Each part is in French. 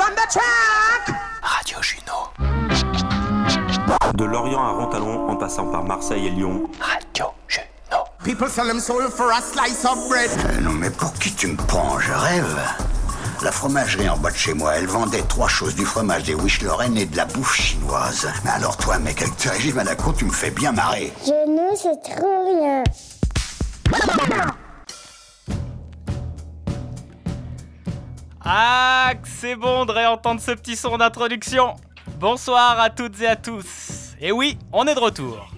Run the track Radio Juno. De Lorient à Rontalon en passant par Marseille et Lyon. Radio Juno. People sell them soul for a slice of bread. Euh, non mais pour qui tu me prends? Je rêve. La fromagerie en bas de chez moi, elle vendait trois choses, du fromage, des wish Lorraine et de la bouffe chinoise. Mais alors toi, mec, avec tes régimes à la con, tu me fais bien marrer. Je ne sais trop rien. Ah, c'est bon de réentendre ce petit son d'introduction. Bonsoir à toutes et à tous. Et oui, on est de retour.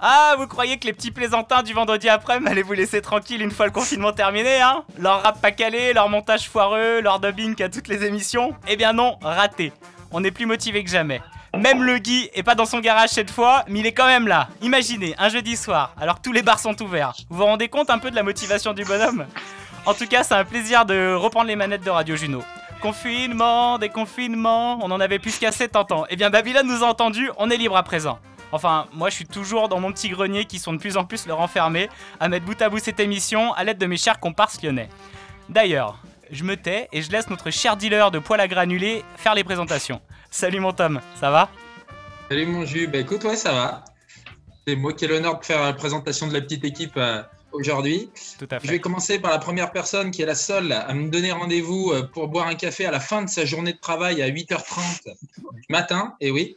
Ah, vous croyez que les petits plaisantins du vendredi après allaient vous laisser tranquille une fois le confinement terminé, hein? Leur rap pas calé, leur montage foireux, leur dubbing à toutes les émissions? Eh bien non, raté. On est plus motivé que jamais. Même le Guy est pas dans son garage cette fois, mais il est quand même là. Imaginez, un jeudi soir, alors que tous les bars sont ouverts. Vous vous rendez compte un peu de la motivation du bonhomme? En tout cas, c'est un plaisir de reprendre les manettes de Radio Juno. Confinement, déconfinement, on en avait plus qu'à 70 ans. Eh bien, Babylone nous a entendus, on est libre à présent. Enfin, moi je suis toujours dans mon petit grenier qui sont de plus en plus le renfermer, à mettre bout à bout cette émission à l'aide de mes chers comparses lyonnais. D'ailleurs, je me tais et je laisse notre cher dealer de poils à granulés faire les présentations. Salut mon Tom, ça va? Salut mon jus, bah écoute, ouais, ça va. C'est moi qui ai l'honneur de faire la présentation de la petite équipe euh, aujourd'hui. Tout à Je vais commencer par la première personne qui est la seule à me donner rendez-vous euh, pour boire un café à la fin de sa journée de travail à 8h30 du matin, et oui.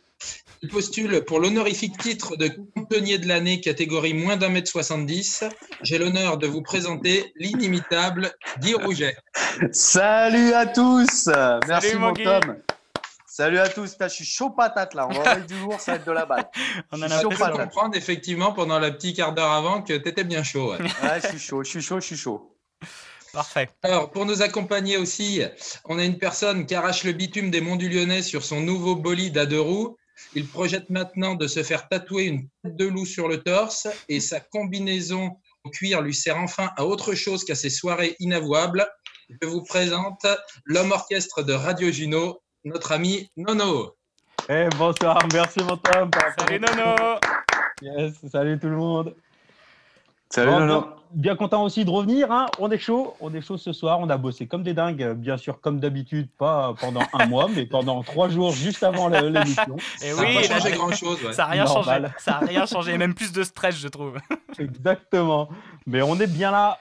Il postule pour l'honorifique titre de cantonnier de l'année catégorie moins d'un mètre 70. J'ai l'honneur de vous présenter l'inimitable Guy Rouget. Salut à tous Merci mon mon Guy. Tom Salut à tous, je suis chaud patate là, on va envoyer du lourd, ça va être de la balle. On en a chaud patate. comprendre effectivement pendant la petite quart d'heure avant que tu étais bien chaud. ouais. Ouais, je suis chaud, je suis chaud, je suis chaud. Parfait. Alors, pour nous accompagner aussi, on a une personne qui arrache le bitume des Monts du Lyonnais sur son nouveau bolide à deux roues. Il projette maintenant de se faire tatouer une tête de loup sur le torse et sa combinaison en cuir lui sert enfin à autre chose qu'à ses soirées inavouables. Je vous présente l'homme orchestre de Radio Juno, notre ami Nono. Eh, bonsoir, merci mon Tom. pour la Salut. Nono Yes, salut tout le monde. Salut Bon, Nono. bien, bien content aussi de revenir. hein. On est chaud, on est chaud ce soir. On a bossé comme des dingues, bien sûr, comme d'habitude, pas pendant un mois, mais pendant trois jours juste avant l'émission. Et Ça oui, n'a pas changé là, grand-chose. ouais. ça a rien changé. Ça a rien changé, même plus de stress, je trouve. Exactement. Mais on est bien là.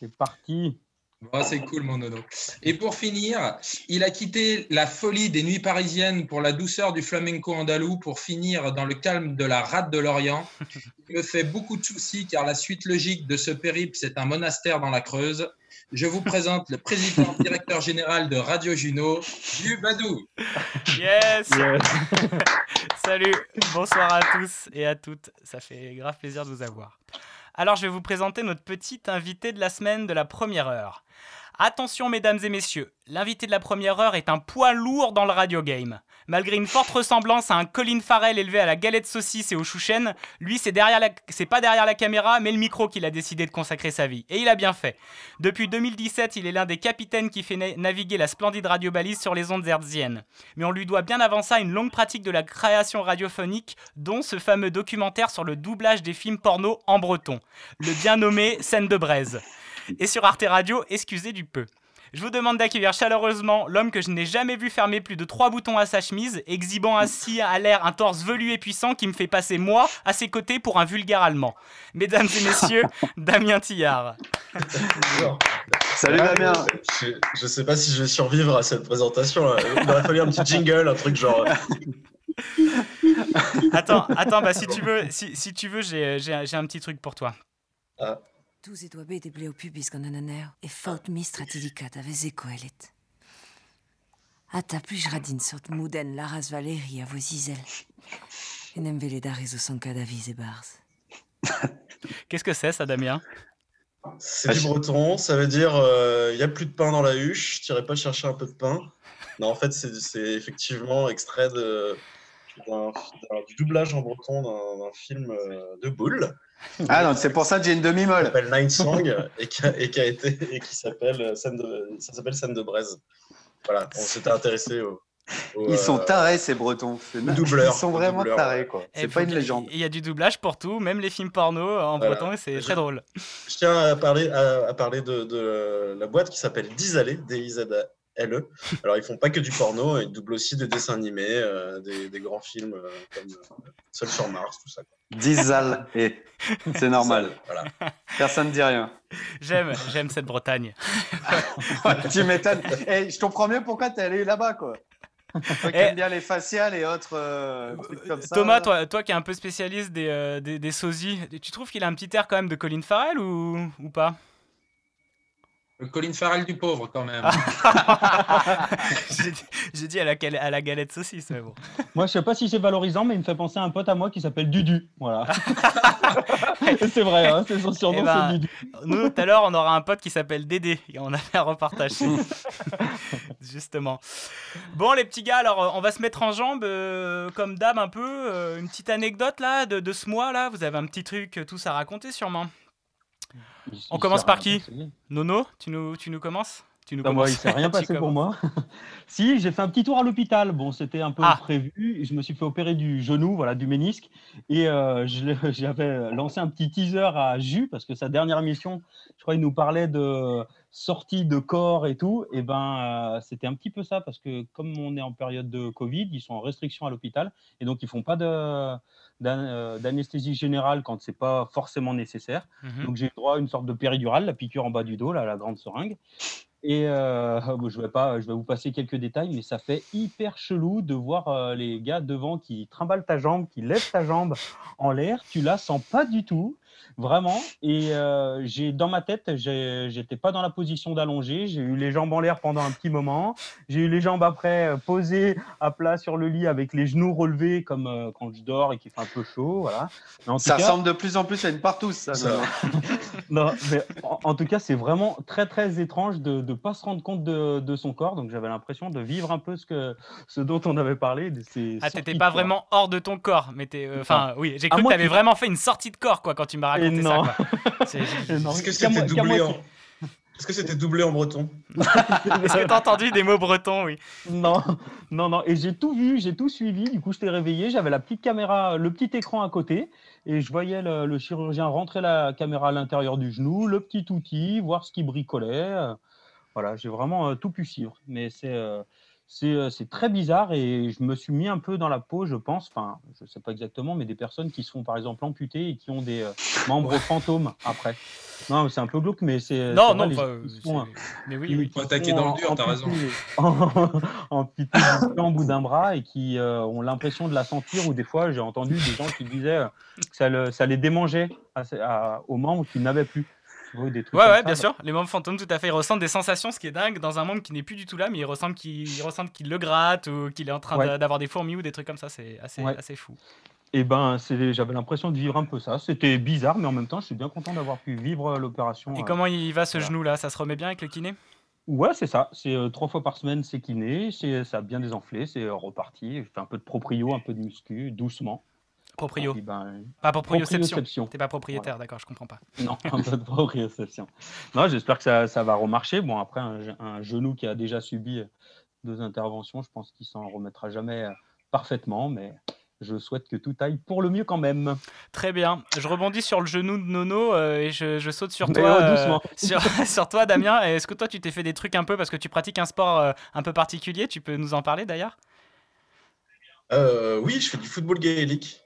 C'est parti. Bon, c'est cool, mon nono. Et pour finir, il a quitté la folie des nuits parisiennes pour la douceur du flamenco andalou pour finir dans le calme de la rade de l'Orient. Il me fait beaucoup de soucis car la suite logique de ce périple, c'est un monastère dans la Creuse. Je vous présente le président directeur général de Radio Juno, Du Badou. Yes Yes. Salut, bonsoir à tous et à toutes. Ça fait grave plaisir de vous avoir. Alors, je vais vous présenter notre petite invité de la semaine de la première heure. Attention, mesdames et messieurs, l'invité de la première heure est un poids lourd dans le radio game. Malgré une forte ressemblance à un Colin Farrell élevé à la galette saucisse et au chouchen, lui, c'est pas derrière la caméra, mais le micro qu'il a décidé de consacrer sa vie. Et il a bien fait. Depuis 2017, il est l'un des capitaines qui fait na- naviguer la splendide radio balise sur les ondes hertziennes mais on lui doit bien avant ça une longue pratique de la création radiophonique, dont ce fameux documentaire sur le doublage des films porno en breton, le bien nommé Scène de Braise. Et sur Arte Radio, excusez du peu. Je vous demande d'accueillir chaleureusement l'homme que je n'ai jamais vu fermer plus de trois boutons à sa chemise, exhibant ainsi à l'air un torse velu et puissant qui me fait passer moi à ses côtés pour un vulgaire allemand. Mesdames et messieurs, Damien Tillard. Salut Damien. Je, je sais pas si je vais survivre à cette présentation. là. Il aurait fallu un petit jingle, un truc genre. Attends, attends, bah si tu veux, si, si tu veux, j'ai un petit truc pour toi. Du oppe, det blev pubis an an er, e faut mistratidikat a vez ekoelet. Ata plus radin sot mouden laras valeri a vos izel. En em vele darez o sanka d'avis e barz. Qu'est-ce que c'est ça, Damien? C'est du breton, ça veut dire euh, il y a plus de pain dans la huche, tu irais pas chercher un peu de pain. Non, en fait, c'est effectivement extrait de, du doublage en breton d'un film euh, de boule Ah non, c'est pour ça que j'ai une qui demi-molle. s'appelle Nine Song et qui a, et qui a été et qui s'appelle euh, Scène de ça s'appelle Scène de Braise. Voilà, on s'était intéressé au, au, Ils sont euh, tarés ces bretons. Doubleurs, Ils sont vraiment doubleurs, tarés quoi. C'est pas une légende. Il y a du doublage pour tout, même les films porno en Voilà. breton, et c'est très drôle. Je tiens à parler, à, à parler de, de la boîte qui s'appelle Disalé, D-I-Z-A- LE. Alors, ils font pas que du porno, ils doublent aussi des dessins animés, euh, des, des grands films euh, comme euh, Seul sur Mars, tout ça. Dizal, et c'est normal. Voilà. Personne ne dit rien. J'aime, j'aime cette Bretagne. tu m'étonnes. Eh, je comprends mieux pourquoi tu es allé là-bas, quoi. Toi qui Eh. aimes bien les faciales et autres euh, trucs comme ça. Thomas, toi, toi qui es un peu spécialiste des, euh, des, des sosies, tu trouves qu'il a un petit air quand même de Colin Farrell ou, ou pas? Le Colin Farrell du pauvre, quand même. J'ai dit- J'ai dit à la, gal- à la galette saucisse, mais bon. Moi, je sais pas si c'est valorisant, mais il me fait penser à un pote à moi qui s'appelle Dudu. Voilà. c'est vrai, hein, c'est son surnom, Eh ben, c'est Dudu. Nous, tout à l'heure, on aura un pote qui s'appelle Dédé. Et on a fait un reportage. Justement. Bon, les petits gars, alors, on va se mettre en jambes, euh, comme d'hab, un peu. euh, une petite anecdote, là, de, de ce mois, là. Vous avez un petit truc, euh, tous à raconter, sûrement. On commence par qui. Nono, tu nous, tu nous commences tu nous moi, il s'est rien passé pour moi. si, j'ai fait un petit tour à l'hôpital. Bon, c'était un peu Ah. prévu. Je me suis fait opérer du genou, voilà, du ménisque. Et euh, j'avais lancé un petit teaser à Jus parce que sa dernière émission, je crois, il nous parlait de sortie de corps et tout. Et ben, euh, c'était un petit peu ça parce que comme on est en période de Covid, ils sont en restriction à l'hôpital et donc ils font pas de euh, d'anesthésie générale quand c'est pas forcément nécessaire. Mhm. Donc j'ai droit à une sorte de péridurale, la piqûre en bas du dos, là, la grande seringue. Et euh, bon, je vais pas, je vais vous passer quelques détails, mais ça fait hyper chelou de voir euh, les gars devant qui trimballent ta jambe, qui lèvent ta jambe en l'air. Tu la sens pas du tout, vraiment. Et euh, j'ai dans ma tête, j'étais pas dans la position d'allonger. J'ai eu les jambes en l'air pendant un petit moment. J'ai eu les jambes après euh, posées à plat sur le lit avec les genoux relevés comme euh, quand je dors et qu'il fait un peu chaud, voilà. Mais en tout Ça cas- ressemble de plus en plus à une partouze, ça. Ça. non, mais en, en tout cas, c'est vraiment très très étrange de ne pas se rendre compte de, de son corps. Donc j'avais l'impression de vivre un peu ce, que, ce dont on avait parlé. de ces Ah, t'étais pas vraiment hors de ton corps, mais t'es. euh, Enfin, oui, j'ai cru que moi t'avais qui- vraiment fait une sortie de corps, quoi, quand tu m'as raconté Et ça. non. quoi. C'est- Et non, Est-ce que c'était doublé en... Est-ce que c'était doublé en breton Est-ce que t'as entendu des mots bretons, oui Non, non, non. Et j'ai tout vu, j'ai tout suivi. Du coup, je t'ai réveillé. J'avais la petite caméra, le petit écran à côté. Et je voyais le, le chirurgien rentrer la caméra à l'intérieur du genou, le petit outil, voir ce qui bricolait. Euh, Voilà, j'ai vraiment euh, tout pu suivre. Mais c'est euh, c'est euh, c'est très bizarre et je me suis mis un peu dans la peau, je pense, enfin, je sais pas exactement, mais des personnes qui sont par exemple amputées et qui ont des euh, membres fantômes après. Non, c'est un peu glauque, mais c'est. Non, c'est non, les sont, euh, Mais oui, Faut attaquer dans le dur, t'as raison. amputés- en bout d'un bras et qui euh, ont l'impression de la sentir ou des fois j'ai entendu des gens qui disaient euh, que ça, le- ça les démangeait à- à- aux membres qu'ils n'avaient plus. Vois, des trucs Ouais, ouais, ça. bien sûr. Les membres fantômes, tout à fait. Ils ressentent des sensations, ce qui est dingue, dans un monde qui n'est plus du tout là, mais ils ressentent qu'il le gratte ou qu'il est en train Ouais. d'avoir des fourmis ou des trucs comme ça. C'est assez, Ouais. assez fou. Et ben, c'est- j'avais l'impression de vivre un peu ça. C'était bizarre, mais en même temps, je suis bien content d'avoir pu vivre euh, l'opération. Et euh. comment il va ce voilà. genou-là Ça se remet bien avec le kiné? Ouais, c'est ça. C'est euh, trois fois par semaine, c'est kiné. C'est ça a bien désenflé, c'est euh, reparti. Je fais un peu de proprio, un peu de muscu, doucement. Proprio. Puis, ben, Pas proprioception. proprioception. T'es pas propriétaire, d'accord, je comprends pas. Non, peu de proprioception. Non, j'espère que ça, ça va remarcher. Bon, après, un, ge- un genou qui a déjà subi euh, deux interventions, je pense qu'il s'en remettra jamais euh, parfaitement, mais je souhaite que tout aille pour le mieux quand même. Très bien. Je rebondis sur le genou de Nono euh, et je, je saute sur toi. oh, euh, doucement. sur, sur toi, Damien. Est-ce que toi, tu t'es fait des trucs un peu parce que tu pratiques un sport euh, un peu particulier Tu peux nous en parler d'ailleurs? Euh, Oui, je fais du football gaélique.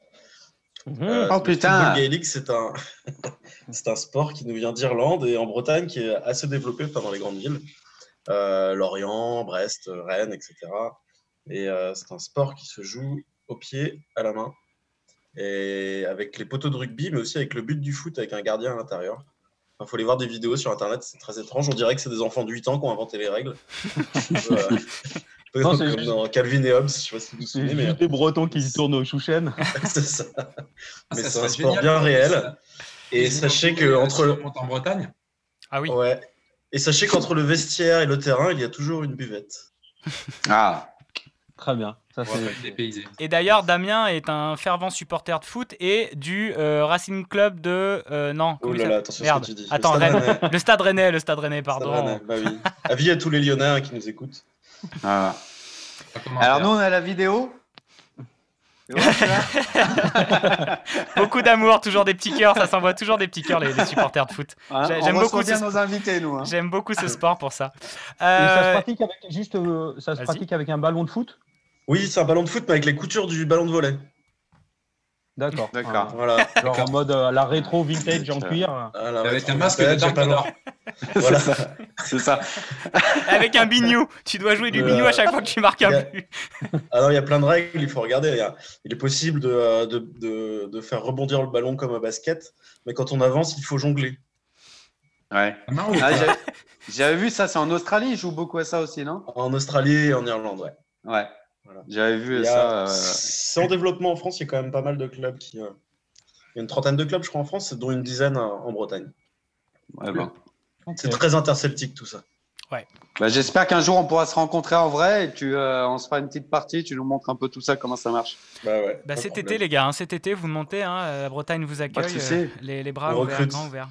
Euh, Oh, le putain. football gaélique, c'est un... c'est un sport qui nous vient d'Irlande et en Bretagne qui est assez développé dans les grandes villes. Euh, Lorient, Brest, Rennes, etc. Et euh, c'est un sport qui se joue au pied, à la main, et avec les poteaux de rugby, mais aussi avec le but du foot avec un gardien à l'intérieur. Il faut aller voir des vidéos sur Internet, c'est très étrange. On dirait que c'est des enfants de 8 ans qui ont inventé les règles. Euh, Non, c'est comme juste- dans Calvin et Hobbes, je sais pas si vous vous souvenez, mais juste des Bretons qui se tournent aux chouchen. c'est ça. Ah, Mais ça c'est un sport génial bien réel. euh, Et les sachez que euh, entre si le... on monte en Bretagne. Ah oui. Ouais. Et sachez qu'entre le vestiaire et le terrain, il y a toujours une buvette. Ah, Très bien. Ça, dépaysé. Et d'ailleurs, Damien est un fervent supporter de foot et du euh, Racing Club de. euh, non, Oh là là, attention ce Merde. que tu dis. Le Attends, Stade Rennes. Rennais. le Stade Rennais, le Stade Rennais, Stade pardon. Rennais, Bah oui. Avis à tous les Lyonnais hein, qui nous écoutent. Voilà. Alors nous, on a la vidéo. Beaucoup d'amour, toujours des petits cœurs, ça s'envoie toujours des petits cœurs les, les supporters de foot. J'aime beaucoup, ce... nos invités, nous. hein. j'aime beaucoup ce sport pour ça. Et ça se Euh, pratique avec juste, euh, ça se pratique avec un ballon de foot? Oui, c'est un ballon de foot, mais avec les coutures du ballon de volet. D'accord. D'accord. Voilà. Genre en mode euh, la rétro vintage en cuir. Ah, la Avec un masque de Ouais, j'ai Dark Vador. Voilà. C'est ça. avec un bignou, tu dois jouer du Euh, bignou à chaque fois que tu marques un but. Alors, il y a plein de règles, il faut regarder. Il, y a- il est possible de, euh, de, de- de faire rebondir le ballon comme un basket, mais quand on avance, il faut jongler. Ouais. Ah, j'avais- J'avais vu ça, c'est en Australie, ils jouent beaucoup à ça aussi, non? En Australie et en Irlande, ouais. Ouais. Voilà. J'avais vu ça. euh, C'est en développement en France, il y a quand même pas mal de clubs qui. euh, Il y a une trentaine de clubs, je crois, en France, dont une dizaine euh, en Bretagne. ouais. C'est très interceltique tout ça. Bah, J'espère qu'un jour on pourra se rencontrer en vrai et tu, euh, on se fera une petite partie, tu nous montres un peu tout ça, comment ça marche. Bah ouais. Bah, cet problème. été, les gars, hein, cet été, vous montez, hein, la Bretagne vous accueille, euh, les, les bras ouverts, grands ouverts.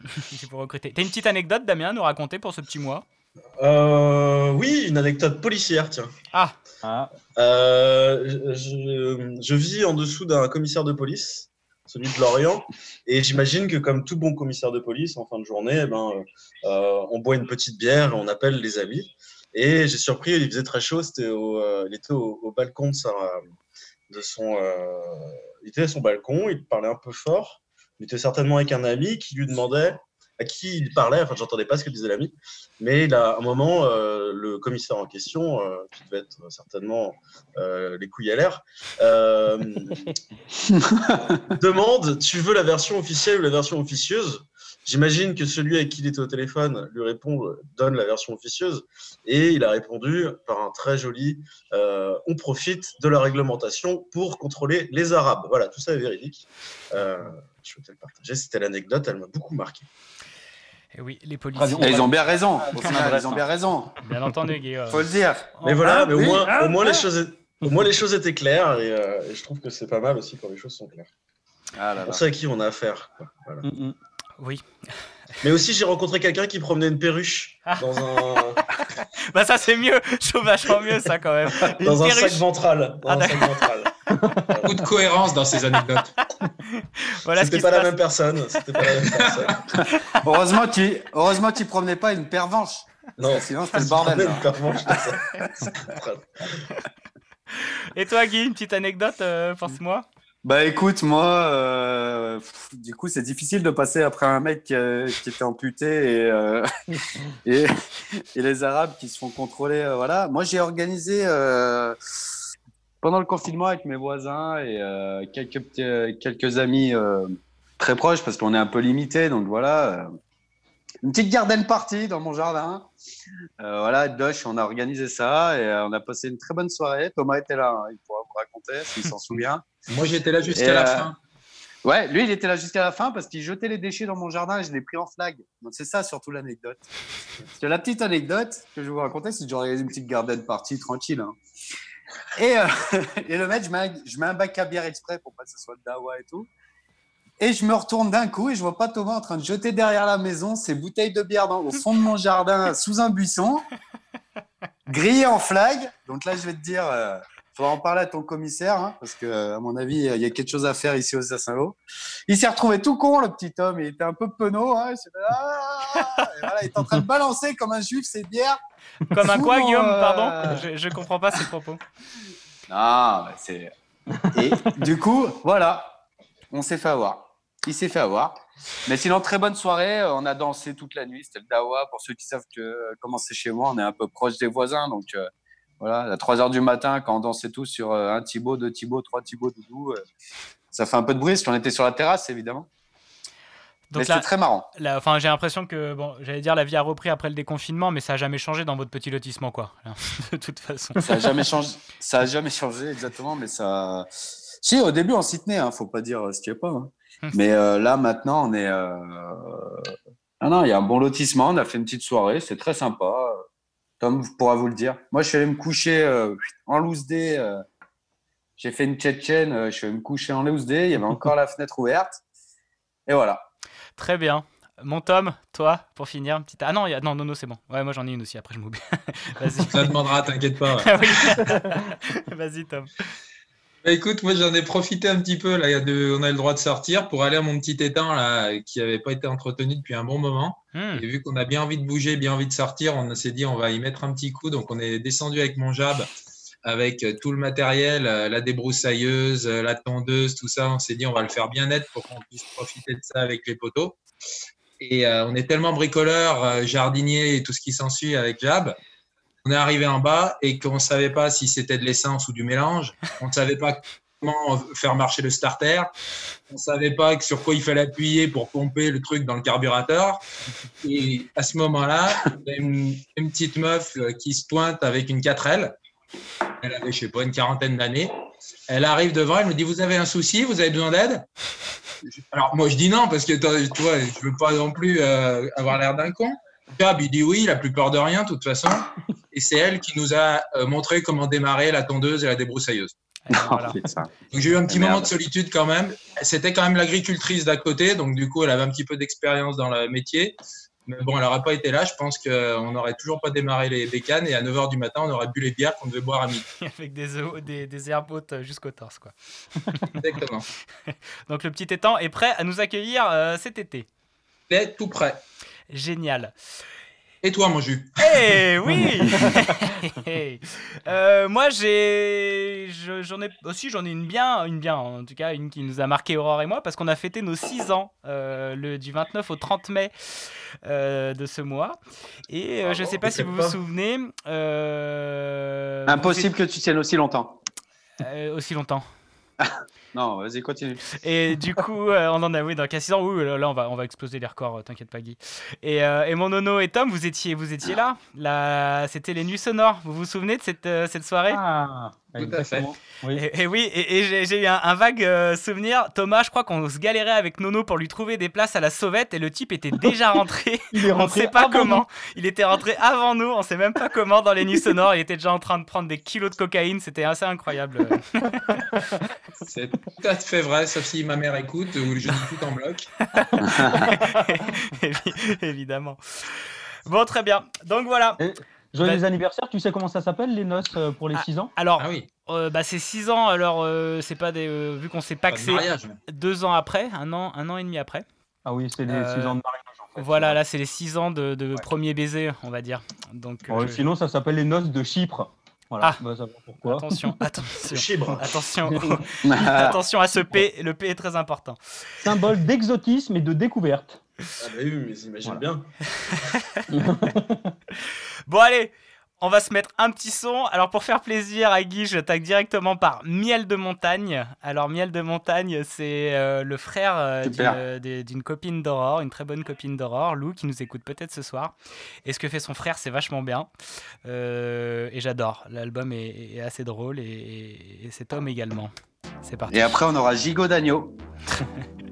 Recruter. T'as une petite anecdote, Damien, à nous raconter pour ce petit mois? Euh, oui, une anecdote policière, tiens. Ah, Ah, Euh, je, vis en dessous d'un commissaire de police, celui de Lorient, et j'imagine que comme tout bon commissaire de police, en fin de journée, eh ben, euh, on boit une petite bière, on appelle les amis. Et j'ai surpris, il faisait très chaud, c'était au, il était au, au balcon de, sa, de son, il était à son balcon, il parlait un peu fort, il était certainement avec un ami qui lui demandait à qui il parlait, enfin j'entendais pas ce que disait l'ami, mais il a, à un moment, euh, le commissaire en question, euh, qui devait être certainement euh, les couilles à l'air, demande Tu veux la version officielle ou la version officieuse? J'imagine que celui avec qui il était au téléphone lui répond Donne la version officieuse. Et il a répondu par un très joli On profite de la réglementation pour contrôler les Arabes. Voilà, tout ça est véridique. Je vais te le partager. C'était l'anecdote, elle m'a beaucoup marqué. Et oui, les policiers. Et ils va- ont bien raison, Ah, au on final, adresse, ils ont bien raison. Bien entendu, Guillaume. Faut le dire. Mais voilà, mais au moins, ah, au moins les choses. est- Au moins les choses étaient claires et, euh, et je trouve que c'est pas mal aussi quand les choses sont claires. Ah là On sait à qui on a affaire. quoi. Voilà. mm, mm. Oui. Mais aussi, j'ai rencontré quelqu'un qui promenait une perruche Ah. dans un, Bah ça c'est mieux, je trouve vachement mieux ça quand même. Une dans un perruche. sac ventral. Dans Ah, un sac ventral. Beaucoup de cohérence dans ces anecdotes. Voilà C'était pas la même personne. C'était pas la même personne. Heureusement, tu, heureusement, tu promenais pas une pervenche. Non, Sinon, c'était le bordel. Une pervenche, Et toi Guy, une petite anecdote euh, pour ce mois? Bah écoute, moi, euh, pff, du coup, c'est difficile de passer après un mec qui, euh, qui était amputé et, euh, et, et les Arabes qui se font contrôler. euh, voilà. Moi, j'ai organisé euh, pendant le confinement avec mes voisins et euh, quelques, petits- euh, quelques amis euh, très proches parce qu'on est un peu limité. Donc voilà, une petite garden party dans mon jardin. Euh, voilà, Dosh, on a organisé ça et on a passé une très bonne soirée. Thomas était là, hein, il pourra vous raconter s'il s'en souvient. Moi, j'étais là jusqu'à la fin. Ouais, lui, il était là jusqu'à la fin parce qu'il jetait les déchets dans mon jardin et je l'ai pris en flag. Donc, c'est ça surtout l'anecdote. Parce que la petite anecdote que je vais vous raconter, c'est que j'ai organisé une petite garden party tranquille. hein. Et, euh, et le mec, je mets, un, je mets un bac à bière exprès pour pas que ce soit le dawa et tout. Et je me retourne d'un coup et je vois pas Thomas en train de jeter derrière la maison ses bouteilles de bière dans, au fond de mon jardin sous un buisson, grillé en flag. Donc là, je vais te dire, euh, faudra en parler à ton commissaire, hein, parce que à mon avis, il y a quelque chose à faire ici au Saint-Lô. Il s'est retrouvé tout con, le petit homme. Il était un peu penaud. Hein, il Ah voilà, il est en train de balancer comme un juif ses bières. Comme un quoi mon, Guillaume euh, Pardon je, je comprends pas ces propos. Ah, bah, c'est. Et du coup, voilà, on s'est fait avoir. Il s'est fait avoir. Mais sinon, très bonne soirée. On a dansé toute la nuit. C'était le Dawa. Pour ceux qui savent que, euh, comment c'est chez moi, on est un peu proche des voisins. Donc, euh, voilà, à 3 h du matin, quand on dansait tous sur euh, un Thibaut, deux Thibaut, trois Thibaut, doudou, euh, ça fait un peu de bruit parce qu'on était sur la terrasse, évidemment. Donc mais là- très marrant. Enfin, j'ai l'impression que, bon, j'allais dire la vie a repris après le déconfinement, mais ça a jamais changé dans votre petit lotissement, quoi. De toute façon. Ça a jamais changé. Ça a jamais changé exactement, mais ça. Si au début on s'y tenait, hein, faut pas dire euh, ce qu'il n'y a pas. hein. Mais euh, là maintenant on est. euh, Ah non, il y a un bon lotissement. On a fait une petite soirée, c'est très sympa. Tom pourra vous le dire. Moi, je suis allé me coucher euh, en loose day. euh, J'ai fait une tchétchène. euh, je suis allé me coucher en loose day. Il y avait encore la fenêtre ouverte. Et voilà. Très bien. Mon Tom, toi, pour finir, une petite. Ah non, il y a... non, non, non, c'est bon. Ouais, moi j'en ai une aussi. Après, je m'oublie. Vas-y. Ça demandera, t'inquiète pas. ouais. Vas-y, Tom. Bah, écoute, moi j'en ai profité un petit peu. Là, de- on a le droit de sortir pour aller à mon petit étang là, qui n'avait pas été entretenu depuis un bon moment. Hmm. Et vu qu'on a bien envie de bouger, bien envie de sortir, on s'est dit on va y mettre un petit coup. Donc on est descendu avec mon jab, avec euh, tout le matériel, euh, la débroussailleuse, euh, la tondeuse, tout ça. On s'est dit on va le faire bien net pour qu'on puisse profiter de ça avec les poteaux. Et euh, on est tellement bricoleur, jardinier et tout ce qui s'ensuit avec Jab. On est arrivé en bas et qu'on ne savait pas si c'était de l'essence ou du mélange. On ne savait pas comment faire marcher le starter. On ne savait pas sur quoi il fallait appuyer pour pomper le truc dans le carburateur. Et à ce moment-là, une, petite meuf euh, qui se pointe avec une 4L. Elle avait, je sais pas, une quarantaine d'années. Elle arrive devant, elle me dit Vous avez un souci? Vous avez besoin d'aide Alors, moi, je dis non, parce que tu vois, je veux pas non plus euh, avoir l'air d'un con. Gab, il dit oui, il a plus peur de rien, de toute façon. Et c'est elle qui nous a euh, montré comment démarrer la tondeuse et la débroussailleuse. Voilà. Donc j'ai eu un petit Ah, moment de solitude quand même. C'était quand même l'agricultrice d'à côté, donc du coup elle avait un petit peu d'expérience dans le métier. Mais bon, elle n'aurait pas été là. Je pense qu'on n'aurait toujours pas démarré les bécanes et à 9h du matin, on aurait bu les bières qu'on devait boire à midi. Avec des, œufs- des, des herbes hautes jusqu'au torse. Quoi. Exactement. Donc le petit étang est prêt à nous accueillir euh, cet été. Il est tout prêt. Génial. Et toi, mon jus? Eh oui Euh, Moi, j'ai, je- j'en ai aussi, j'en ai une bien, une bien, en tout cas, une qui nous a marqué Aurore et moi, parce qu'on a fêté nos 6 ans euh, le, du 29 au 30 mai euh, de ce mois. Et euh, je ne sais pas si vous vous souvenez. euh, Impossible que tu tiennes aussi longtemps. euh, aussi longtemps. Non, vas-y, continue. Et du coup, euh, on en a, oui, dans 6 ans, oui, là, là, on va, on va exploser les records, euh, t'inquiète pas, Guy. Et, euh, et mon nono et Tom, vous étiez, vous étiez là. là C'était les nuits sonores. Vous vous souvenez de cette, euh, cette soirée? Ah, Tout à fait. Et, et oui, et, et j'ai- eu un, un vague euh, souvenir. Thomas, je crois qu'on se galérait avec Nono pour lui trouver des places à la sauvette et le type était déjà rentré. Il est on rentré sait pas comment. nous. Il était rentré avant nous, on sait même pas comment dans les nuits sonores. Il était déjà en train de prendre des kilos de cocaïne, c'était assez incroyable. Tout à fait vrai, sauf si ma mère écoute ou je dis tout en bloc. Évi- Évidemment. Bon, très bien. Donc voilà. Joyeux Bah- anniversaire, tu sais comment ça s'appelle les noces euh, pour les 6 ans? Alors, Ah oui. euh, bah, c'est 6 ans, alors euh, c'est pas des. euh, vu qu'on s'est paxé mariage, mais. deux ans après, un an, un an et demi après. Ah oui, c'est les Euh, 6 ans de mariage en fait. Voilà, là c'est les 6 ans de, de premier baiser, on va dire. Donc, euh, Bon, je- Sinon, ça s'appelle les noces de Chypre. Voilà, Ah. bah, ça pourquoi. Attention, attention. Chibre. Attention, attention à ce P, le P est très important. Symbole d'exotisme et de découverte. Ah bah oui, mais imagine bien. Bon allez, on va se mettre un petit son. Alors pour faire plaisir à Guy, je tague directement par Miel de Montagne. Alors Miel de Montagne, c'est euh, le frère euh, euh, d'une copine d'Aurore, une très bonne copine d'Aurore, Lou, qui nous écoute peut-être ce soir. Et ce que fait son frère, c'est vachement bien. Euh, et j'adore. L'album est, est assez drôle et, et- et cet homme également. C'est parti. Et après, on aura Gigot d'agneau.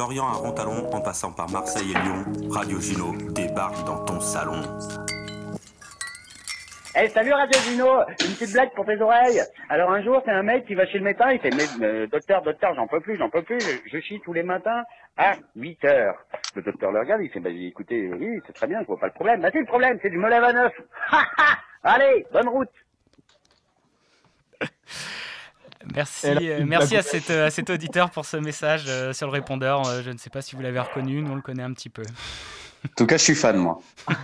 Lorient à Rontalon, en passant par Marseille et Lyon, Radio Juno débarque dans ton salon. Eh, salut Radio Gino, une petite blague pour tes oreilles. Alors un jour, c'est un mec qui va chez le médecin, il fait mais, docteur, docteur, j'en peux plus, j'en peux plus, je, je chie tous les matins à 8 heures. Le docteur le regarde, il fait bah écoutez, oui, c'est très bien, je vois pas le problème. Bah c'est le problème, c'est que je me lève à 9. Allez, bonne route. Merci, euh, merci à, blague. cet, euh, à cet auditeur pour ce message euh, sur le répondeur. Euh, je ne sais pas si vous l'avez reconnu, nous on le connaît un petit peu. En tout cas, je suis fan, moi.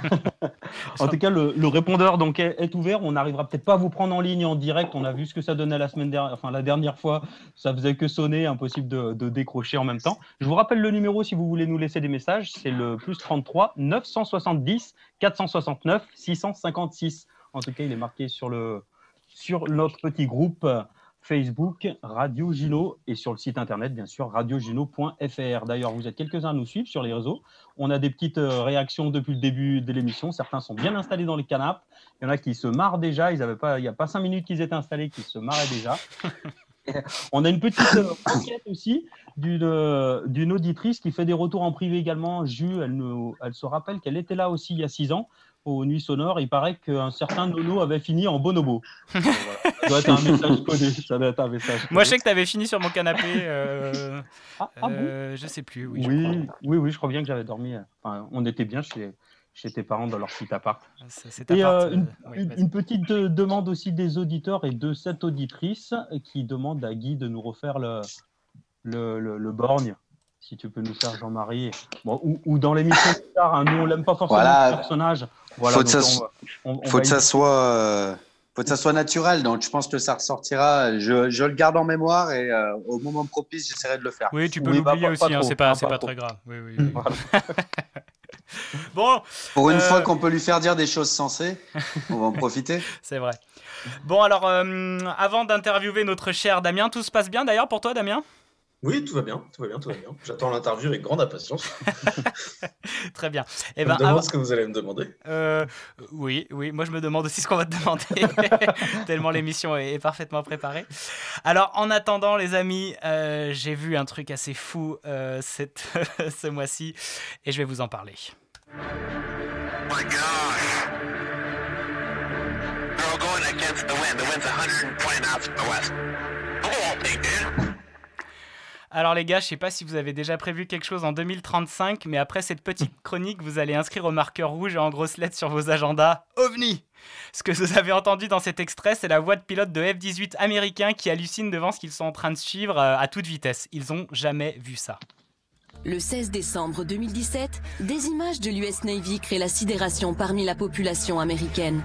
En tout cas, le, le répondeur donc est, est ouvert. On n'arrivera peut-être pas à vous prendre en ligne en direct. On a vu ce que ça donnait la semaine dernière, enfin la dernière fois. Ça faisait que sonner, impossible de, de décrocher en même temps. Je vous rappelle le numéro si vous voulez nous laisser des messages. C'est le plus 33 970 469 656. En tout cas, il est marqué sur le sur notre petit groupe euh, Facebook Radio Gino et sur le site internet bien sûr radiogino.fr. D'ailleurs, vous êtes quelques-uns à nous suivre sur les réseaux. On a des petites euh, réactions depuis le début de l'émission. Certains sont bien installés dans les canapes. Il y en a qui se marrent déjà. Ils avaient pas, il n'y a pas cinq minutes qu'ils étaient installés, qui se marraient déjà. On a une petite enquête aussi d'une euh, d'une auditrice qui fait des retours en privé également. Elle, nous, elle se rappelle qu'elle était là aussi il y a six ans aux Nuits Sonores. Il paraît qu'un certain Nono avait fini en bonobo. Donc, voilà. Ça doit être un message codé. Ça doit être un message Moi je sais que tu avais fini sur mon canapé. euh, ah bon euh, je sais plus, oui. je Oui, crois. oui, oui, je crois bien que j'avais dormi. Enfin, on était bien chez, chez tes parents dans leur petit appart. C'est- c'est Et appart, euh, une, euh, oui, une- petite de- demande aussi des auditeurs et de cette auditrice qui demande à Guy de nous refaire le, le, le, le borgne. Si tu peux nous faire Jean-Marie. Bon, ou, ou dans l'émission plus tard, hein, nous on l'aime pas forcément Voilà. le personnage. Voilà, faut que ça, on on- faut que soit, euh, faut que ça soit naturel. Donc, je pense que ça ressortira. Je, je le garde en mémoire et euh, au moment propice, j'essaierai de le faire. Oui, tu peux Oui, l'oublier pas- aussi, pas hein, c'est pas, hein, c'est pas pas trop. très grave. Oui, oui, oui. Voilà. bon, Pour une euh, fois qu'on peut lui faire dire des choses sensées, on va en profiter. c'est vrai. Bon, alors, euh, avant d'interviewer notre cher Damien, tout se passe bien d'ailleurs pour toi, Damien? Oui, tout va bien, tout va bien, tout va bien. J'attends l'interview avec grande impatience. Très bien. Je Eh me ben, demande avant- ce que vous allez me demander. Euh, oui, oui, moi je me demande aussi ce qu'on va te demander, tellement l'émission est, est parfaitement préparée. Alors en attendant les amis, euh, j'ai vu un truc assez fou euh, cette, ce mois-ci et je vais vous en parler. my gosh. Girl going against the wind. The wind's 120 knots from the west. Oh, I'll take it. Alors les gars, je sais pas si vous avez déjà prévu quelque chose en 2035, mais après cette petite chronique, vous allez inscrire au marqueur rouge et en grosses lettres sur vos agendas OVNI. Ce que vous avez entendu dans cet extrait, c'est la voix de pilote de F-18 américains qui hallucinent devant ce qu'ils sont en train de suivre euh, à toute vitesse. Ils ont jamais vu ça. Le 16 décembre 2017, des images de l'US Navy créent la sidération parmi la population américaine.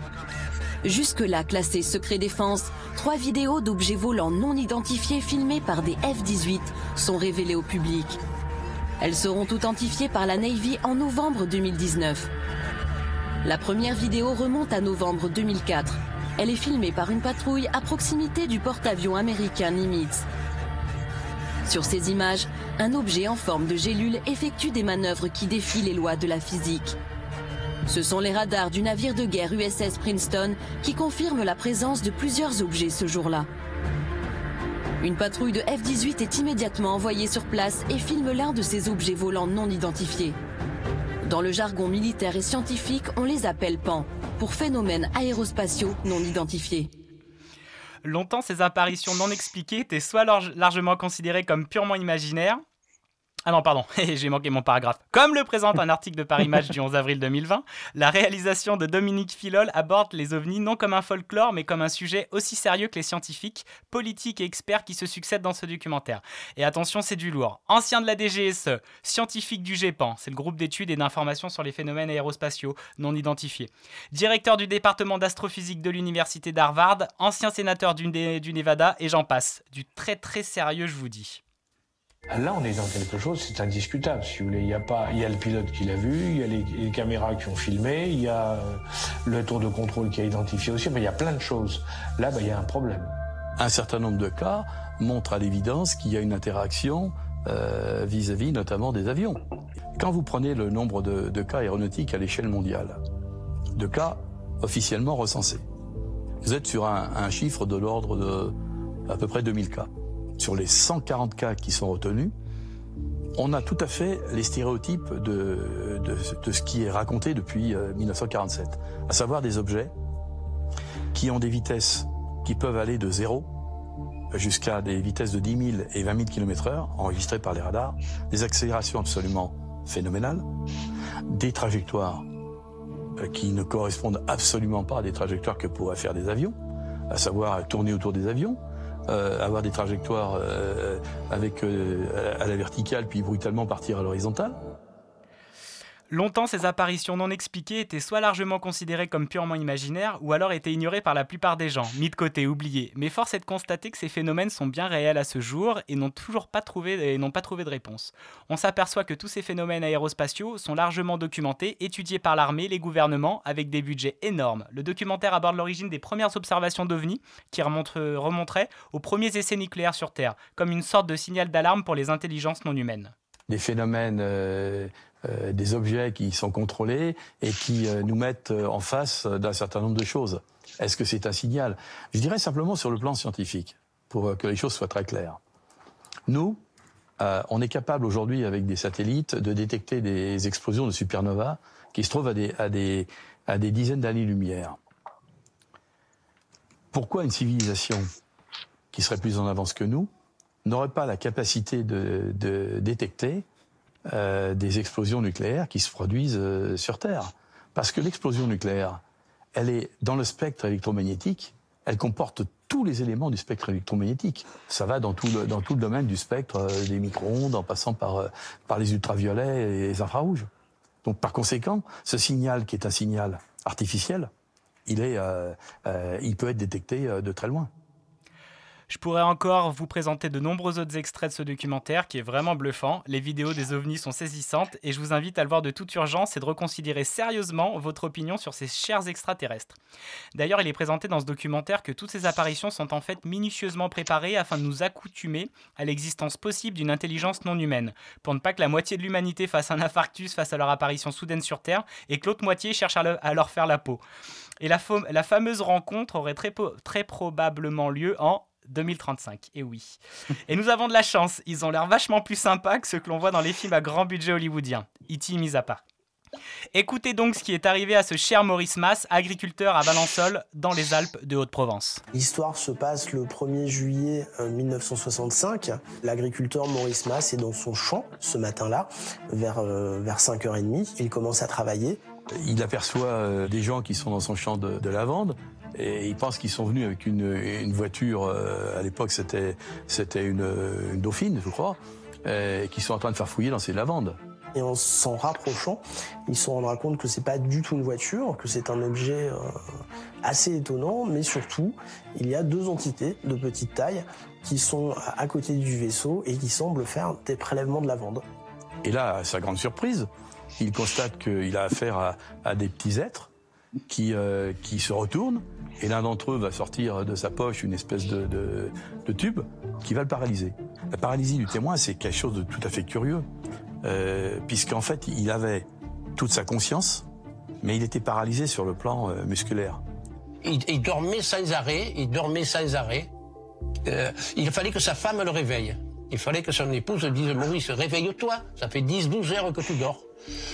Jusque-là classées secret défense, trois vidéos d'objets volants non identifiés filmés par des F-18 sont révélées au public. Elles seront authentifiées par la Navy en novembre 2019. La première vidéo remonte à novembre 2004. Elle est filmée par une patrouille à proximité du porte-avions américain Nimitz. Sur ces images, un objet en forme de gélule effectue des manœuvres qui défient les lois de la physique. Ce sont les radars du navire de guerre USS Princeton qui confirment la présence de plusieurs objets ce jour-là. Une patrouille de F-18 est immédiatement envoyée sur place et filme l'un de ces objets volants non identifiés. Dans le jargon militaire et scientifique, on les appelle PAN, pour phénomènes aérospatiaux non identifiés. Longtemps, ces apparitions non expliquées étaient soit large- largement considérées comme purement imaginaires. Ah non, pardon, j'ai manqué mon paragraphe. Comme le présente un article de Paris Match du 11 avril 2020, la réalisation de Dominique Filol aborde les ovnis non comme un folklore, mais comme un sujet aussi sérieux que les scientifiques, politiques et experts qui se succèdent dans ce documentaire. Et attention, c'est du lourd. Ancien de la DGSE, scientifique du GEPAN, c'est le groupe d'études et d'informations sur les phénomènes aérospatiaux non identifiés. Directeur du département d'astrophysique de l'université d'Harvard, ancien sénateur du, du Nevada, et j'en passe. Du très très sérieux, je vous dis. Là, on est dans quelque chose, c'est indiscutable. Si vous voulez, il y a pas, il y a le pilote qui l'a vu, il y a les, caméras qui ont filmé, il y a euh, le tour de contrôle qui a identifié aussi. Mais il y a plein de choses. Là, bah, il y a un problème. Un certain nombre de cas montrent à l'évidence qu'il y a une interaction euh, vis-à-vis notamment des avions. Quand vous prenez le nombre de, de cas aéronautiques à l'échelle mondiale, de cas officiellement recensés, vous êtes sur un, un chiffre de l'ordre de à peu près 2000 cas. Sur les 140 cas qui sont retenus, on a tout à fait les stéréotypes de, ce qui est raconté depuis euh, 1947, à savoir des objets qui ont des vitesses qui peuvent aller de 0 jusqu'à des vitesses de 10 000 et 20 000 km heure enregistrées par les radars, des accélérations absolument phénoménales, des trajectoires euh, qui ne correspondent absolument pas à des trajectoires que pourraient faire des avions, à savoir tourner autour des avions, euh, avoir des trajectoires euh, avec euh, à la verticale puis brutalement partir à l'horizontale. Longtemps, ces apparitions non expliquées étaient soit largement considérées comme purement imaginaires, ou alors étaient ignorées par la plupart des gens, mis de côté, oubliées. Mais force est de constater que ces phénomènes sont bien réels à ce jour et n'ont toujours pas trouvé, de réponse. On s'aperçoit que tous ces phénomènes aérospatiaux sont largement documentés, étudiés par l'armée, les gouvernements, avec des budgets énormes. Le documentaire aborde l'origine des premières observations d'OVNI, qui remonte- remonteraient aux premiers essais nucléaires sur Terre, comme une sorte de signal d'alarme pour les intelligences non humaines. des phénomènes, euh, euh, des objets qui sont contrôlés et qui euh, nous mettent euh, en face d'un certain nombre de choses. Est-ce que c'est un signal? Je dirais simplement sur le plan scientifique, pour que les choses soient très claires. Nous, euh, on est capable aujourd'hui, avec des satellites, de détecter des explosions de supernovas qui se trouvent à des, à des, à des dizaines d'années-lumière. Pourquoi une civilisation qui serait plus en avance que nous n'aurait pas la capacité de, de détecter euh, des explosions nucléaires qui se produisent euh, sur Terre. Parce que l'explosion nucléaire, elle est dans le spectre électromagnétique, elle comporte tous les éléments du spectre électromagnétique. Ça va dans tout le, dans tout le domaine du spectre euh, des micro-ondes, en passant par, euh, par les ultraviolets et les infrarouges. Donc par conséquent, ce signal qui est un signal artificiel, il, est, il peut être détecté de très loin. Je pourrais encore vous présenter de nombreux autres extraits de ce documentaire qui est vraiment bluffant. Les vidéos des ovnis sont saisissantes et je vous invite à le voir de toute urgence et de reconsidérer sérieusement votre opinion sur ces chers extraterrestres. D'ailleurs, il est présenté dans ce documentaire que toutes ces apparitions sont en fait minutieusement préparées afin de nous accoutumer à l'existence possible d'une intelligence non humaine, pour ne pas que la moitié de l'humanité fasse un infarctus face à leur apparition soudaine sur Terre et que l'autre moitié cherche à, le- à leur faire la peau. Et la, fam- la fameuse rencontre aurait très probablement lieu en 2035, et oui. Et nous avons de la chance, ils ont l'air vachement plus sympas que ceux que l'on voit dans les films à grand budget hollywoodien, E.T. mis à part. Écoutez donc ce qui est arrivé à ce cher Maurice Mass, agriculteur à Valençol, dans les Alpes de Haute-Provence. L'histoire se passe le 1er juillet euh, 1965. L'agriculteur Maurice Mass est dans son champ ce matin-là, vers, euh, vers 5h30. Il commence à travailler. Il aperçoit euh, des gens qui sont dans son champ de, de lavande et il pense qu'ils sont venus avec une, une voiture. euh, à l'époque, c'était c'était une, une dauphine, je crois, et qui sont en train de faire fouiller dans ses lavandes. Et en s'en rapprochant, il se rendra compte que c'est pas du tout une voiture, que c'est un objet euh, assez étonnant, mais surtout, il y a deux entités de petite taille qui sont à à côté du vaisseau et qui semblent faire des prélèvements de lavande. Et là, à sa grande surprise, il constate qu'il a affaire à, à des petits êtres qui, euh, qui se retournent, et l'un d'entre eux va sortir de sa poche une espèce de, tube qui va le paralyser. La paralysie du témoin, c'est quelque chose de tout à fait curieux, euh, puisqu'en fait, il avait toute sa conscience, mais il était paralysé sur le plan euh, musculaire. Il, dormait sans arrêt, il dormait sans arrêt. Euh, il fallait que sa femme le réveille. Il fallait que son épouse dise Maurice, réveille-toi, ça fait 10-12 heures que tu dors.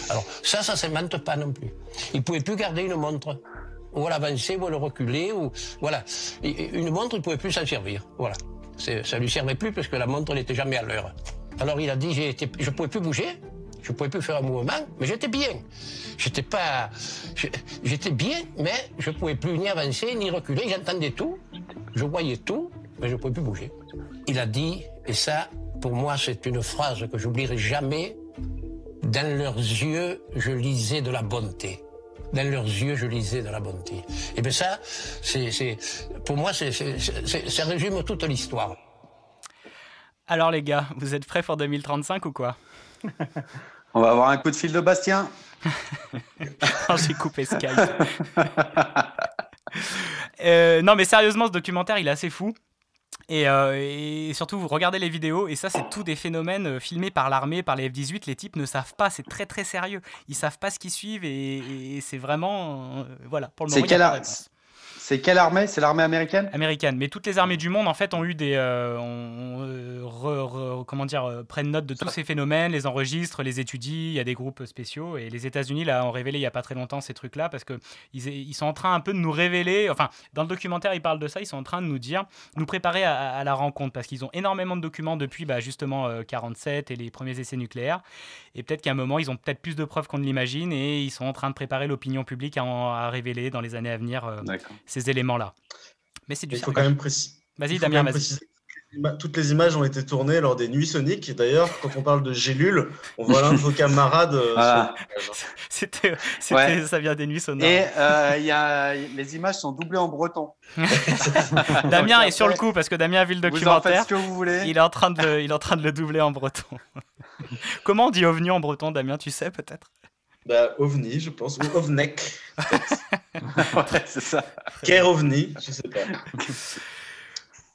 Alors, ça, ça s'invente pas non plus. Il pouvait plus garder une montre. Ou l'avancer, ou le reculer, ou. Voilà. Une montre, il pouvait plus s'en servir. Voilà. Ça lui servait plus parce que la montre n'était jamais à l'heure. Alors il a dit été- je pouvais plus bouger, je pouvais plus faire un mouvement, mais j'étais bien. J'étais pas, j'étais bien, mais je pouvais plus ni avancer ni reculer. J'entendais tout, je voyais tout, mais je pouvais plus bouger. Il a dit, et ça, pour moi, c'est une phrase que j'oublierai jamais. Dans leurs yeux, je lisais de la bonté. Dans leurs yeux, je lisais de la bonté. Et bien ça, c'est, c'est- pour moi, c'est, c'est- c'est- ça résume toute l'histoire. Alors les gars, vous êtes prêts pour 2035 ou quoi? On va avoir un coup de fil de Bastien. J'ai coupé Skype. Euh, non mais sérieusement, ce documentaire, il est assez fou. Et, euh, et surtout, vous regardez les vidéos, et ça, c'est tout des phénomènes euh, filmés par l'armée, par les F-18. Les types ne savent pas, c'est très très sérieux. Ils savent pas ce qu'ils suivent, et, et c'est vraiment. euh, voilà, pour le C'est moment, ar- réponse. C'est quelle armée? C'est l'armée américaine? Américaine. Mais toutes les armées du monde, en fait, ont eu des. euh, ont- euh, re- re- comment dire, euh, prennent note de tous ces phénomènes, les enregistrent, les étudient. Il y a des groupes spéciaux. Et les États-Unis, là, ont révélé il n'y a pas très longtemps ces trucs-là parce qu'ils ils sont en train un peu de nous révéler. Enfin, dans le documentaire, ils parlent de ça. Ils sont en train de nous dire, nous préparer à, à la rencontre parce qu'ils ont énormément de documents depuis, bah, justement, euh, 47 et les premiers essais nucléaires. Et peut-être qu'à un moment, ils ont peut-être plus de preuves qu'on ne l'imagine et ils sont en train de préparer l'opinion publique à, en- à révéler dans les années à venir euh, ces éléments-là. Mais c'est du Il faut quand même préciser. Vas-y, Damien, vas-y. Toutes les images ont été tournées lors des nuits soniques. D'ailleurs, quand on parle de gélules, on voit l'un de vos camarades. euh, Voilà. sur l'image. C'était, c'était- Ouais. ça vient des nuits sonores. Et euh, il y a, les images sont doublées en breton. Damien est sur le coup parce que Damien a vu le vous en documentaire. faites ce que vous voulez. Il est en train de le, il est en train de le doubler en breton. Comment on dit ovni en breton, Damien? Tu sais peut-être? Bah, ovni, je pense. Ou ovnek. ouais, c'est ça. Ker ovni, je sais pas.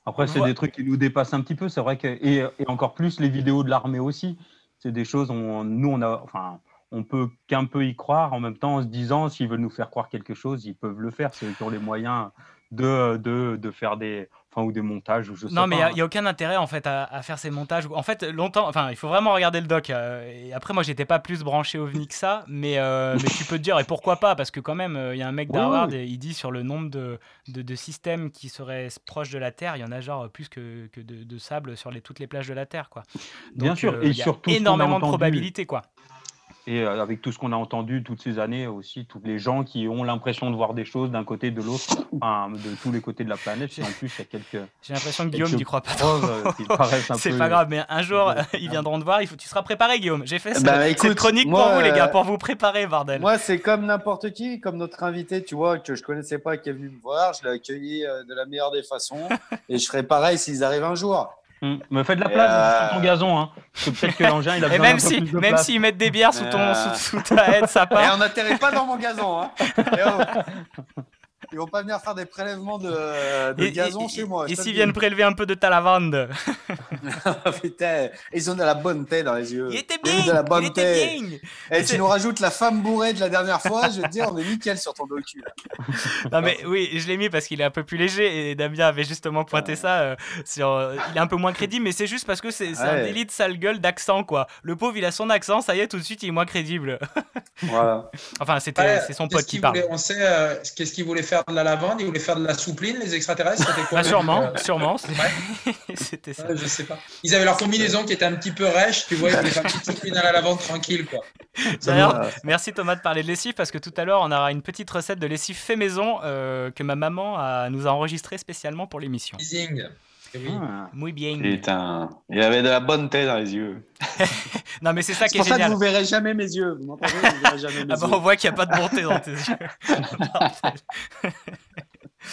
Après, c'est Ouais. des trucs qui nous dépassent un petit peu. C'est vrai que et, et encore plus les vidéos de l'armée aussi. C'est des choses. On, nous, on a, enfin, on peut qu'un peu y croire. En même temps, en se disant, s'ils veulent nous faire croire quelque chose, ils peuvent le faire. C'est ont les moyens de, de, de faire des, enfin, ou des montages ou je sais Non, mais il n'y a, aucun intérêt en fait à, à faire ces montages. En fait, longtemps, enfin, il faut vraiment regarder le doc. euh, et après, moi, j'étais pas plus branché ovni que ça, mais, euh, mais tu peux te dire et pourquoi pas Parce que quand même, euh, il y a un mec d'Harvard oui. il dit sur le nombre de, de, de systèmes qui seraient proches de la Terre, il y en a genre plus que, que de, de sable sur les, toutes les plages de la Terre, quoi. Bien Donc, sûr, euh, et il y a surtout énormément de probabilités, quoi. Et euh, avec tout ce qu'on a entendu toutes ces années aussi, tous les gens qui ont l'impression de voir des choses d'un côté, de l'autre, enfin, de tous les côtés de la planète. Et en plus, il y a quelques. J'ai l'impression que Guillaume n'y croit pas trop. euh, un C'est pas grave, mais un jour, ils viendront te voir. Il faut, tu seras préparé, Guillaume. J'ai fait ce- Bah, cette écoute, chronique moi, pour vous, les gars, euh, pour vous préparer, bordel. Moi, c'est comme n'importe qui, comme notre invité, tu vois, que je connaissais pas, qui est venu me voir. Je l'ai accueilli euh, de la meilleure des façons. et je ferai pareil s'ils arrivent un jour. Hum, Mais fais de la Et, place euh, sur ton gazon, hein. Peut-être que l'engin, il a Et besoin même d'un peu si, plus de même s'ils mettent des bières sous, ton, Euh, sous, sous ta haie de sapin. Et on n'atterrit pas dans mon gazon. Hein. Et oh, Ils vont pas venir faire des prélèvements de, de Et- gazon et- chez moi. Et s'ils viennent prélever un peu de ta lavande Putain, ils ont de la bonne tête dans les yeux. Il était Ils ont bien, de la bonne il était tête. bien. Et tu nous rajoutes la femme bourrée de la dernière fois, je vais te dire, on est nickel sur ton docu. Non mais oui, je l'ai mis parce qu'il est un peu plus léger et Damien avait justement pointé ça euh, sur. euh, il est un peu moins crédible, mais c'est juste parce que c'est un délit de sale gueule d'accent quoi. Le pauvre il a son accent, ça y est tout de suite il est moins crédible. Voilà. enfin c'était Ouais, c'est son pote qui qu'il parle. voulait- On sait euh, qu'est-ce qu'ils voulaient faire de la lavande Ils voulaient faire de la soupline, les extraterrestres C'était quoi Bah, le- sûrement, euh, sûrement. c'est- C'était ça. ouais, je sais pas. Ils avaient leur combinaison qui était un petit peu rêche, tu vois, ils voulaient faire une petite soupline à la lavande tranquille, quoi. D'ailleurs, merci Thomas de parler de lessive parce que tout à l'heure on aura une petite recette de lessive fait maison euh, que ma maman a- nous a enregistrée spécialement pour l'émission. Teasing. Oui. Muy bien. Putain, il avait de la bonne tête dans les yeux. Non mais c'est ça C'est qui est pour ça que génial. vous verrez jamais mes yeux. Vous m'entendez Vous verrez jamais mes Ah bah, yeux. on voit qu'il n'y a pas de bonté dans tes yeux.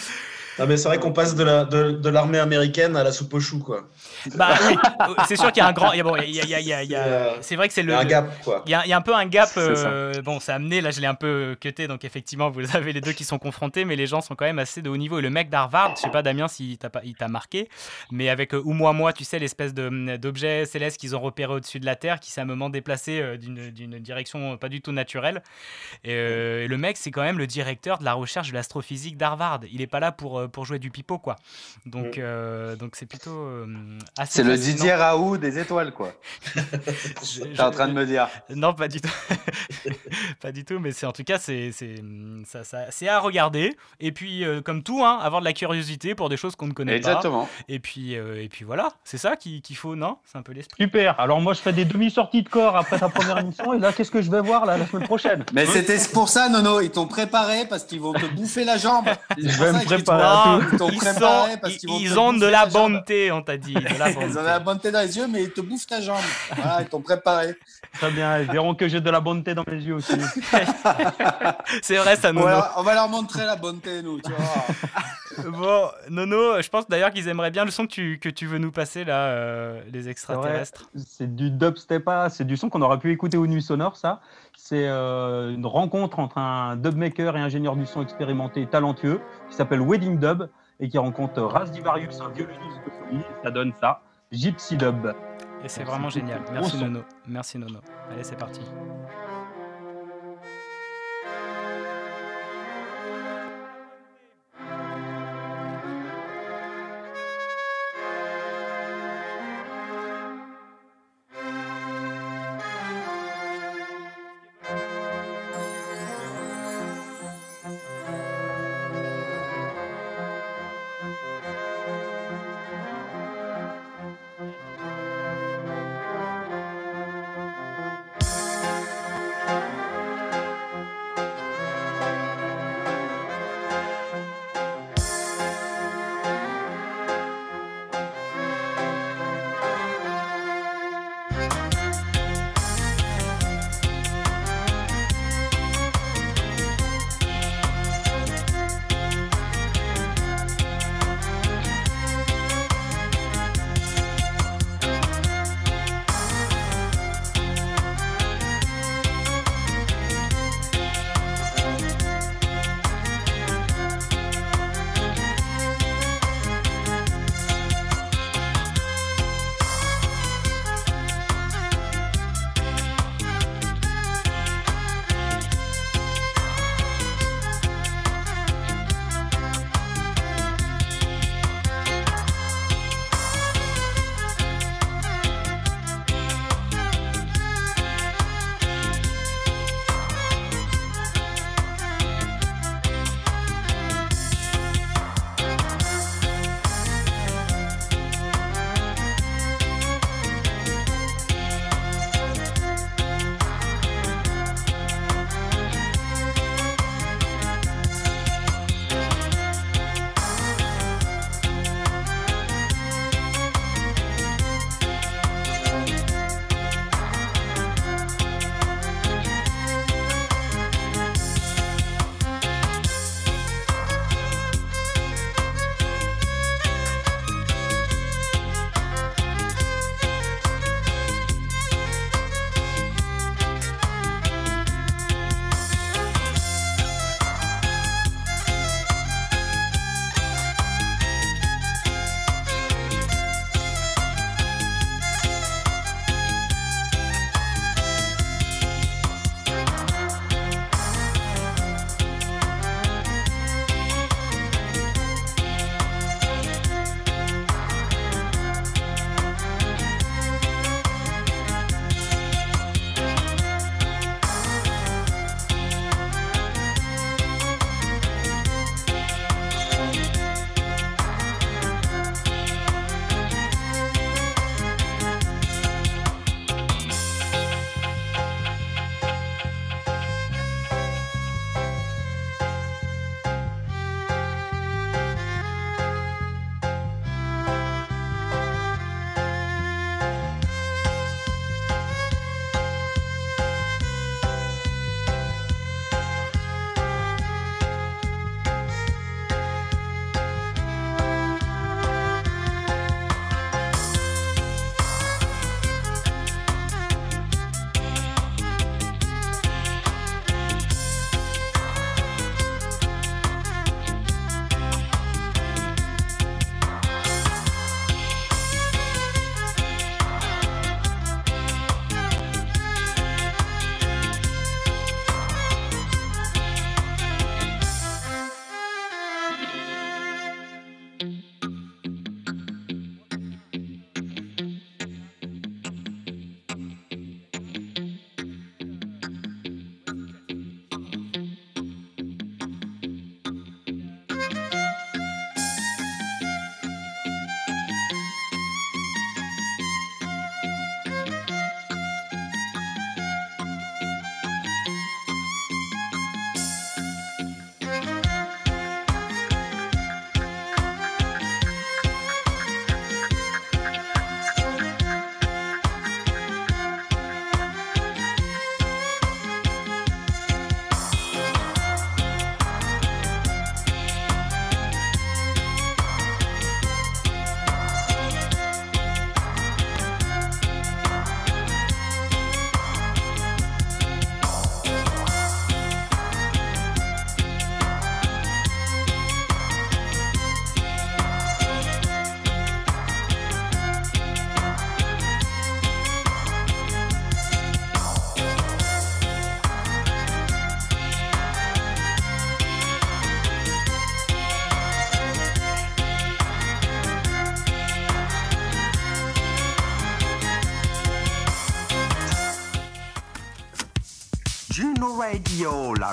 Non, mais c'est vrai qu'on passe de la- de, de l'armée américaine à la soupe aux choux, quoi. Bah oui, c'est sûr qu'il y a un grand. il y a- bon, il y a- il y a- il y a- il y a- C'est, euh, vrai que c'est il y le. a un le- gap, quoi. Il y a, il y a un peu un gap. C'est ça. euh, bon, c'est amené. Là, je l'ai un peu cuté, donc effectivement, vous avez les deux qui sont confrontés, mais les gens sont quand même assez de haut niveau. Et le mec d'Harvard, je sais pas, Damien, s'il t'a pas- il t'a marqué, mais avec euh, ou moi, moi, tu sais, l'espèce de- d'objet céleste qu'ils ont repéré au-dessus de la Terre, qui s'est à un moment déplacé euh, d'une d'une direction pas du tout naturelle. Et, euh, et le mec, c'est quand même le directeur de la recherche de l'astrophysique d'Harvard. Il est pas là pour, euh, pour jouer du pipeau, quoi. Donc, euh, donc c'est plutôt euh, assez. C'est le. Didier Raoult des étoiles, quoi. T'es en train de me dire. Non, pas du tout. pas du tout, mais c'est en tout cas, c'est c'est ça, ça- c'est à regarder. Et puis, euh, comme tout, hein, avoir de la curiosité pour des choses qu'on ne connaît Exactement. pas. Et puis, euh, et puis voilà, c'est ça qu'il qu'il faut, non? C'est un peu l'esprit. Super. Alors moi, je fais des demi-sorties de corps après ta première émission. Et là, qu'est-ce que je vais voir là la semaine prochaine? Mais c'était pour ça, Nono. Ils t'ont préparé parce qu'ils vont te bouffer la jambe. Je vais me préparer Non, tout. Ils t'ont ils, préparé sont- parce qu'ils vont ils te ont de la jambe. bonté, on t'a dit. de la Ils ont de la bonté dans les yeux, mais ils te bouffent ta jambe. Voilà, ils t'ont préparé. Très bien. Ils verront que j'ai de la bonté dans les yeux aussi. C'est vrai, ça, On Nono. va, leur, on va leur montrer la bonté, nous. Tu vois. Bon, Nono, je pense d'ailleurs qu'ils aimeraient bien le son que tu, que tu veux nous passer là, euh, les extraterrestres. C'est du dubstep, ah, c'est du son qu'on aurait pu écouter aux nuits sonores, ça. C'est euh, une rencontre entre un dubmaker et ingénieur du son expérimenté et talentueux qui s'appelle Wedding Dub et qui rencontre Raz Divarius, un violoniste de folie. Ça donne ça, Gypsy Dub. Et c'est vraiment génial. Merci. Nono. Merci Nono. Allez, c'est parti.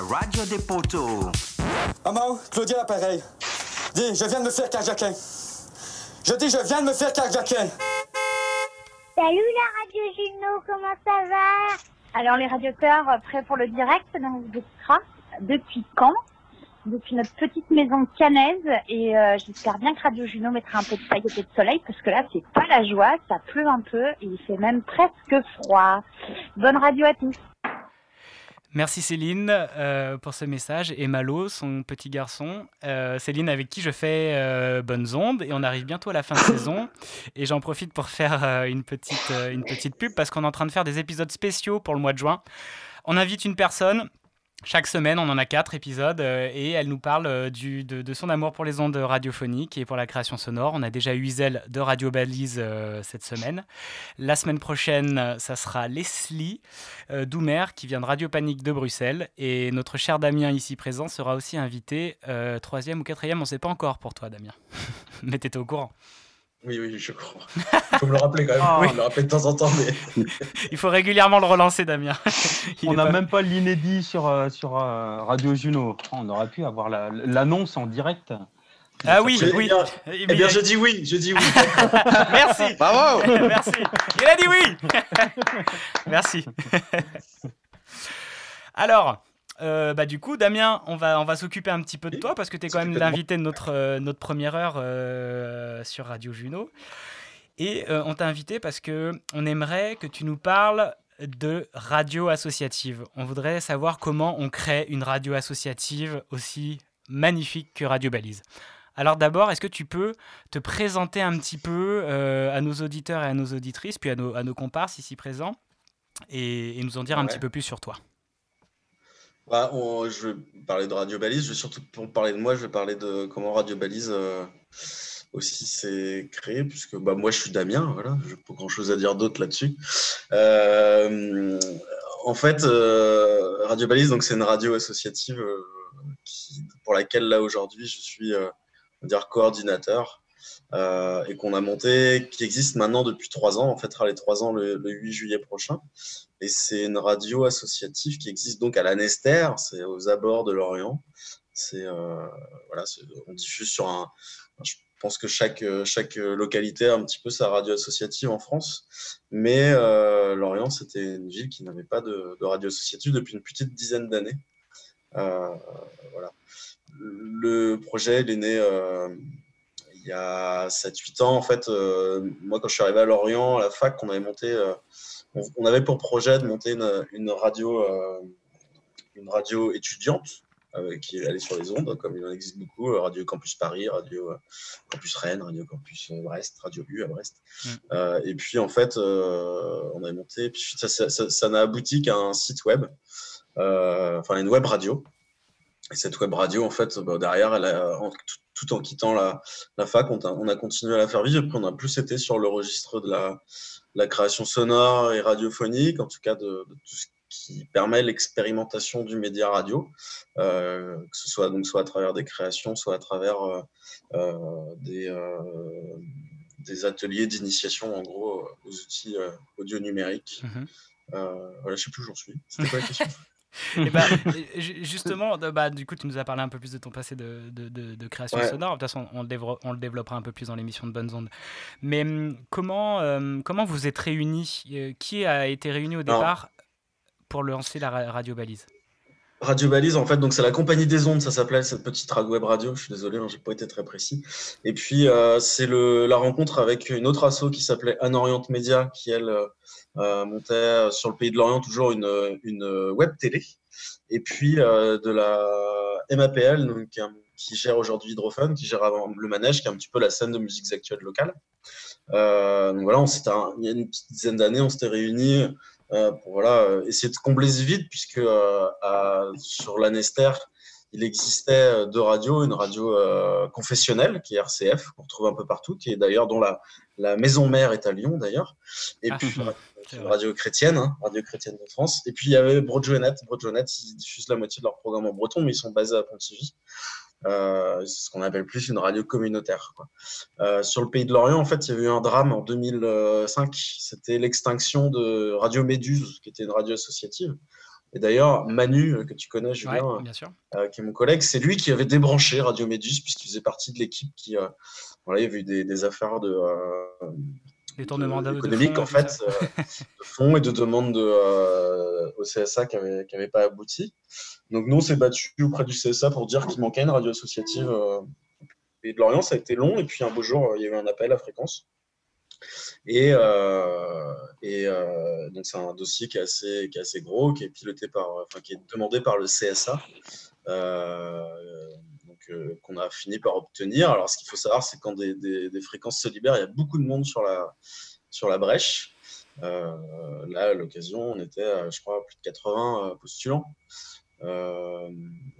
La radio des poteaux. Maman, Claudia l'appareil. Dis, je viens de me faire carjacker. Je dis, je viens de me faire carjacker. Salut la radio Juno, comment ça va? Alors les radiateurs euh, prêts pour le direct dans le Extra. Depuis quand? Depuis notre petite maison canaise et euh, j'espère bien que Radio Juno mettra un peu de paillettes et de soleil parce que là c'est pas la joie, ça pleut un peu et il fait même presque froid. Bonne radio à tous. Merci Céline euh, pour ce message et Malo, son petit garçon. Euh, Céline avec qui je fais euh, Bonnes Ondes et on arrive bientôt à la fin de saison. Et j'en profite pour faire une, petite, une petite pub parce qu'on est en train de faire des épisodes spéciaux pour le mois de juin. On invite une personne. Chaque semaine, on en a quatre épisodes euh, et elle nous parle euh, du, de, son amour pour les ondes radiophoniques et pour la création sonore. On a déjà eu de Radio Balise euh, cette semaine. La semaine prochaine, ça sera Leslie Doumer qui vient de Radio Panique de Bruxelles. Et notre cher Damien ici présent sera aussi invité, troisième ou quatrième, on ne sait pas encore pour toi Damien. Mais tu étais au courant. Oui, oui, je crois. Il faut me le rappeler quand même. Ah. Il me le rappeler de temps en temps, mais. Il faut régulièrement le relancer Damien. Il on n'a pas- même pas l'inédit sur, euh, sur euh, Radio Juno. On aurait pu avoir la- l'annonce en direct. Ah oui, Eh oui. bien- Eh Eh bien, bien, je dis oui, je dis oui. Merci. Bravo. Merci. Il a dit oui. Merci. Alors, euh, bah, du coup, Damien, on va, on va s'occuper un petit peu de toi parce que tu es quand même l'invité de notre, euh, notre première heure euh, sur Radio Juno. Et on t'a invité parce que on aimerait que tu nous parles de radio associative. On voudrait savoir comment on crée une radio associative aussi magnifique que Radio Balise. Alors d'abord, est-ce que tu peux te présenter un petit peu à nos auditeurs et à nos auditrices, puis à nos, à nos comparses ici présents, et, et nous en dire un petit peu plus sur toi? Bah, je vais parler de Radio Balise. Je vais surtout, pour parler de moi, je vais parler de comment Radio Balise euh, aussi s'est créé, puisque bah, moi, je suis Damien. Voilà, je n'ai pas grand-chose à dire d'autre là-dessus. Euh, en fait, euh, Radio Balise, donc, c'est une radio associative pour laquelle, là, aujourd'hui, je suis on va dire, coordinateur. Euh, et qu'on a monté, qui existe maintenant depuis trois ans. On fêtera les trois ans le, le 8 juillet prochain. Et c'est une radio associative qui existe donc à l'Anester, c'est aux abords de Lorient. C'est euh, voilà, on diffuse sur un. Je pense que chaque chaque localité a un petit peu sa radio associative en France, mais euh, Lorient c'était une ville qui n'avait pas de, de radio associative depuis une petite dizaine d'années. Voilà. Le projet il est né il y a 7-8 ans en fait. euh, moi quand je suis arrivé à Lorient à la fac, on avait monté euh, on, on avait pour projet de monter une, une radio, euh, une radio étudiante euh, qui allait sur les ondes, comme il en existe beaucoup, euh, Radio Campus Paris, Radio euh, Campus Rennes, Radio Campus Brest, Radio U à Brest. Mm. Et puis en fait, on avait monté, puis ça n'a abouti qu'à un site web, enfin une web radio. Et cette web radio, en fait, bah, derrière, elle a, en- tout, tout en quittant la, la fac, on a, on a continué à la faire vivre. Et puis, on a plus été sur le registre de la, la création sonore et radiophonique, en tout cas de, de tout ce qui permet l'expérimentation du média radio, euh, que ce soit donc soit à travers des créations, soit à travers euh, euh, des, des ateliers d'initiation en gros aux outils audio numériques. Mhm. Euh, voilà, je sais plus où j'en suis. C'était quoi la question? Et bah, et ju- justement, bah, du coup, tu nous as parlé un peu plus de ton passé de, de, de- de création Ouais. sonore. De toute façon, on le, dévelop- on le développera un peu plus dans l'émission de Bonnes Ondes. Mais hum, comment, euh, comment vous êtes réunis? Euh, Qui a été réuni au départ pour lancer la ra- radio balise? Radio Balise, en fait, donc c'est la compagnie des ondes, ça s'appelait cette petite web radio. Je suis désolé, hein, j'ai pas été très précis. Et puis euh, c'est la rencontre avec une autre asso qui s'appelait Anne Oriente Média, qui elle euh, euh, montait sur le pays de l'Orient toujours une, une web télé. Et puis de la MAPL, donc, qui, gère aujourd'hui Hydrophone, qui gère avant le Manège, qui est un petit peu la scène de musiques actuelles locales. Donc voilà, on il y a une petite dizaine d'années, on s'était réunis pour voilà, euh, essayer de combler ce vide, puisque euh, à- sur la Nester, il existait euh, deux radios, une radio euh, confessionnelle qui est RCF, qu'on retrouve un peu partout, qui est d'ailleurs dont la, la maison mère est à Lyon d'ailleurs, et Ah, puis une radio chrétienne, hein, radio chrétienne de France. Et puis il y avait Broadjonet. Broadjonet, ils diffusent la moitié de leur programme en breton, mais ils sont basés à Pontivy. Euh, c'est ce qu'on appelle plus une radio communautaire. quoi. Euh, sur le pays de l'Orient, en fait, il y a eu un drame en 2005. C'était l'extinction de Radio Méduse, qui était une radio associative. Et d'ailleurs, Manu, euh, que tu connais, Julien, Ouais, bien sûr. euh, qui est mon collègue, c'est lui qui avait débranché Radio Méduse, puisqu'il faisait partie de l'équipe qui. voilà, il y avait eu des, des affaires de. Euh, Les tournements de, de économique fonds et en fait, euh, de fonds et de demandes de, euh, au CSA qui n'avaient qui pas abouti. Donc nous, on s'est battu auprès du CSA pour dire qu'il manquait une radio associative. euh, et de Lorient, ça a été long. Et puis un beau jour, il y a eu un appel à fréquence. Et, euh, et euh, donc c'est un dossier qui est assez, qui est assez gros, qui est piloté par, enfin qui est demandé par le CSA. Qu'on a fini par obtenir. Alors, ce qu'il faut savoir, c'est que quand des, des- des fréquences se libèrent, il y a beaucoup de monde sur la, sur la brèche. Euh, là, à l'occasion, on était, je crois, à plus de 80 euh, postulants. Euh,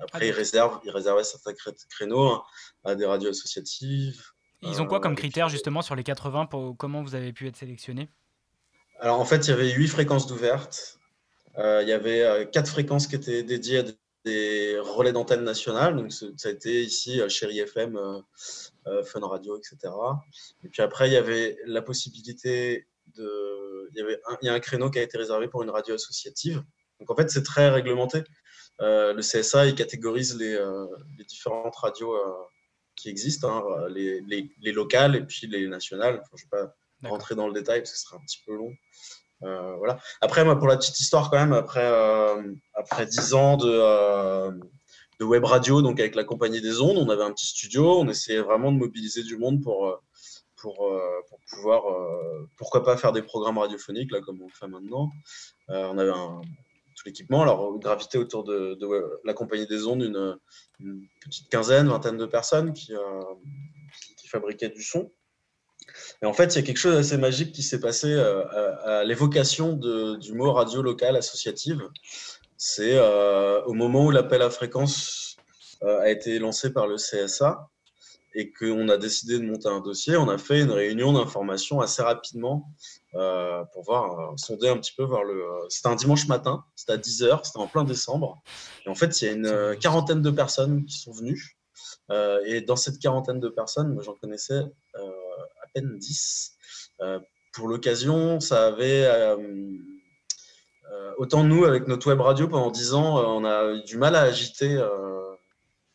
après, ils, réservent, ils réservaient certains cré- créneaux hein, à des radios associatives. Ils ont quoi comme critères justement sur les 80 pour comment vous avez pu être sélectionné Alors en fait, il y avait huit fréquences d'ouvertes. Euh, il y avait euh, quatre fréquences qui étaient dédiées à des- des relais d'antenne nationale. Donc ça a été ici Chéri FM, euh, euh, Fun Radio, etc. Et puis après, il y avait la possibilité de. Il y, avait un, il y a un créneau qui a été réservé pour une radio associative. Donc en fait, c'est très réglementé. Euh, le CSA, il catégorise les, euh, les différentes radios euh, qui existent, hein, les, les- les locales et puis les nationales. Enfin, je ne vais pas rentrer dans le détail parce que ce serait un petit peu long. Euh, voilà. Après, moi, pour la petite histoire, quand même, après, euh, après 10 ans de, euh, de web radio, donc avec la compagnie des ondes, on avait un petit studio, on essayait vraiment de mobiliser du monde pour, pour, pour pouvoir, pourquoi pas faire des programmes radiophoniques, là, comme on le fait maintenant. On avait un, tout l'équipement, alors on gravitait autour de, de, la compagnie des ondes une, une petite quinzaine, vingtaine de personnes qui, qui fabriquaient du son. Et en fait, il y a quelque chose d'assez magique qui s'est passé euh, à, l'évocation du mot radio locale associative. C'est euh, au moment où l'appel à fréquence euh, a été lancé par le CSA et qu'on a décidé de monter un dossier, on a fait une réunion d'information assez rapidement pour voir, sonder un petit peu vers le. C'était un dimanche matin, c'était à 10h, c'était en plein décembre. Et en fait, il y a une quarantaine de personnes qui sont venues. Et dans cette quarantaine de personnes, moi j'en connaissais peine 10. Euh, pour l'occasion, ça avait. euh, euh, autant nous, avec notre web radio, pendant 10 ans, on a eu du mal à agiter,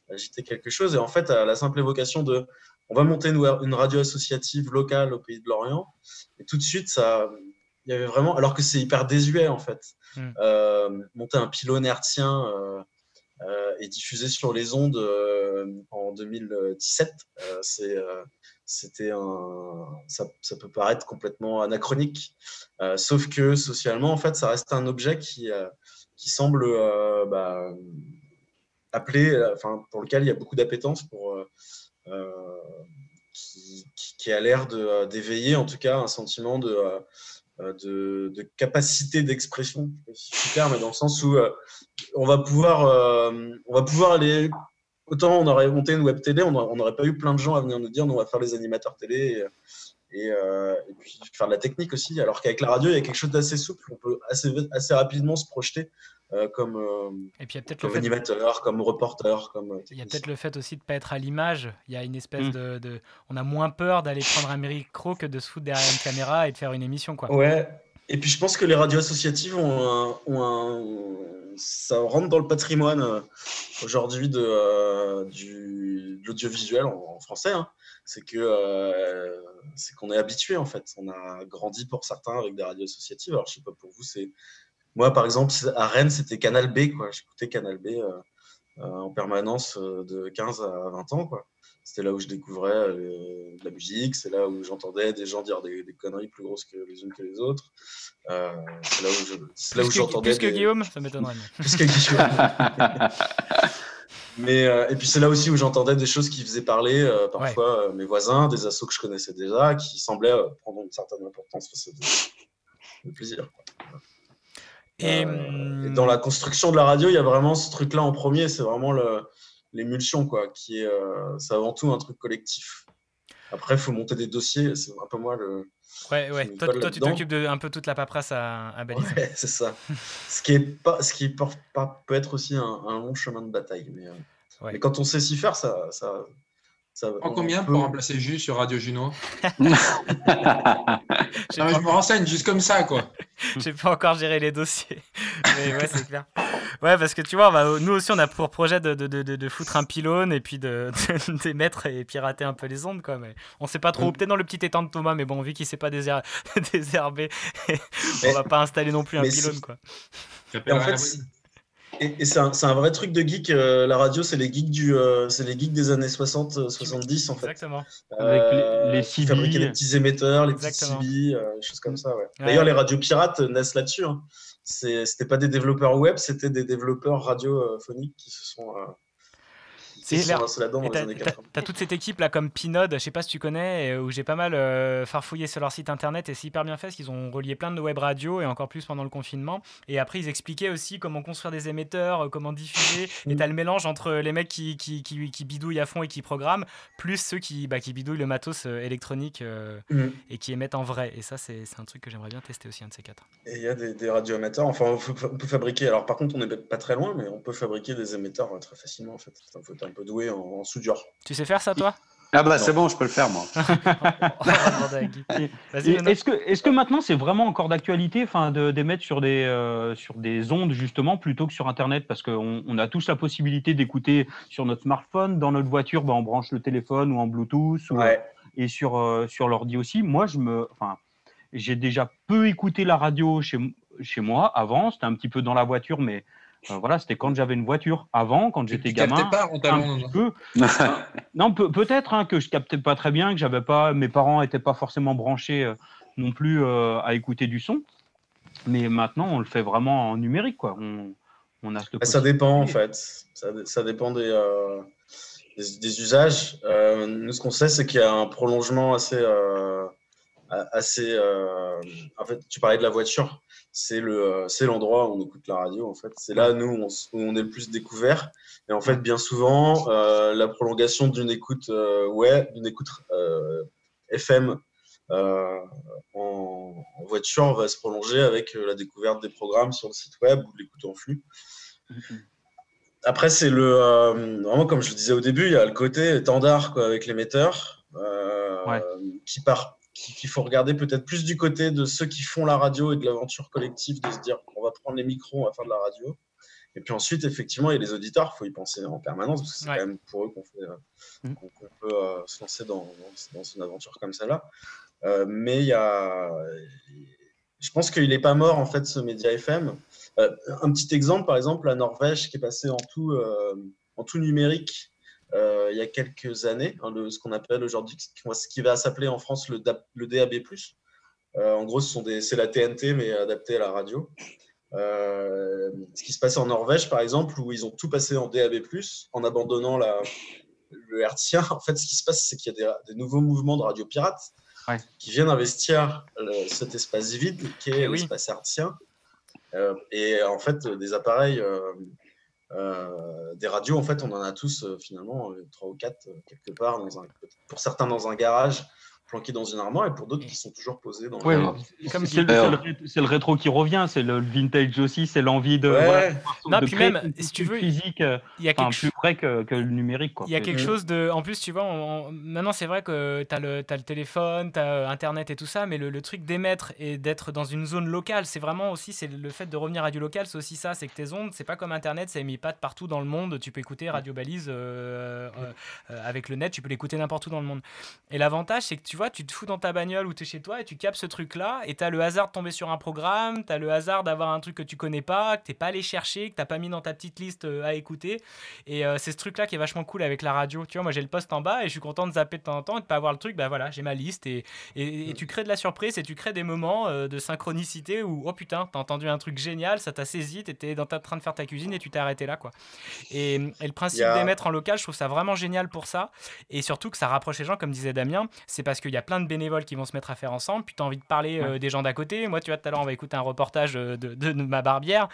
agiter quelque chose. Et en fait, à la simple évocation de on va monter une, radio associative locale au pays de l'Orient, et tout de suite, ça. Il y avait vraiment. Alors que c'est hyper désuet, en fait. Mm. Euh, monter un pylône hertzien. euh, euh, et diffusé sur les ondes en 2017. Euh, c'est, c'était un, ça, peut paraître complètement anachronique, euh, sauf que socialement, en fait, ça reste un objet qui, euh, qui semble euh, bah, appelé, enfin, pour lequel il y a beaucoup d'appétence pour. euh, qui, qui- a l'air de, d'éveiller en tout cas un sentiment de, de, capacité d'expression, si je suis clair, mais dans le sens où on va pouvoir, on va pouvoir aller. Autant on aurait monté une web télé, on n'aurait pas eu plein de gens à venir nous dire, nous on va faire les animateurs télé et, euh, et puis faire de la technique aussi. Alors qu'avec la radio, il y a quelque chose d'assez souple. On peut assez, assez rapidement se projeter euh, comme, euh, Et puis il y a peut-être le comme fait- animateur, comme reporter, comme euh, Il y a peut-être le fait aussi de pas être à l'image. Il y a une espèce Mm. de, de- On a moins peur d'aller prendre un micro que de se foutre derrière une caméra et de faire une émission. Quoi. Ouais. Et puis je pense que les radios associatives ont un, ont un- ça rentre dans le patrimoine euh, aujourd'hui de, euh, de l'audiovisuel en, français. hein. C'est que euh, c'est qu'on est habitué en fait. On a grandi pour certains avec des radios associatives. Alors je sais pas pour vous, c'est moi par exemple à Rennes c'était Canal B quoi. J'écoutais Canal B en permanence de 15 à 20 ans quoi. C'était là où je découvrais euh, de la musique, c'est là où j'entendais des gens dire des, des conneries plus grosses que les unes que les autres. Euh, c'est là où je- c'est là où Plus que- j'entendais. plus que des- Guillaume, ça m'étonnerait. Plus que Guillaume. Mais, euh, et puis c'est là aussi où j'entendais des choses qui faisaient parler parfois mes voisins, des assos que je connaissais déjà, qui semblaient prendre une certaine importance. De, de plaisir. quoi. Et, et dans la construction de la radio, il y a vraiment ce truc-là en premier, c'est vraiment le- l'émulsion, quoi, qui est, euh, c'est avant tout un truc collectif. Après, il faut monter des dossiers, c'est un peu moi le. Ouais, ouais. Toi, tu t'occupes de un peu toute la paperasse à, à. Ouais, c'est ça. Ce qui est pas, ce qui porte pas peut être aussi un, un long chemin de bataille, mais, euh, mais quand on sait s'y faire, ça, ça, ça. En on combien peut- pour remplacer Jus sur Radio Juno? Non, mais Je me renseigne juste comme ça, quoi. J'ai pas encore géré les dossiers. Mais ouais, c'est clair. Ouais, parce que tu vois, nous aussi, on a pour projet de, de, de, de- de foutre un pylône et puis de, de- d'émettre et pirater un peu les ondes. Quoi. Mais on sait pas trop. Mm. Peut-être dans le petit étang de Thomas, mais bon, vu qu'il sait pas désher- désherber, on va pas installer non plus un mais pylône. Quoi. Et en fait, c'est- et, et c'est un, vrai truc de geek. euh, la radio, c'est les geeks du, euh, c'est les geeks des années 60, euh, 70 en fait. Exactement. Avec les- les CB. fabriquaient des petits émetteurs, les Exactement. petits CB, euh, des choses comme ça. Ouais. Ouais. D'ailleurs, les radios pirates naissent là-dessus. Hein. C'était pas des développeurs web, c'était des développeurs radiophoniques qui se sont, clair. Et t'as- années t'as- 80. T'as toute cette équipe là comme Pinode, je sais pas si tu connais, où j'ai pas mal euh, farfouillé sur leur site internet et c'est hyper bien fait parce qu'ils ont relié plein de web radios et encore plus pendant le confinement. Et après ils expliquaient aussi comment construire des émetteurs, euh, comment diffuser. Et t'as le mélange entre les mecs qui, qui, qui, qui bidouillent à fond et qui programment, plus ceux qui, bah, qui bidouillent le matos euh, électronique euh, Mhm. et qui émettent en vrai. Et ça c'est un truc que j'aimerais bien tester aussi, un de ces quatre. Et il y a des, des radioamateurs. Enfin, on peut, fabriquer. Alors, par contre, on n'est pas très loin, mais on peut fabriquer des émetteurs très facilement. En fait, un peu doué en, en soudure. Tu sais faire ça toi? Ah bah c'est bon, je peux le faire moi. Est-ce que, est que maintenant c'est vraiment encore d'actualité enfin, de- d'émettre sur, des, euh, sur des ondes justement plutôt que sur Internet? Parce qu'on on a tous la possibilité d'écouter sur notre smartphone, dans notre voiture, ben, on branche le téléphone ou en Bluetooth ou, Ouais. et sur, euh, sur l'ordi aussi. Moi, je me, enfin, j'ai déjà peu écouté la radio chez, chez moi avant, c'était un petit peu dans la voiture, mais euh, voilà, c'était quand j'avais une voiture. Avant, quand j'étais tu captais gamin, pas, on t'a un petit peu. Non, peut- peut-être hein, que je captais pas très bien, que j'avais pas, mes parents étaient pas forcément branchés euh, non plus euh, à écouter du son. Mais maintenant, on le fait vraiment en numérique, quoi. On, on a Bah, ça dépend en fait. Ça, ça dépend des, euh, des, des usages. Euh, nous, ce qu'on sait, c'est qu'il y a un prolongement assez. euh, a- assez euh, en fait, tu parlais de la voiture. C'est le, euh, c'est l'endroit où on écoute la radio. En fait, c'est là nous on, s- où on est le plus découvert. Et en fait, bien souvent, euh, la prolongation d'une écoute euh, d'une écoute euh, FM en, en voiture va se prolonger avec la découverte des programmes sur le site web ou l'écoute en flux. Après, c'est le. vraiment, comme je le disais au début, il y a le côté étendard quoi, avec l'émetteur qui part. Qui- Qu'il faut regarder peut-être plus du côté de ceux qui font la radio et de l'aventure collective, de se dire on va prendre les micros, on va faire de la radio. Et puis ensuite, effectivement, il y a les auditeurs, il faut y penser en permanence, parce que c'est quand même pour eux qu'on fait, euh, qu'on qu'on peut euh, se lancer dans, dans, dans une aventure comme celle-là. Euh, mais il y a. Je pense qu'il n'est pas mort, en fait, ce média FM. Euh, un petit exemple, par exemple, la Norvège qui est passée en tout, en tout numérique euh, il y a quelques années, hein, le- ce qu'on appelle aujourd'hui, ce qui va s'appeler en France le, DAB le DAB+. Euh, en gros, ce sont des- c'est la TNT, mais adaptée à la radio. Euh, ce qui se passait en Norvège, par exemple, où ils ont tout passé en DAB+, en abandonnant la, le hertzien. En fait, ce qui se passe, c'est qu'il y a des, des nouveaux mouvements de radio pirates qui viennent investir le- cet espace vide qui est l'espace hertzien. Et en fait, des appareils, euh, des radios, en fait, on en a tous euh, finalement euh, trois ou quatre quelque part, dans un, pour certains dans un garage, planqués dans une armoire et pour d'autres qui sont toujours posés dans Ouais, le c'est c'est le, rétro qui revient, c'est le vintage aussi, c'est l'envie de, Ouais. voilà, Non, de puis créer même, si chose tu veux, physique, euh, il y a enfin, quelque plus vrai que, que le numérique. Quoi. Il y a quelque Mm. chose de. En plus, tu vois, on- on- maintenant c'est vrai que tu as le, t'as le téléphone, tu as Internet et tout ça, mais le, le truc d'émettre et d'être dans une zone locale, c'est vraiment aussi c'est le fait de revenir à du local, c'est aussi ça, c'est que tes ondes, c'est pas comme Internet, ça émet pas de partout dans le monde. Tu peux écouter Radio Balise euh, euh, euh, avec le net, tu peux l'écouter n'importe où dans le monde. Et l'avantage, c'est que tu vois, tu te fous dans ta bagnole ou tu es chez toi et tu capes ce truc-là, et tu as le hasard de tomber sur un programme, tu as le hasard d'avoir un truc que tu connais pas, que t'es pas allé chercher, que t'as pas mis dans ta petite liste euh, à écouter. Et euh, c'est ce truc-là qui est vachement cool avec la radio. Tu vois, moi j'ai le poste en bas et je suis content de zapper de temps en temps et de pas avoir le truc. Bah voilà, j'ai ma liste et, et, et tu crées de la surprise et tu crées des moments euh, de synchronicité où, oh putain, t'as entendu un truc génial, ça t'a saisi, t'étais dans ta train de faire ta cuisine et tu t'es arrêté là, quoi. Et, et le principe Il y a- d'émettre en local, je trouve ça vraiment génial pour ça. Et surtout que ça rapproche les gens, comme disait Damien, c'est parce qu'il y a plein de bénévoles qui vont se mettre à faire ensemble, puis t'as envie de parler euh, des gens d'à côté. Moi, tu vois, tout à l'heure, on va écouter un reportage euh, de, de- de ma barbière.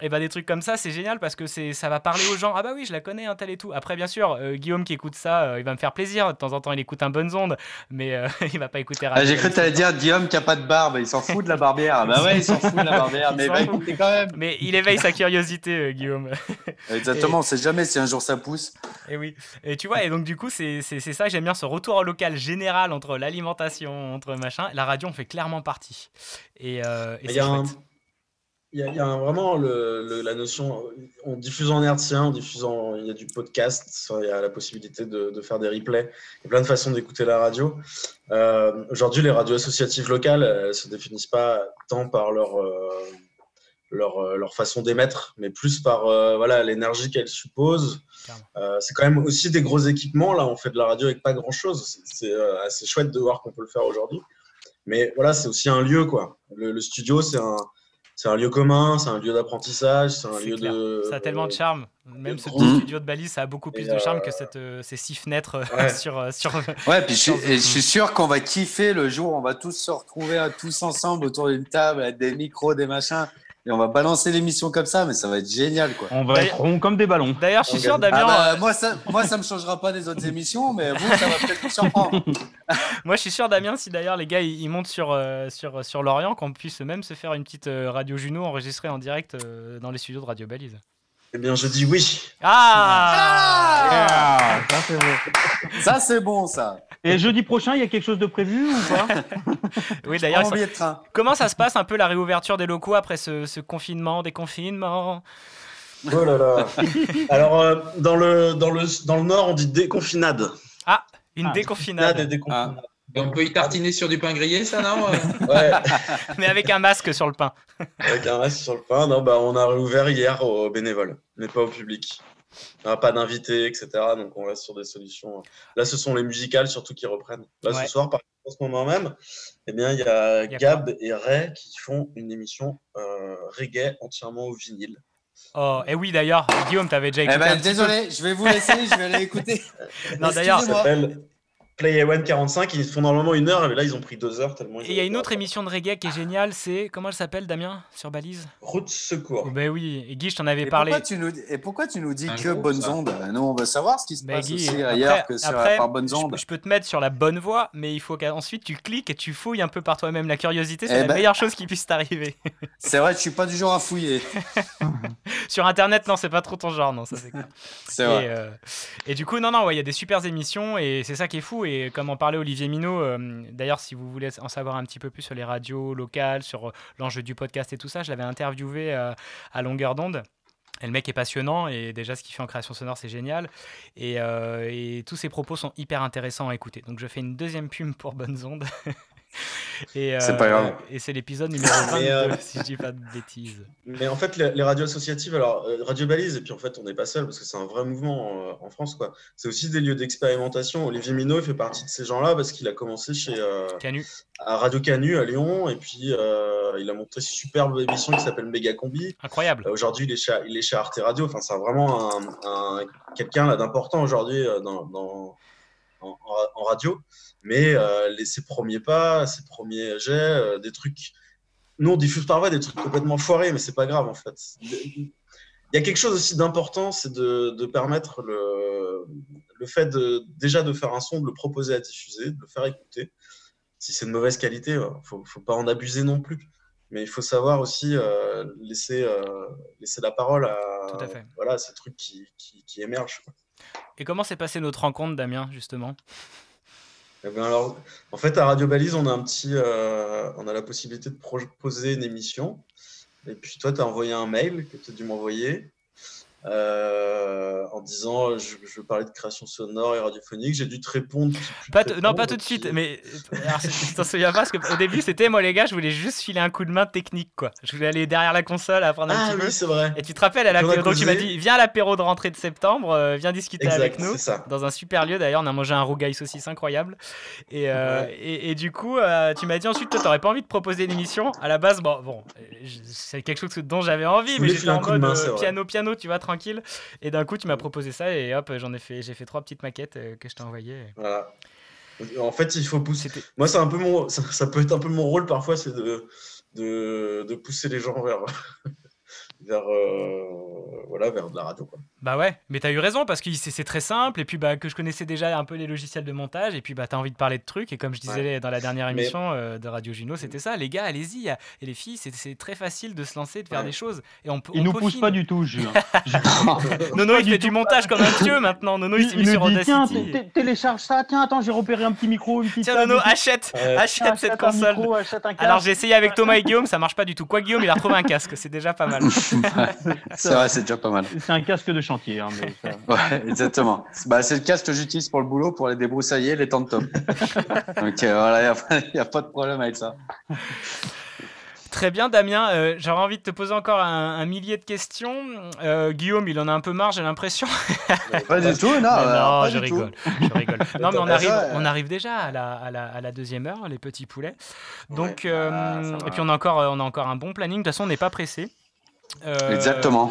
Et bah, des trucs comme ça, c'est génial parce que c'est, ça va parler aux gens. Ah bah oui, je la connais, un tel et tout. Après, bien sûr, euh, Guillaume qui écoute ça, euh, il va me faire plaisir. De temps en temps, il écoute un bonne onde, mais il va pas écouter Ah, J'ai cru que dire Guillaume qui a pas de barbe, il s'en fout de la barbière. Ah Bah ouais, il s'en fout de la barbière, Il mais s'en va écouter quand même. Mais il éveille sa curiosité, Guillaume. Exactement, on sait jamais si un jour ça pousse. Et oui. Et tu vois, et donc du coup, c'est c'est- c'est ça, j'aime bien ce retour au local général entre l'alimentation, entre machin. La radio en fait clairement partie. Et, euh, et Il c'est y a, un- chouette. il y a- il y a un- vraiment le- le- la notion, on diffuse en hertzien, on diffuse en, il y a du podcast, il y a la possibilité de, de faire des replays, il y a plein de façons d'écouter la radio. Euh, Aujourd'hui, les radios associatives locales, elles se définissent pas tant par leur, euh, leur, euh, leur façon d'émettre, mais plus par euh, voilà l'énergie qu'elles supposent. Euh, c'est quand même aussi des gros équipements. Là, on fait de la radio avec pas grand chose. C'est- euh, assez chouette de voir qu'on peut le faire aujourd'hui. Mais voilà, c'est aussi un lieu, quoi. Le, le studio, c'est un, c'est un lieu commun, c'est un lieu d'apprentissage, c'est un C'est lieu clair. de. Ça a tellement de charme. Même ce petit studio de Balise, ça a beaucoup plus Et, de charme euh, que cette, euh, ces six fenêtres Ouais. sur, sur. Ouais, puis je je suis sûr qu'on va kiffer le jour où on va tous se retrouver tous ensemble autour d'une table avec des micros, des machins, et on va balancer l'émission comme ça, mais ça va être génial, quoi. On va être rond comme des ballons. D'ailleurs, je suis sûr, Ah Damien. bah, euh, moi, ça, moi, ça me changera pas des autres émissions, mais vous, ça va peut-être vous surprendre. Moi, je suis sûr, Damien, si d'ailleurs les gars ils, ils montent sur, euh, sur, sur Lorient, qu'on puisse même se faire une petite euh, radio Juno enregistrée en direct euh, dans les studios de Radio Balise. Eh bien, je dis oui. Ah, ça c'est bon. Ça, c'est bon, ça. Et jeudi prochain, il y a quelque chose de prévu ou pas? Oui, d'ailleurs, de train. comment ça se passe un peu la réouverture des locaux après ce, ce confinement, déconfinement Oh là là. Alors, euh, dans, le, dans, le, dans le Nord, on dit déconfinade. Ah, une déconfinade. et déconfinade. Et on peut y tartiner sur du pain grillé, ça, non euh Ouais, Mais avec un masque sur le pain. avec un reste sur le pain. Non, bah, on a réouvert hier aux bénévoles, mais pas au public. N'y aura pas d'invités, etc. Donc, on reste sur des solutions. Là, ce sont les musicales surtout qui reprennent. Là, Ouais. ce soir, par exemple, en ce moment même, eh bien, il y a Il y a Gab et Ray qui font une émission euh, reggae entièrement au vinyle. Oh, et oui, d'ailleurs, Guillaume, t'avais déjà Eh écouté. un ben, petit désolé, je vais vous laisser, je vais aller écouter. Non, d'ailleurs, Ça s'appelle Play One 45. Ils font normalement une heure, mais là, ils ont pris deux heures tellement. Et il y a une autre émission de reggae qui est géniale, c'est. Comment elle s'appelle, Damien Sur Balise? Route Secours. Oh, ben oui, et Guy, je t'en avais Et parlé. pourquoi, tu nous, et pourquoi tu nous dis Un que groupe, bonnes ça. ondes? Nous, on veut savoir ce qui se Mais passe Guy, aussi après- ailleurs que sur après, par bonnes je- ondes. Je, peux te mettre sur la bonne voie, mais il faut qu'ensuite tu cliques et tu fouilles un peu par toi-même. La curiosité, c'est Eh la ben- meilleure chose qui puisse t'arriver. C'est vrai, je suis pas du genre à fouiller. Sur Internet, non, c'est pas trop ton genre, non, ça c'est clair. C'est et, vrai. euh, et du coup, non, non, ouais, il y a des super émissions et c'est ça qui est fou. Et comme en parlait Olivier Minot, euh, d'ailleurs, si vous voulez en savoir un petit peu plus sur les radios locales, sur euh, l'enjeu du podcast et tout ça, je l'avais interviewé euh, à longueur d'onde. Et le mec est passionnant et déjà ce qu'il fait en création sonore c'est génial et, euh, et tous ses propos sont hyper intéressants à écouter. Donc je fais une deuxième pub pour Bonnes Ondes. et C'est pas grave. Et c'est l'épisode numéro 22 Mais, euh, si je dis pas de bêtises. Mais en fait, les, les radios associatives, alors euh, Radio Balise, et puis en fait, on n'est pas seul parce que c'est un vrai mouvement euh, en France, quoi. C'est aussi des lieux d'expérimentation. Olivier Minot, il fait partie de ces gens-là parce qu'il a commencé chez euh, Canu. à Radio Canu à Lyon, et puis euh, il a monté une superbe émission qui s'appelle Méga Combi. Incroyable. Euh, aujourd'hui, il est chez, il est chez Arte Radio. Enfin, c'est vraiment un, un- quelqu'un là d'important aujourd'hui euh, dans, dans- en, radio. Mais euh, les, ses premiers pas, ses premiers jets, euh, des trucs. Nous, on diffuse parfois des trucs complètement foirés, mais c'est pas grave en fait. Il y a quelque chose aussi d'important, c'est de, de permettre le, le fait de, déjà de faire un son, de le proposer à diffuser, de le faire écouter. Si c'est de mauvaise qualité, il faut, faut pas en abuser non plus. Mais il faut savoir aussi euh, laisser, euh, laisser la parole à, Tout à fait. Voilà, ces trucs qui, qui, qui émergent. quoi. Et comment s'est passée notre rencontre, Damien, justement? Eh ben alors, en fait, à Radio Balise, on a un petit, euh, on a la possibilité de proposer une émission. Et puis toi, tu as envoyé un mail que tu as dû m'envoyer euh, en disant je, je veux parler de création sonore et radiophonique. J'ai dû te répondre. Pas te non, pas tout de suite, mais je t'en souviens pas parce qu'au début c'était moi les gars, je voulais juste filer un coup de main technique quoi. Je voulais aller derrière la console apprendre un Ah petit oui, c'est vrai. Et tu te rappelles à l'apéro, donc tu m'as dit viens à l'apéro de rentrée de septembre, euh, viens discuter Exact, avec nous ça. dans un super lieu d'ailleurs. On a mangé un rougail saucisse incroyable. Et, euh, Ouais. et, et du coup, tu m'as dit ensuite toi t'aurais pas envie de proposer une émission. À la base, bon, c'est quelque chose dont j'avais envie, Je mais j'étais en mode main, piano piano, tu vois tranquille. Et d'un coup tu m'as proposé ça et hop j'en ai fait, j'ai fait trois petites maquettes euh, que je t'ai envoyées. Voilà. En fait, il faut pousser. Moi, c'est un peu mon, ça, ça peut être un peu mon rôle parfois, c'est de, de, de pousser les gens vers, vers, euh, voilà, vers de la radio. Quoi. Bah ouais, mais t'as eu raison parce que c'est très simple et puis bah que je connaissais déjà un peu les logiciels de montage et puis bah t'as envie de parler de trucs et comme je disais Ouais. dans la dernière Mais- émission euh, de Radio Juno c'était ça les gars allez-y et les filles c'est- très facile de se lancer de faire Ouais. des choses et on peut Il on nous pousse pas du tout, Julien. Nono il fait du montage comme un dieu maintenant Nono il s'est mis sur tiens, Audacity té- télécharge ça, tiens, attends, j'ai repéré un petit micro, une petite Tiens Nono, achète, achète Tiens, cette achète un console. micro, achète un Alors j'ai essayé avec Thomas et Guillaume, ça marche pas du tout. Quoi Guillaume, il a retrouvé un casque, c'est déjà pas mal. C'est vrai, c'est déjà pas mal. C'est un casque de chantier. hein, mais ça- Ouais, exactement. Bah, c'est le casque que j'utilise pour le boulot, pour les débroussailler, les temps de top. Donc euh, voilà, il n'y a, pas de problème avec ça. Très bien, Damien. euh, J'aurais envie de te poser encore un, un millier de questions. Euh, Guillaume, il en a un peu marre, j'ai l'impression. Pas du tout, non, non, pas je du tout. rigole. Je rigole. Non, mais on Bah, arrive, euh, on arrive déjà à la, à, la, à la deuxième heure, les petits poulets. Donc, Ouais, euh, ah, et puis on a encore, on a encore un bon planning. De toute façon, on n'est pas pressé. Euh, Exactement.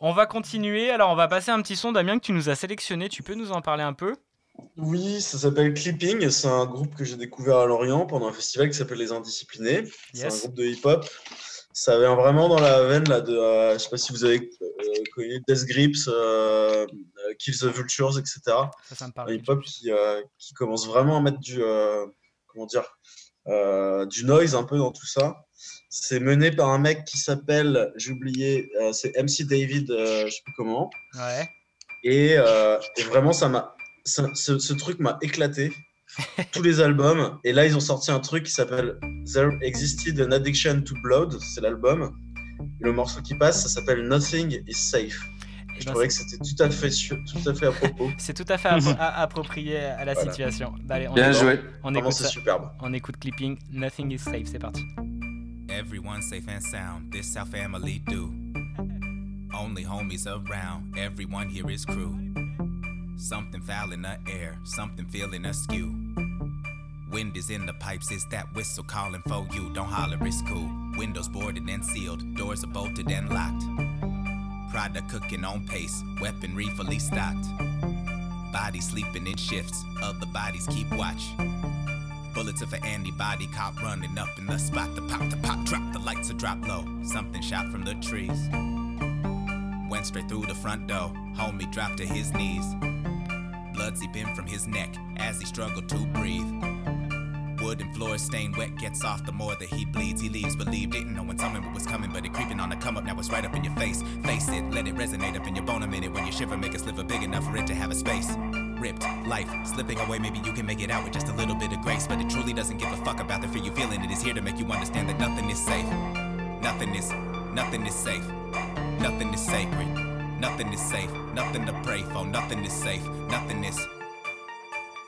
On va continuer. Alors, on va passer un petit son, Damien, que tu nous as sélectionné. Tu peux nous en parler un peu? Oui, ça s'appelle Clipping. C'est un groupe que j'ai découvert à Lorient pendant un festival qui s'appelle Les Indisciplinés. C'est un groupe de hip-hop. Ça vient vraiment dans la veine là, de. euh, je sais pas si vous avez euh, connu Death Grips, euh, euh, Kill the Vultures, etc. Ça, ça me parle. Un hip-hop qui, qui commence vraiment à mettre du. comment dire Du noise un peu dans tout ça. C'est mené par un mec qui s'appelle, j'ai oublié, euh, c'est MC David, euh, je sais plus comment. Ouais. Et, euh, et vraiment, ça m'a, ça- ce, ce truc m'a éclaté. Tous les albums. Et là, ils ont sorti un truc qui s'appelle There Existed an Addiction to Blood. C'est l'album. Et le morceau qui passe, ça s'appelle Nothing is Safe. Je ben, trouvais que c'est- c'était tout à fait, tout à fait à propos. C'est tout à fait appro- a- approprié à la Voilà. situation. Bah, allez, on Bien écoute- joué. On Vraiment, écoute c'est ça. superbe. On écoute Clipping. Nothing is safe. C'est parti. Everyone safe and sound, this our family do. Only homies around, everyone here is crew. Something foul in the air, something feeling askew. Wind is in the pipes, is that whistle calling for you? Don't holler, it's cool. Windows boarded and sealed, doors are bolted and locked. Product cooking on pace, weaponry fully stocked. Bodies sleeping in shifts, other bodies keep watch. Bullets of an antibody cop running up in the spot. The pop, the pop, drop, the lights are drop low. Something shot from the trees. Went straight through the front door. Homie dropped to his knees. Blood seeping from his neck as he struggled to breathe. Wooden floor stained wet gets off the more that he bleeds. He leaves, believe, didn't know when something was coming, but it creeping on the come up. Now it's right up in your face. Face it, let it resonate up in your bone a minute. When you shiver, make a sliver big enough for it to have a space. Ripped, life slipping away. Maybe you can make it out with just a little bit of grace, but it truly doesn't give a fuck about the fear you feeling. It is here to make you understand that nothing is safe. Nothing is, nothing is safe. Nothing is sacred. Nothing is safe. Nothing to pray for. Nothing is safe. Nothing is.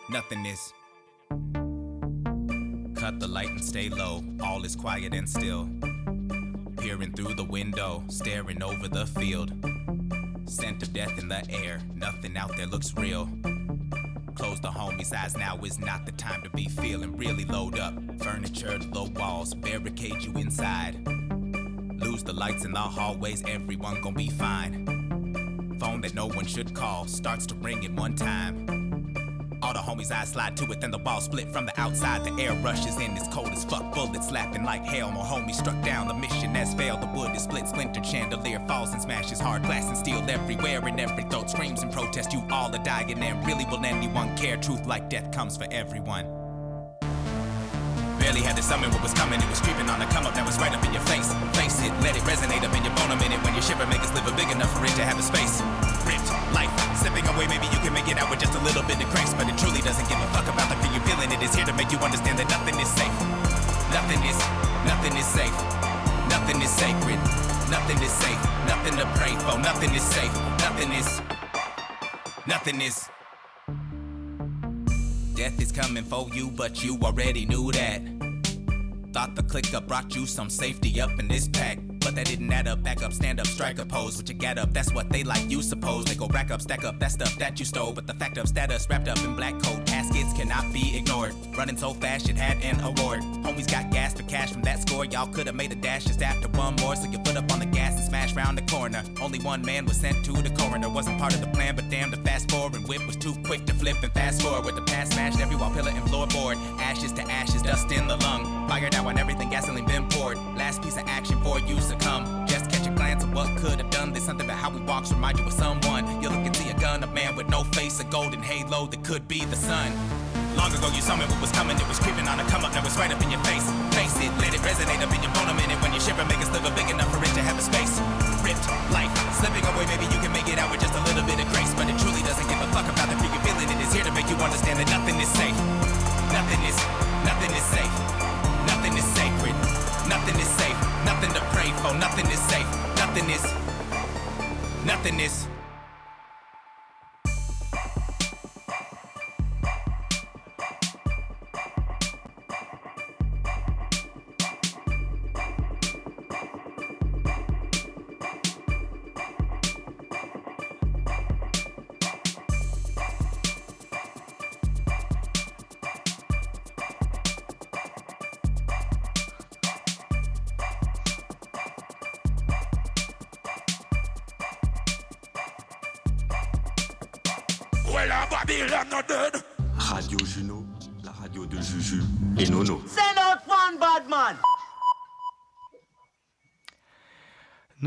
Nothing is. Cut the light and stay low. All is quiet and still. Peering through the window, staring over the field. Scent of death in the air. Nothing out there looks real. Close the homie's eyes. Now is not the time to be feeling really load up. Furniture, low walls, barricade you inside. Lose the lights in the hallways, everyone gon' be fine. Phone that no one should call starts to ring at one time. All the homies I slide to it, then the ball split from the outside. The air rushes in, it's cold as fuck. Bullets slapping like hell. More homies struck down. The mission has failed. The wood is split, splintered. Chandelier falls and smashes hard. Glass and steel everywhere, and every throat screams in protest. You all are dying, and really will anyone care? Truth like death comes for everyone. Barely had to summon what was coming. It was creeping on the come up. Now it's right up in your face. Face it, let it resonate up in your bone a minute. When you shiver, make us live a big enough for it to have a space. Ripped, life, slipping away. Maybe you can make it out with just a little bit of grace. But it truly doesn't give a fuck about the fear you're feeling. It is here to make you understand that nothing is safe. Nothing is, nothing is safe. Nothing is sacred. Nothing is safe. Nothing to pray for. Nothing is safe. Nothing is, nothing is. Death is coming for you, but you already knew that. Thought the clicker brought you some safety up in this pack. But that didn't add up, back up, stand up, strike a pose. What you get up, that's what they like, you suppose. They go rack up, stack up that stuff that you stole. But the fact of status wrapped up in black coat caskets cannot be ignored. Running so fast, it had an award. Homies got gas for cash from that score. Y'all could have made a dash just after one more. So you put up on the gas and smash round the corner. Only one man was sent to the coroner. Wasn't part of the plan, but damn, the fast forward and whip was too quick to flip and fast forward. With the past smashed every wall, pillar, and floorboard. Ashes to ashes, dust in the lung. Fired out when everything gasoline been poured. Last piece of action for you Just catch a glance of what could have done. There's something about how we walks remind you of someone. You look and see a gun, a man with no face, a golden halo that could be the sun. Long ago you saw me what was coming, it was creeping on a come up, now it's right up in your face. Face it, let it resonate up in your bone a minute. When you shiver, make us live a big enough for it to have a space. Ripped, life, slipping away, maybe you can make it out with just a little bit of grace. But it truly doesn't give a fuck about the you're feeling. It is here to make you understand that nothing is safe. Nothing is Nothing is safe. Nothing is, nothing is.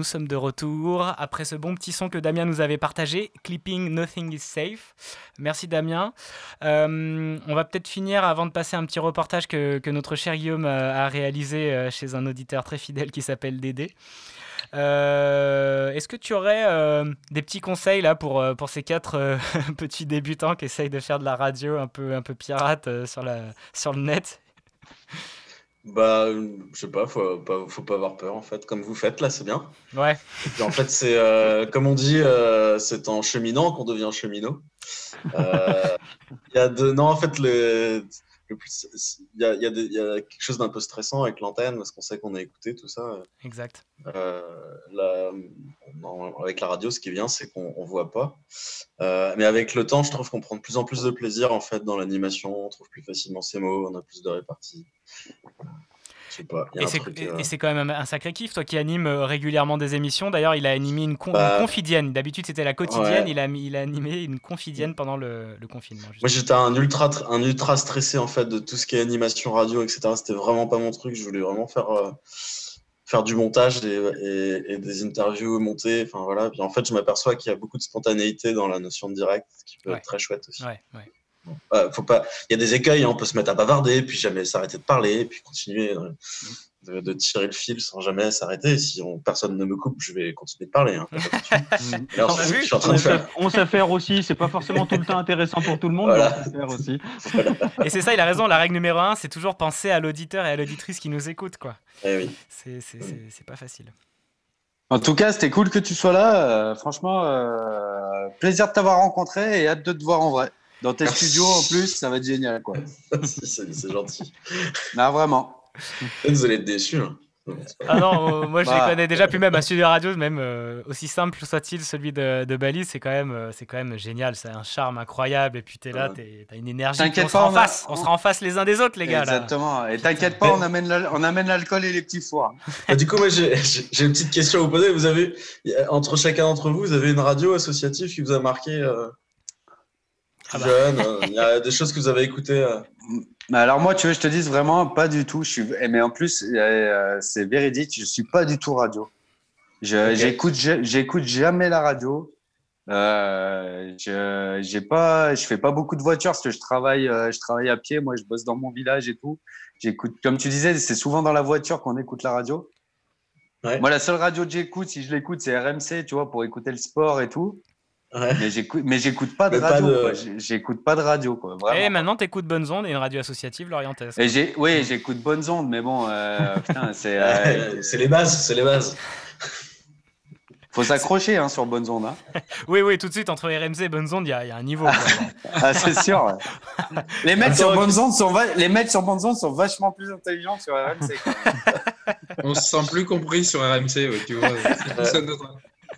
Nous sommes de retour après ce bon petit son que Damien nous avait partagé, Clipping Nothing is Safe. Merci Damien. Euh, on va peut-être finir avant de passer un petit reportage que, notre cher Guillaume a, a réalisé euh, chez un auditeur très fidèle qui s'appelle Dédé. Euh, Est-ce que tu aurais euh, des petits conseils là pour, euh, pour ces quatre euh, petits débutants qui essayent de faire de la radio un peu, un peu pirate euh, sur, la, sur le net? Bah, je sais pas, faut pas, faut pas avoir peur en fait, comme vous faites là, c'est bien. Ouais. Et puis en fait, c'est euh, comme on dit, euh, c'est en cheminant qu'on devient cheminot. Euh, Il y a de, non, en fait, le, le plus, il y a, y a y a quelque chose d'un peu stressant avec l'antenne parce qu'on sait qu'on est écouté, tout ça. Exact. Euh, la- non, avec la radio, ce qui vient, c'est qu'on on voit pas. Euh, mais avec le temps, je trouve qu'on prend de plus en plus de plaisir en fait dans l'animation. On trouve plus facilement ses mots, on a plus de répartie. Je sais pas. il y a Et un c'est truc, et- euh, et c'est quand même un sacré kiff, toi qui animes euh, régulièrement des émissions. D'ailleurs, il a animé une, con- une Bah, confidienne. D'habitude, c'était la quotidienne. ouais. Il, a, il a animé une confidienne pendant le, le confinement. Moi, j'étais un ultra, tr- un ultra stressé en fait de tout ce qui est animation radio, etc. C'était vraiment pas mon truc. Je voulais vraiment faire, euh, faire du montage et, et- et des interviews montées. Enfin voilà. Puis en fait, je m'aperçois qu'il y a beaucoup de spontanéité dans la notion de direct, ce qui peut Ouais. être très chouette aussi. Ouais, faut pas. Il y a des écueils. hein, on peut se mettre à bavarder, puis jamais s'arrêter de parler, puis continuer euh, de, de tirer le fil sans jamais s'arrêter. Si on- personne ne me coupe, je vais continuer de parler. hein, là, On sait- je suis en train de on sait- faire. On sait faire aussi, c'est pas forcément tout le temps intéressant pour tout le monde, Voilà. mais on sait faire aussi. Et c'est ça, il a raison. La règle numéro un, c'est toujours penser à l'auditeur et à l'auditrice qui nous écoute. quoi. Eh oui. C'est c'est- c'est pas facile. En tout cas, c'était cool que tu sois là. Euh, franchement, euh, plaisir de t'avoir rencontré et hâte de te voir en vrai. Dans tes studios, en plus, ça va être génial. Quoi. C'est gentil. Non, vraiment. Vous allez être déçus. hein. Ah non, euh, moi je les Bah. connais déjà, puis même un studio radio, même euh, aussi simple soit-il, celui de, de Bali, c'est quand, même, euh, c'est quand même génial, c'est un charme incroyable, et puis t'es là, t'as une énergie, on sera pas, en face, on sera en face les uns des autres les gars. là. Exactement. Et t'inquiète pas, on amène l'al- on amène l'alcool et les petits fours. Du coup, moi, j'ai une petite question à vous poser. Vous avez, entre chacun d'entre vous, vous avez une radio associative qui vous a marqué euh, plus bah. jeune euh, Il y a des choses que vous avez écoutées euh, Mais alors moi, tu veux, je te dise vraiment pas du tout. Je suis, eh, mais en plus, euh, c'est véridique. Je suis pas du tout radio. J'écoute, ja- j'écoute jamais la radio. Euh, je, j'ai pas, je fais pas beaucoup de voitures parce que je travaille, je travaille à pied. Moi, je bosse dans mon village et tout. J'écoute, comme tu disais, c'est souvent dans la voiture qu'on écoute la radio. Moi, la seule radio que j'écoute, si je l'écoute, c'est RMC, tu vois, pour écouter le sport et tout. Mais j'écoute, mais j'écoute pas de Mais pas radio. de- J'écoute pas de radio, quoi. Vraiment. Et maintenant, t'écoutes Bonnes Ondes et une radio associative, l'Orientaise. Et j'ai, oui, j'écoute Bonnes Ondes, mais bon, euh, putain, c'est. euh, c'est les bases, c'est les bases. faut s'accrocher hein, sur Bonnes Ondes. hein. Oui, oui, tout de suite, entre RMC et Bonnes Ondes, il y, a il y a un niveau. quoi. Ah, c'est sûr. ouais. Les mecs sur Bonnes Ondes sont, va- les mecs sur Bonnes Ondes sont vachement plus intelligents que sur RMC. On se sent plus compris sur RMC, ouais, tu vois.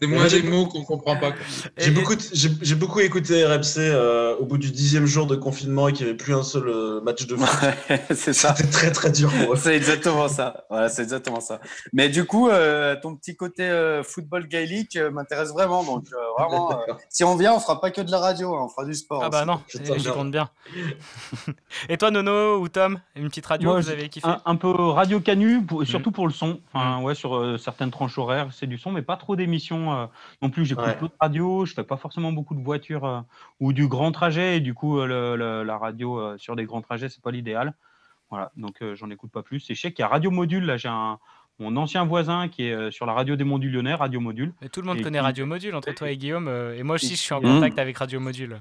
Moi, j'ai- des mots qu'on comprend pas. J'ai beaucoup, j'ai beaucoup écouté RMC euh, au bout du dixième jour de confinement et qu'il n'y avait plus un seul euh, match de foot. c'est ça. C'était très très dur pour eux. C'est exactement ça. Voilà, c'est exactement ça. Mais du coup, euh, ton petit côté euh, football gaélique euh, m'intéresse vraiment. Donc, euh, vraiment, euh, si on vient, on fera pas que de la radio, hein, on fera du sport. Ah bah aussi. non, j'y compte bien. et toi, Nono ou Tom, une petite radio Moi, que vous avez kiffé un, un peu radio canu, pour- surtout pour le son. Enfin, ouais, sur euh, certaines tranches horaires, c'est du son, mais pas trop d'émissions euh, non plus. J'écoute Ouais. peu de radio, je fais pas forcément beaucoup de voitures euh, ou du grand trajet. Et du coup, euh, le- le- la radio euh, sur des grands trajets, c'est pas l'idéal. Voilà, donc euh, j'en écoute pas plus. Et je sais qu'il y a Radio Module. Là, j'ai un mon ancien voisin qui est sur la radio des Monts du Lyonnais, Radio Module. Mais tout le monde Et connaît qui- Radio Module, entre toi et Guillaume. euh, et moi aussi, je suis en Mmh. contact avec Radio Module.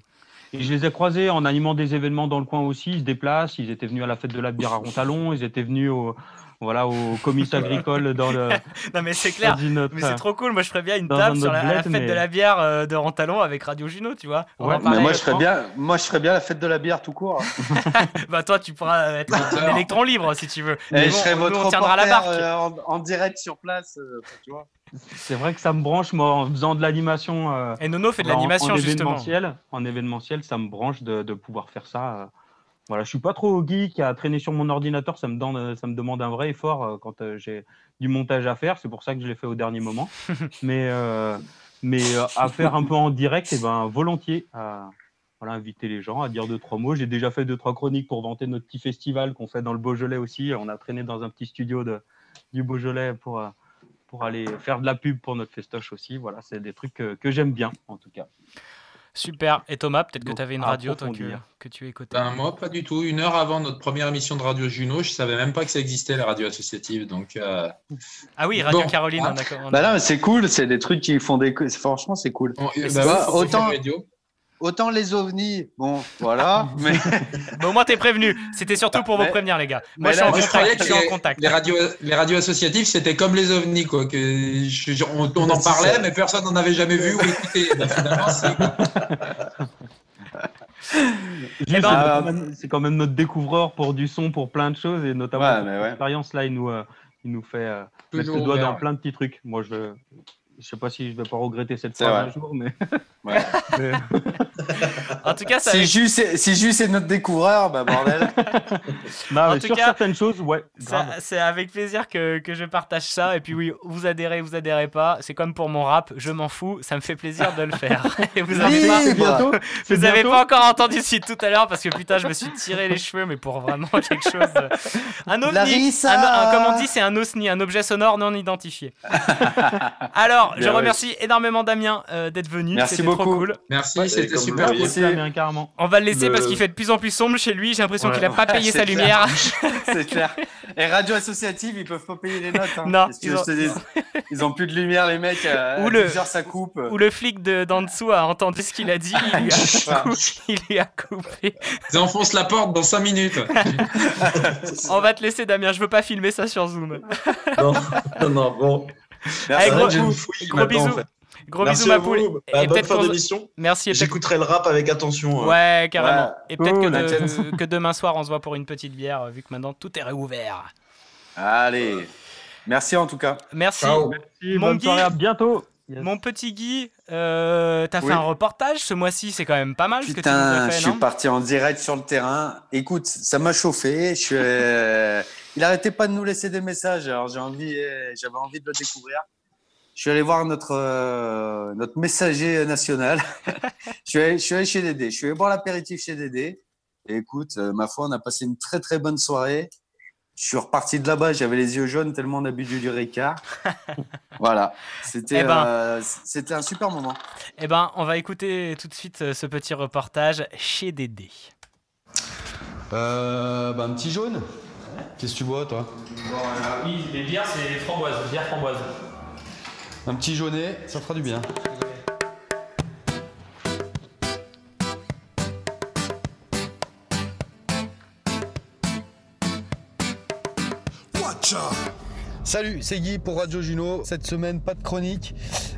Et je les ai croisés en animant des événements dans le coin aussi. Ils se déplacent. Ils étaient venus à la fête de la bière à Rontalon. Ils étaient venus au, voilà, au comice agricole dans le. Non mais c'est clair, dans une autre- mais c'est trop cool. Moi je ferais bien une table un sur la, à la bled, fête mais- de la bière euh, de Rantalon avec Radio Juno, tu vois. Ouais, en Mais moi, je ferais bien, moi, je ferais bien la fête de la bière tout court. hein. bah toi tu pourras être un électron libre si tu veux. Et Mais je serai nous, votre on tiendra la barque. euh, en, en direct sur place. euh, tu vois. C'est vrai que ça me branche, moi, en faisant de l'animation. euh, Et Nono fait de en- l'animation, en justement. événementiel. En événementiel, ça me branche de, de pouvoir faire ça. Euh. Voilà, je suis pas trop geek à traîner sur mon ordinateur, ça me, donne, ça me demande un vrai effort euh, quand euh, j'ai du montage à faire. C'est pour ça que je l'ai fait au dernier moment. mais euh, mais euh, à faire un peu en direct, et ben volontiers. À, voilà, inviter les gens à dire deux trois mots. J'ai déjà fait deux trois chroniques pour vanter notre petit festival qu'on fait dans le Beaujolais aussi. On a traîné dans un petit studio de, du Beaujolais pour euh, pour aller faire de la pub pour notre festoche aussi. Voilà, c'est des trucs que, que j'aime bien en tout cas. Super. Et Thomas, peut-être que tu avais une radio toi, que, tu écoutais. Ben, moi, pas du tout. Une heure avant notre première émission de Radio Juno, je savais même pas que ça existait, la radio associative. Donc, euh, Ah oui, Radio bon, Caroline, hein. on a- on a- Bah non, mais c'est cool, c'est des trucs qui font des. Franchement, c'est cool. Bon, Tu bah autant, radio. Autant les ovnis, bon, voilà. mais au moins t'es prévenu. C'était surtout pour vous prévenir, les gars. Moi, je suis en Moi, contact. croyais Je suis en que contact. les, radios, les radios associatives, c'était comme les ovnis, quoi. Que je- je- on, on en parlait, mais personne n'en avait jamais vu ou écouté. Ben, c'est- ben, quand même- notre découvreur pour du son, pour plein de choses, et notamment Ouais, pour mais cette ouais. expérience là, il nous, euh, il nous fait euh, mettre le doigt ouvert, dans ouais. plein de petits trucs. Moi, je je sais pas si je vais pas regretter cette phrase vrai. un jour, mais, Ouais. mais- En tout cas, ça. si Jus est, si Jus est notre découvreur, bah bordel. Non, En mais tout sur cas, certaines choses, ouais. C'est avec plaisir que, que je partage ça. Et puis oui, vous adhérez, vous adhérez pas. C'est comme pour mon rap, je m'en fous. Ça me fait plaisir de le faire. Et vous avez pas, bientôt. vous avez bientôt. pas encore entendu ce tout à l'heure parce que putain, je me suis tiré les cheveux, mais pour vraiment quelque chose. de- Un ovni. Larissa. un- un- comme on dit, c'est un osni, un objet sonore non identifié. Alors, je remercie énormément Damien euh, d'être venu. Merci C'était trop beaucoup. cool. Merci, Ouais, c'était super cool. bien, carrément. On va le laisser Le- parce qu'il fait de plus en plus sombre chez lui. J'ai l'impression Ouais. qu'il a pas payé sa clair. lumière. c'est clair. Et radio associative, ils peuvent pas payer les notes. Hein. Non, ils ont- Ils plus de lumière, les mecs. À, Ou le- 10 heures, ça coupe. Où le flic de- d'en dessous a entendu ce qu'il a dit, il lui a, il lui a coupé. Ils enfoncent la porte dans 5 minutes. On va te laisser, Damien. Je veux pas filmer ça sur Zoom. Non, non, non, bon. Vrai gros, fouille gros maintenant, en bisous. fait. Gros Merci bisous, à ma poule. vous. Et Bah, bonne peut-être fin d'émission. Merci. J'écouterai le rap avec attention. hein. Ouais, carrément. Ouais. Et peut-être que, de- t'inquiète. que demain soir, on se voit pour une petite bière, euh, vu que maintenant tout est réouvert. Allez. Merci en tout cas. Merci. Ciao. Merci, Mon bonne Guy. soirée, à bientôt. Yes. Mon petit Guy, euh, t'as Oui. fait un reportage ce mois-ci, c'est quand même pas mal ce que tu nous as je fait, suis non parti en direct sur le terrain. Écoute, ça m'a chauffé. Je suis, euh, Il arrêtait pas de nous laisser des messages. Alors j'ai envie, euh, j'avais envie de le découvrir. je suis allé voir notre, euh, notre messager national. je, suis allé, je suis allé chez Dédé. Je suis allé boire l'apéritif chez Dédé. Et écoute, ma foi, on a passé une très très bonne soirée. Je suis reparti de là-bas, j'avais les yeux jaunes tellement on a bu du Ricard. voilà, c'était Eh ben. euh, c'était un super moment. Eh ben, on va écouter tout de suite euh, ce petit reportage chez Dédé. Euh, bah, un petit jaune. Qu'est-ce que tu bois, toi? Oui, les bières, c'est framboise, bière framboise. Un petit jaunet, ça fera du bien. Salut, c'est Guy pour Radio Juno. Cette semaine, pas de chronique,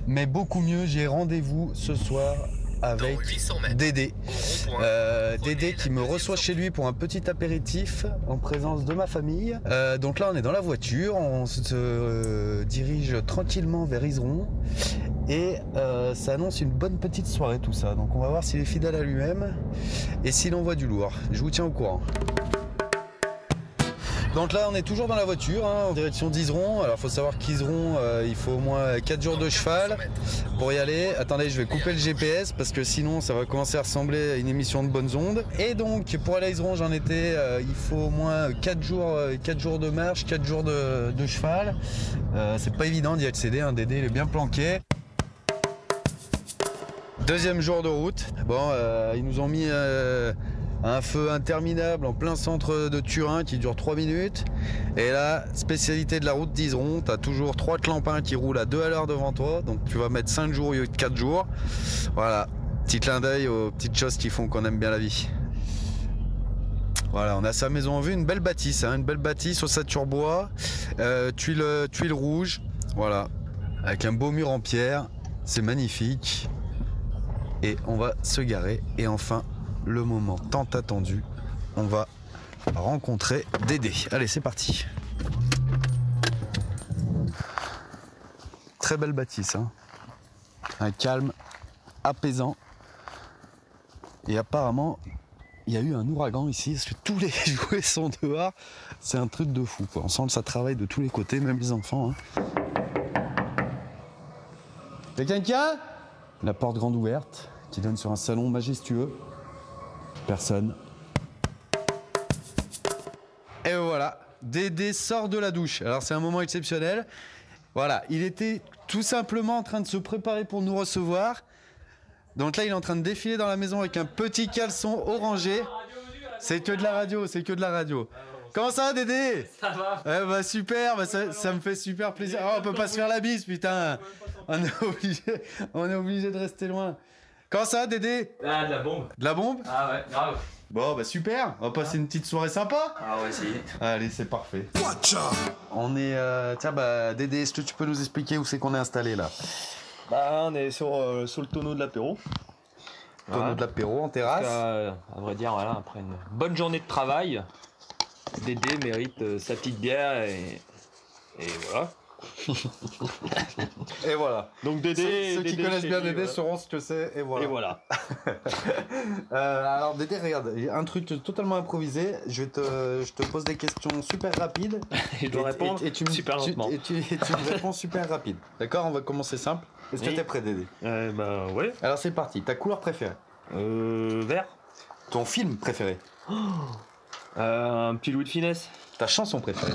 mais beaucoup mieux. J'ai rendez-vous ce soir avec Dédé. Euh, Dédé qui me reçoit chez lui pour un petit apéritif en présence de ma famille. Euh, donc là, on est dans la voiture, on se euh, dirige tranquillement vers Iseron et euh, ça annonce une bonne petite soirée tout ça. Donc on va voir s'il est fidèle à lui-même et s'il envoie du lourd. Je vous tiens au courant. Donc là, on est toujours dans la voiture, hein, en direction d'Iseron. Alors, faut savoir qu'Iseron, euh, il faut au moins 4 jours de cheval pour y aller. Attendez, je vais couper le GPS parce que sinon, ça va commencer à ressembler à une émission de bonnes ondes. Et donc, pour aller à Iseron, j'en étais, euh, il faut au moins 4 jours, euh, 4 jours de marche, 4 jours de, cheval. C'est pas évident d'y accéder, hein, Dédé, il est bien planqué. Deuxième jour de route. Bon, ils nous ont mis un feu interminable en plein centre de Turin qui dure 3 minutes. Et là, spécialité de la route d'Iseron, t'as toujours 3 clampins qui roulent à 2 à l'heure devant toi. Donc tu vas mettre 5 jours au lieu de 4 jours. Voilà, petit clin d'œil aux petites choses qui font qu'on aime bien la vie. Voilà, on a sa maison en vue, une belle bâtisse, hein, une belle bâtisse au bois, euh, tuile, tuile rouge, voilà, avec un beau mur en pierre, c'est magnifique. Et on va se garer. Et enfin, le moment tant attendu, on va rencontrer Dédé. Allez, c'est parti. Très belle bâtisse, hein. un calme apaisant. Et apparemment, il y a eu un ouragan ici, parce que tous les jouets sont dehors. C'est un truc de fou. Quoi. Ça travaille de tous les côtés, même les enfants. Hein. Y'a quelqu'un La porte grande ouverte, qui donne sur un salon majestueux. Personne. Et voilà, Dédé sort de la douche. Alors c'est un moment exceptionnel. Voilà, il était tout simplement en train de se préparer pour nous recevoir. Donc là, il est en train de défiler dans la maison avec un petit caleçon orangé. C'est que de la radio, c'est que de la radio. Comment ça va, Dédé? Ça va Eh bah super, bah, ça, ça me fait super plaisir. Oh, on peut pas se faire la bise, putain. On est obligé, on est obligé de rester loin. Comment ça Dédé Ah, de la bombe. De la bombe Ah ouais, grave. Bon, bah super, on va passer une petite soirée sympa. Ah ouais, essayer. Allez, c'est parfait. On est. euh, tiens, bah, Dédé, est-ce que tu peux nous expliquer où c'est qu'on est installé là? Bah, on est sur, euh, sur le tonneau de l'apéro. Tonneau de l'apéro en terrasse. Euh, à vrai dire, voilà, après une bonne journée de travail, Dédé mérite euh, sa petite bière et, et voilà. Et voilà. Donc Dédé, Ceux, ceux qui Dédé connaissent bien Dédé voilà. sauront ce que c'est, et voilà. Et voilà. Euh, alors Dédé, regarde, un truc totalement improvisé. Je, te, je te pose des questions super rapides. Et je dois répondre tu me, super tu- lentement. Et tu, me réponds super rapide. D'accord On va commencer simple. Est-ce que Oui. t'es prêt, Dédé? Euh, bah ouais. Alors c'est parti. Ta couleur préférée? Euh, vert. Ton film préféré? Euh, un petit Louis de finesse. Ta chanson préférée?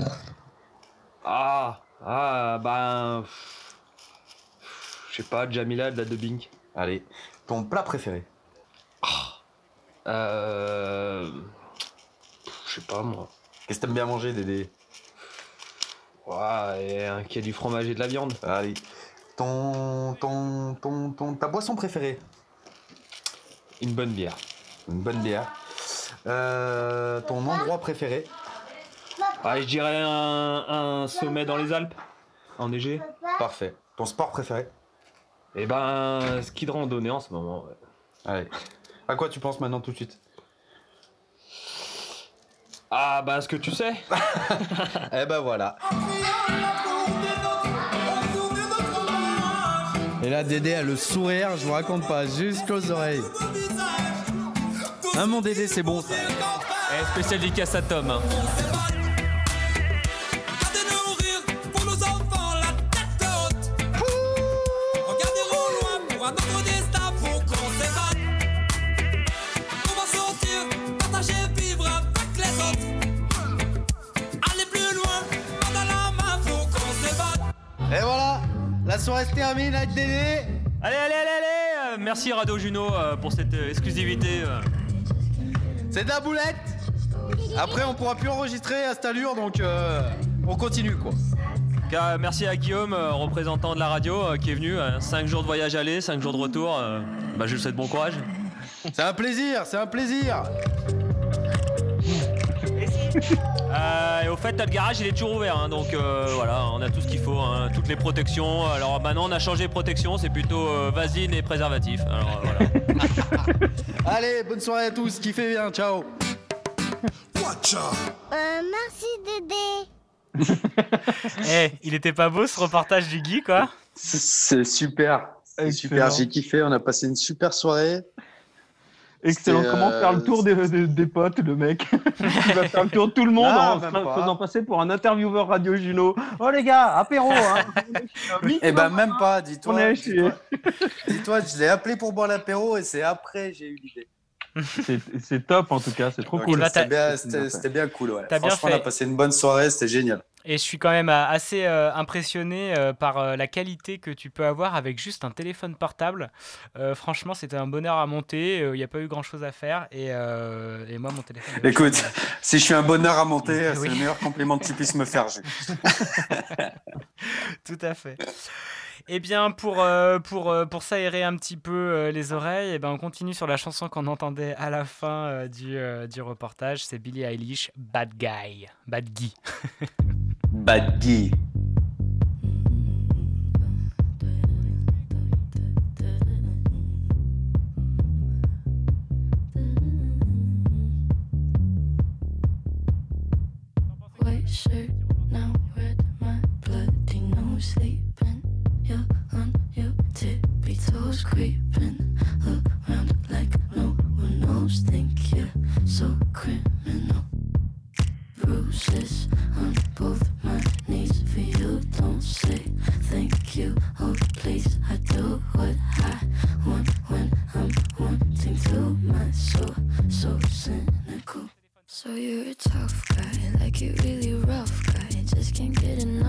Ah, ah, ben. Je sais pas, Jamila de la Dubbing. Allez. Ton plat préféré Euh. Je sais pas moi. Qu'est-ce que t'aimes bien manger, Dédé? Ouais, et un qui a du fromage et de la viande. Allez. Ton, ton, ton, ton, ta boisson préférée? Une bonne bière. Une bonne bière. Euh, ton endroit préféré? Ah, je dirais un, un sommet dans les Alpes, enneigé. Parfait. Ton sport préféré Et ben, ski de randonnée en ce moment. ouais. Allez. À quoi tu penses maintenant tout de suite? Ah, bah, ce que tu sais. Eh ben voilà. Et là, Dédé a le sourire, je vous raconte pas, jusqu'aux oreilles. Ah mon Dédé, c'est bon ça. Eh, spécial dédicace à Tom. hein. Soirée se termine avec Dédé. Allez, allez, allez, allez euh, Merci Radio Juno euh, pour cette euh, exclusivité. C'est de la boulette. Après, on pourra plus enregistrer à cette allure, donc euh, on continue quoi. Car, merci à Guillaume, représentant de la radio, qui est venu. 5 jours de voyage aller, 5 jours de retour. bah, je lui souhaite bon courage. C'est un plaisir, c'est un plaisir. Euh, et au fait, notre garage il est toujours ouvert, hein, donc euh, voilà, on a tout ce qu'il faut, hein, toutes les protections. Alors maintenant, on a changé de protection, c'est plutôt euh, vasine et préservatif. Alors euh, voilà. Allez, bonne soirée à tous, kiffez bien, ciao. Euh, merci Dédé. Eh, il était pas beau ce reportage du Guy, quoi? C'est super. C'est super, j'ai kiffé. On a passé une super soirée. Excellent. Comment euh, faire le tour des, des- des potes, le mec Il va faire le tour de tout le monde en pas. faisant passer pour un intervieweur Radio Juno. Oh les gars, apéro hein. Eh ben même pas, dis-toi. On est à chier. dis-toi- Dis-toi, je l'ai appelé pour boire l'apéro et c'est après j'ai eu l'idée. C'est- top en tout cas, c'est trop Donc, cool. C'était bien, cool, ouais. Bien Franchement, on a passé une bonne soirée, c'était génial. Et je suis quand même euh, assez euh, impressionné euh, par euh, la qualité que tu peux avoir avec juste un téléphone portable. Euh, franchement, c'était un bonheur à monter. Il n'y a pas eu grand chose à faire. Et, euh, et moi, mon téléphone. Écoute, si je suis un bonheur à monter, Oui. c'est le meilleur compliment que tu puisses me faire. Tout à fait. Eh bien, pour, euh, pour, euh, pour s'aérer un petit peu euh, les oreilles, eh ben, on continue sur la chanson qu'on entendait à la fin euh, du, euh, du reportage. C'est Billie Eilish, Bad Guy. Bad Guy. Bad Guy. White shirt, now red, my bloody nose sleeping. Creeping around like no one knows. Think you're so criminal. Bruises on both my knees for you. Don't say thank you. Oh, please, I do what I want when I'm wanting to. My soul, so cynical. So you're a tough guy, like you really rough guy. Just can't get enough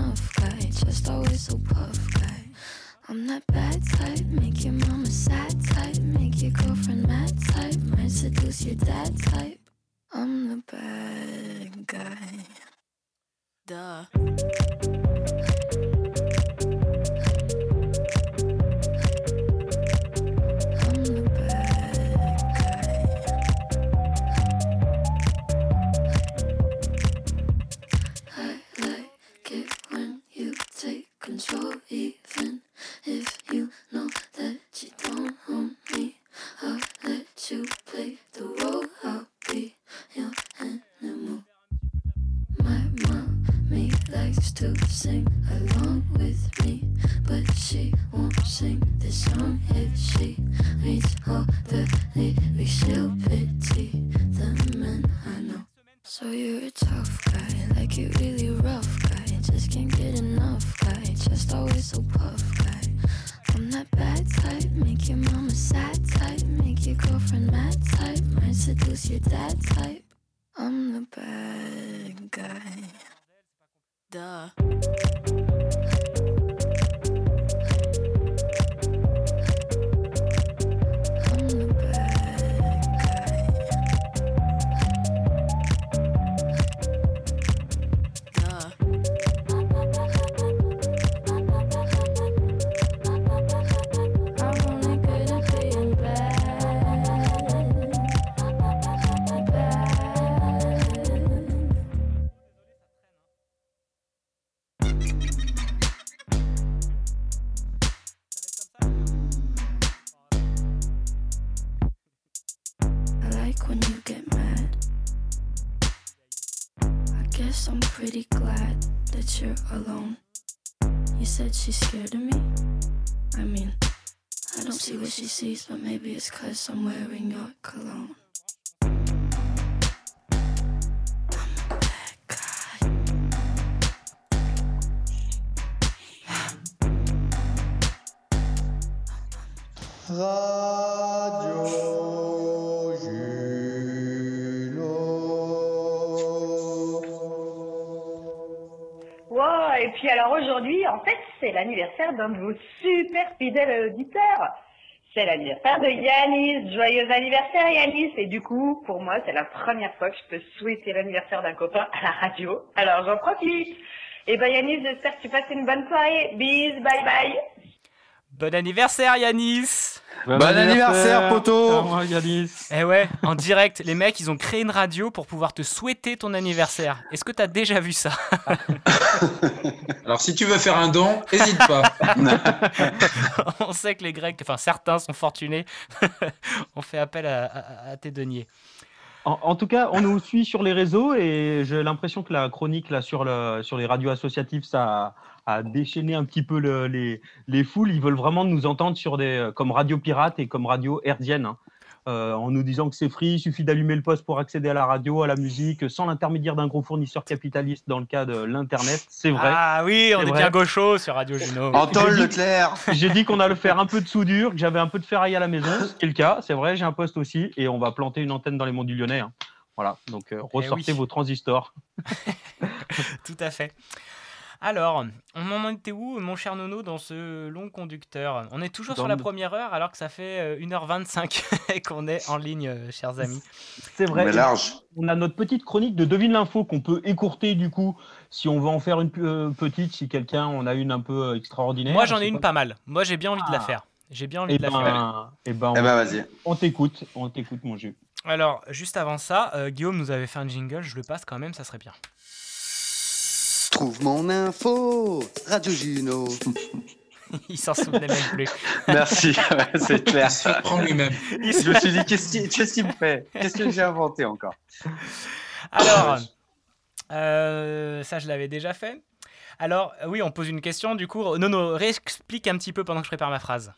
she sees, but maybe it's cause I'm wearing your cologne. Radio Juno. Wow, Et puis alors aujourd'hui, en fait, c'est l'anniversaire d'un de vos super fidèles auditeurs. C'est l'anniversaire de Yanis. Joyeux anniversaire Yanis. Et du coup, pour moi, c'est la première fois que je peux souhaiter l'anniversaire d'un copain à la radio. Alors j'en profite. Et ben Yanis, j'espère que tu passes une bonne soirée. Bis, bye bye. Bon anniversaire Yanis Bon Bon anniversaire, moi, Yanis. Eh ouais, en direct, les mecs, ils ont créé une radio pour pouvoir te souhaiter ton anniversaire. Est-ce que t'as déjà vu ça? Alors, si tu veux faire un don, n'hésite pas. On sait que les Grecs, enfin certains sont fortunés, on fait appel à, à- à tes deniers. En, en tout cas, on nous suit sur les réseaux et j'ai l'impression que la chronique là, sur, le, sur les radios associatives, ça a déchaîné un petit peu le- les, les foules. Ils veulent vraiment nous entendre sur des, comme radio pirate et comme radio herdienne. hein. Euh, en nous disant que c'est free, il suffit d'allumer le poste pour accéder à la radio, à la musique, sans l'intermédiaire d'un gros fournisseur capitaliste dans le cas de l'Internet. C'est vrai. Ah oui, on est bien gaucho sur Radio Juno. J'ai dit- J'ai dit qu'on allait faire un peu de soudure, que j'avais un peu de ferraille à la maison, ce qui est le cas. C'est vrai, j'ai un poste aussi et on va planter une antenne dans les monts du Lyonnais. hein. Voilà, donc euh, ressortez Eh oui. vos transistors. Tout à fait. Alors, on en était où, mon cher Nono, dans ce long conducteur? On est toujours sur la première heure, alors que ça fait euh, 1h25 qu'on est en ligne, euh, chers amis. C'est vrai. Mais large. On a notre petite chronique de Devine l'info qu'on peut écourter du coup si on veut en faire une euh, petite, si quelqu'un en a une un peu euh, extraordinaire. Moi, j'en je ai une pas mal. Moi, j'ai bien envie de la faire. J'ai bien envie Et de la ben, faire. eh ben, on, Eh ben, vas-y. on t'écoute, on t'écoute mon jus. Alors, juste avant ça, euh, Guillaume nous avait fait un jingle, je le passe quand même, ça serait bien. Trouve mon info, Radio Juno. Il s'en souvenait même plus. Merci, ouais, c'est clair. Il se prend lui-même. Je me suis dit, qu'est-ce qu'il qu'est-ce qu'il me fait? Qu'est-ce que j'ai inventé encore? Alors, euh, ça, je l'avais déjà fait. Alors, oui, on pose une question, du coup. Nono, réexplique un petit peu pendant que je prépare ma phrase.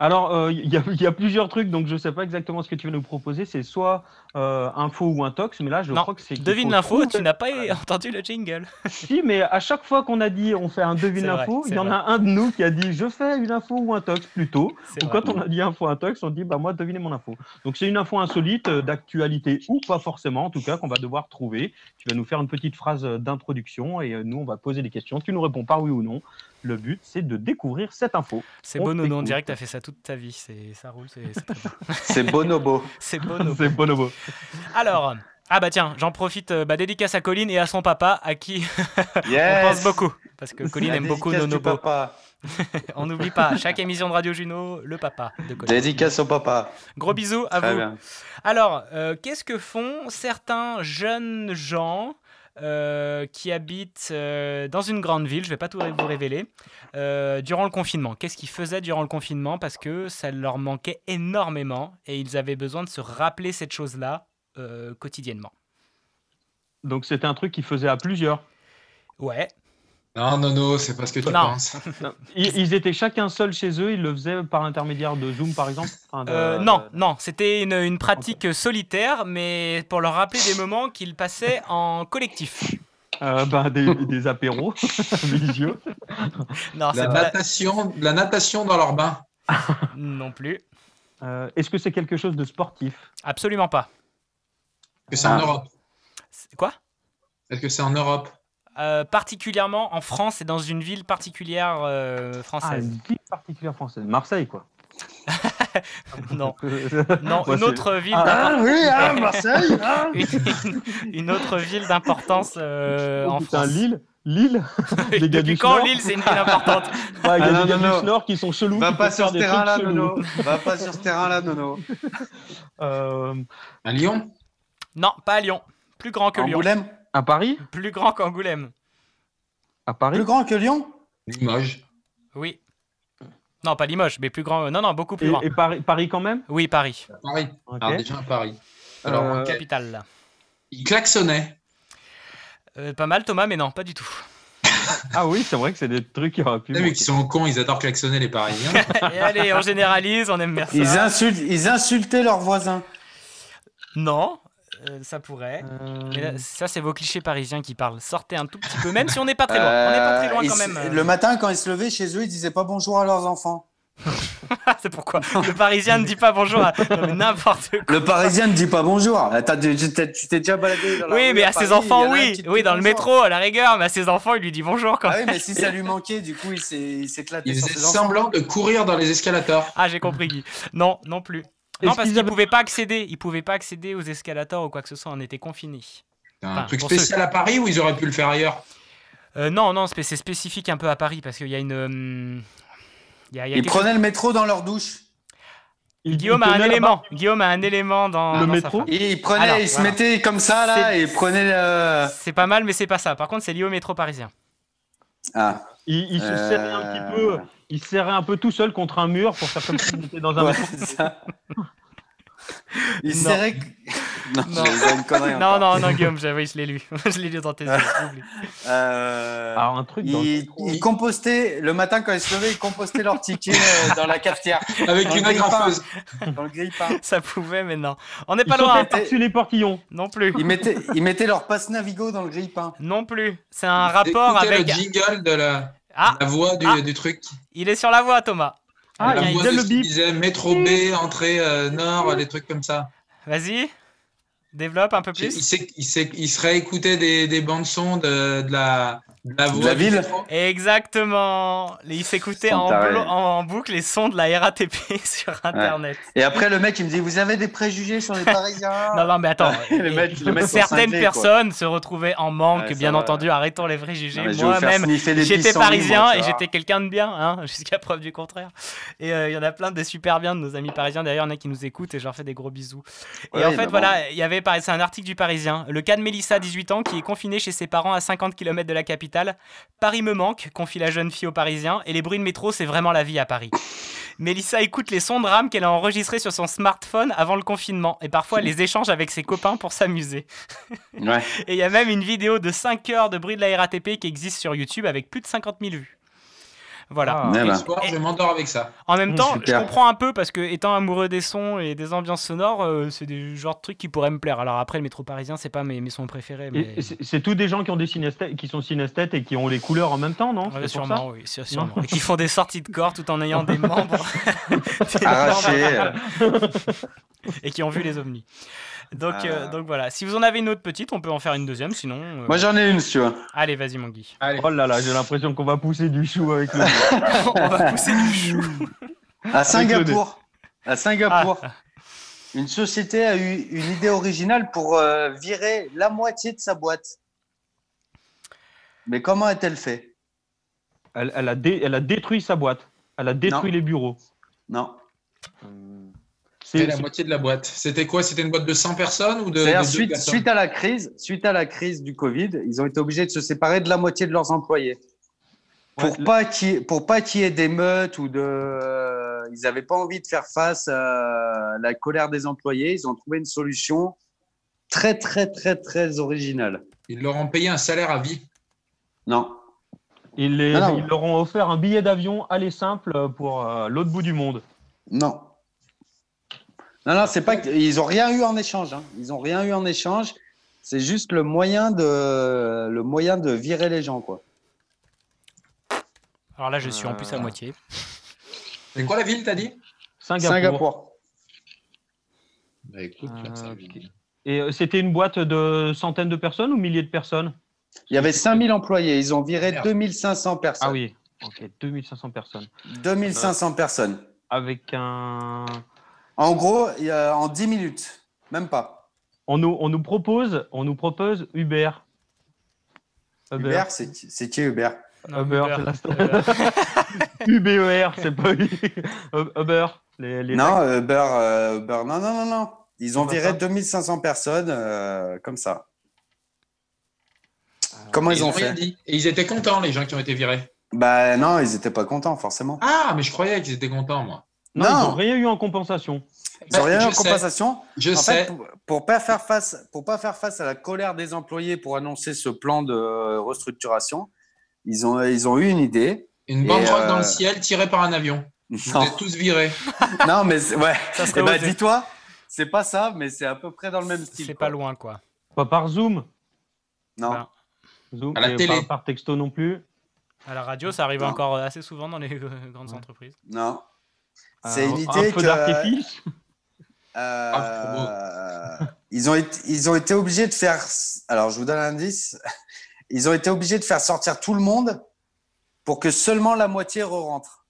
Alors, euh, il y, a- il y a plusieurs trucs, donc je sais pas exactement ce que tu vas nous proposer. C'est soit euh, info ou un tox, mais là, je non, crois que c'est. devine l'info, tu n'as pas entendu le jingle. Si, mais à chaque fois qu'on a dit on fait un devine l'info, il y en vrai. a un de nous qui a dit je fais une info ou un tox plutôt. Vrai. quand on a dit info un tox, on dit bah moi devinez mon info. Donc c'est une info insolite euh, d'actualité ou pas forcément en tout cas qu'on va devoir trouver. Tu vas nous faire une petite phrase euh, d'introduction et nous on va poser des questions. Tu nous réponds par oui ou non. Le but c'est de découvrir cette info. C'est On beau, Nono, on t'écoute. dirait que tu as fait ça toute ta vie. C'est, ça roule, c'est, c'est très bien. C'est bonobo. C'est bonobo. C'est bonobo. Alors, ah bah tiens, j'en profite, euh, bah, dédicace à Colline et à son papa, à qui Yes. on pense beaucoup. Parce que Colline aime beaucoup Nonobo. papa. on n'oublie pas, chaque émission de Radio Juno, le papa de Colline. Dédicace au papa. Gros bisous à Très vous. bien. Alors, euh, qu'est-ce que font certains jeunes gens euh, qui habitent euh, dans une grande ville, je vais pas tout vous révéler, euh, durant le confinement Qu'est-ce qu'ils faisaient durant le confinement? Parce que ça leur manquait énormément et ils avaient besoin de se rappeler cette chose-là quotidiennement. Donc c'était un truc qu'ils faisaient à plusieurs? Ouais. Non, non, non, c'est pas ce que tu Non. penses. Ils, ils étaient chacun seul chez eux, ils le faisaient par l'intermédiaire de Zoom par exemple. Enfin, de- Euh, non, non, c'était une, une pratique solitaire, mais pour leur rappeler des moments qu'ils passaient en collectif. Euh, ben, des, des apéros religieux. Non, La pas la- natation, la natation dans leur bain. non plus. Euh, Est-ce que c'est quelque chose de sportif? Absolument pas. Est-ce que c'est en Ah. Europe? Quoi? Est-ce que c'est en Europe? Euh, particulièrement en France et dans une ville particulière euh, Ah, française. une ville particulière française. Marseille, quoi. non. Non, une autre ville Ah, oui, ah, Marseille, ah. une, une autre ville d'importance euh, en Oh, putain, France. Lille Lille Les gars Depuis du quand Nord Lille, c'est une ville importante Ouais, il y a Ah, non, des gars non, non. du Nord qui sont chelous. Va pas sur ce des terrain-là. Nono. Va pas sur ce terrain-là, Nono. Euh, À Lyon? Non, pas à Lyon. Plus grand que Lyon. Angoulême? À Paris Plus grand qu'Angoulême. À Paris Plus grand que Lyon? Limoges. Oui. Non, pas Limoges, mais plus grand. Non, non, beaucoup plus Et, grand. et Paris, Paris quand même? Oui, Paris. Paris. Alors déjà à Paris. Alors, Euh. Capitale. là. Il klaxonnait. Euh, pas mal, Thomas, mais non, pas du tout. Ah oui, c'est vrai que c'est des trucs qui auraient pu. Mecs manquer. qui sont cons, ils adorent klaxonner les Parisiens. Et allez, on généralise, on aime bien ça. Ils, insultent, ils insultaient leurs voisins. Non, euh, ça pourrait. Euh, Mais là, ça, c'est vos clichés parisiens qui parlent. Sortez un tout petit peu, même si on n'est pas très loin. On n'est pas très loin Euh, quand ils- même. Le matin, quand ils se levaient chez eux, ils disaient pas bonjour à leurs enfants. c'est pourquoi le Parisien ne dit pas bonjour à n'importe quoi. Le Parisien ne dit pas bonjour. Attends, tu t'es déjà baladé dans la Oui, rue mais à Paris, ses enfants, oui. Oui, dans le métro, à la rigueur, mais à ses enfants, il lui dit bonjour quand Ah oui, même. mais si ça lui manquait, du coup, il s'est- il faisait semblant de courir dans les escalators. Ah, j'ai compris, Guy. Non, non plus. Non, parce qu'ils qu'il avaient- pouvait pas accéder. Il pouvait pas accéder aux escalators ou quoi que ce soit. On était confinés. Un Enfin, truc spécial ceux- à Paris ou ils auraient pu le faire ailleurs? Euh, non, non, c'est spécifique un peu à Paris parce qu'il y a une. hum, il y a- il y a Ils quelque prenaient chose- le métro dans leur douche. Guillaume a un élément. Guillaume a un élément dans. Le dans métro? Et ils prenaient, Alors, ils se voilà. mettaient comme ça, là, C'est- et ils prenaient le... C'est pas mal, mais c'est pas ça. Par contre, c'est lié au métro parisien. Ah. Il, il se Euh, serrait un petit peu, il se serrait un peu tout seul contre un mur pour faire comme s'il était dans un Ouais, ça. Il Non. serrait... Non, Non. une connerie non, non, non, Guillaume, oui, je l'ai lu. je l'ai lu dans tes yeux. Euh, Alors, un truc dans le ils, ils compostaient, le matin quand ils se levaient, ils compostaient leurs tickets euh, dans la cafetière. Avec Dans une agrafeuse. Dans le grille-pain. Ça pouvait, mais non. On n'est Il pas loin. sautait par-dessus les portillons. Non plus. Ils mettaient, ils mettaient leur passe Navigo dans le grille-pain. Non plus. C'est un rapport Écoutez avec. le jingle de la, Ah. la voix du, Ah. du truc. Il est sur la voie, Thomas. Ah, la il y a- voix il y a de le bip. disait métro B, entrée euh, nord, des trucs comme ça. Vas-y. Développe un peu Il, plus. sait- il, sait- il serait écouté des, des bandes son de, de la, de la voix la ville. Exactement. Il s'écoutait en, boucle les sons de la RATP sur Internet. Et après, le mec, il me dit, vous avez des préjugés sur les Parisiens Non, non, mais attends. les mecs, les mecs sont Certaines cinglés, personnes se retrouvaient en manque, Ouais, bien va. entendu. Arrêtons les préjugés. Moi-même, j'étais parisien et j'étais quelqu'un de bien, hein, jusqu'à preuve du contraire. Et euh, il y en a plein de super bien de nos amis parisiens. D'ailleurs, il y en a qui nous écoutent et je leur fais des gros bisous. Et en fait, bah bon. voilà, il y avait, c'est un article du Parisien. Le cas de Mélissa, 18 ans, qui est confinée chez ses parents à 50 km de la capitale. Paris me manque, confie la jeune fille au Parisien. Et les bruits de métro, c'est vraiment la vie à Paris. Mélissa écoute les sons de rame qu'elle a enregistrés sur son smartphone avant le confinement et parfois elle les échange avec ses copains pour s'amuser. Ouais. Et il y a même une vidéo de 5 heures de bruit de la RATP qui existe sur YouTube avec plus de 50 000 vues. Voilà. Ah. Et ce soir, je m'endors avec ça. En même Mmh, temps, je comprends un peu parce que étant amoureux des sons et des ambiances sonores, euh, c'est des genres de trucs qui pourraient me plaire. Alors après, le métro parisien, c'est pas mes, mes sons préférés. Mais... C'est tous des gens qui ont des synesthètes, qui sont synesthètes et qui ont les couleurs en même temps, non? Ouais, sûrement, ça? oui, sûr- sûrement. Et qui font des sorties de corps tout en ayant des membres Arrachés. et qui ont vu les ovnis. Donc, euh, Ah. donc voilà. Si vous en avez une autre petite, on peut en faire une deuxième. Sinon, euh, Moi, j'en ai une, si tu veux. allez, vas-y, mon Guy. Allez. Oh là là, j'ai l'impression qu'on va pousser du chou avec le. on va pousser du chou. À Singapour. À Singapour. Ah. Une société a eu une idée originale pour euh, virer la moitié de sa boîte. Mais comment a-t-elle fait Elle, elle a dé- elle a détruit sa boîte. Elle a détruit Non. les bureaux. Non. C'est la moitié de la boîte. C'était quoi? C'était une boîte de 100 personnes ou de, suite, personnes? suite à la crise, suite à la crise du Covid, ils ont été obligés de se séparer de la moitié de leurs employés. Pour Ouais, pas qu'il y ait- pour pas qu'il y ait des meutes ou de, euh, ils n'avaient pas envie de faire face à la colère des employés. Ils ont trouvé une solution très très très très originale. Ils leur ont payé un salaire à vie. Non, ils, les- Non, non. ils leur ont offert un billet d'avion aller simple pour euh, l'autre bout du monde. non, non, non, c'est pas. que- Ils ont rien eu en échange. hein. Ils ont rien eu en échange. C'est juste le moyen de le moyen de virer les gens quoi. Alors là, je suis en plus à Euh. moitié. C'est quoi la ville, t'as dit? Singapour. Singapour. Bah écoute, Euh, ça- Et euh, c'était une boîte de centaines de personnes ou milliers de personnes? Il y avait 5000 employés. Ils ont viré Merde. 2500 personnes. Ah oui, ok, 2500 personnes. 2500 personnes. Avec un. En gros, il y a- en 10 minutes. Même pas. On nous, on nous propose, on nous propose Uber. Uber, c'est c'est qui Uber? Non, Uber, Uber, c'est la- UBER, c'est pas Uber. Les, les Non, Uber, euh, Uber, non, non, non, non. Ils ont viré ça 2500 personnes euh, comme ça. Comment ils, ont fait? dit. Et ils étaient contents, les gens qui ont été virés. Bah non, ils étaient pas contents forcément. Ah, mais je croyais qu'ils étaient contents, moi. Non, Non. ils n'ont rien eu en compensation. Ils ont rien je en sais. compensation. Je en sais. fait, pour, pour pas faire face, pour pas faire face à la colère des employés pour annoncer ce plan de restructuration, ils ont, ils ont eu une idée. Une Et, banderole dans euh, le ciel tirée par un avion. Vous êtes tous virés. non, mais ouais. Ça Eh ben, dis-toi, c'est pas ça, mais c'est à peu près dans le même style. C'est pas loin, quoi. Pas par Zoom? Non. Ben, Zoom À la et télé. Pas par texto non plus? à la radio, ça arrive Non. encore assez souvent dans les euh, grandes Ouais. entreprises. Non. C'est Un- une un euh, ils, ont été, ils ont été obligés de faire. Alors, je vous donne un indice. Ils ont été obligés de faire sortir tout le monde pour que seulement la moitié re-rentre.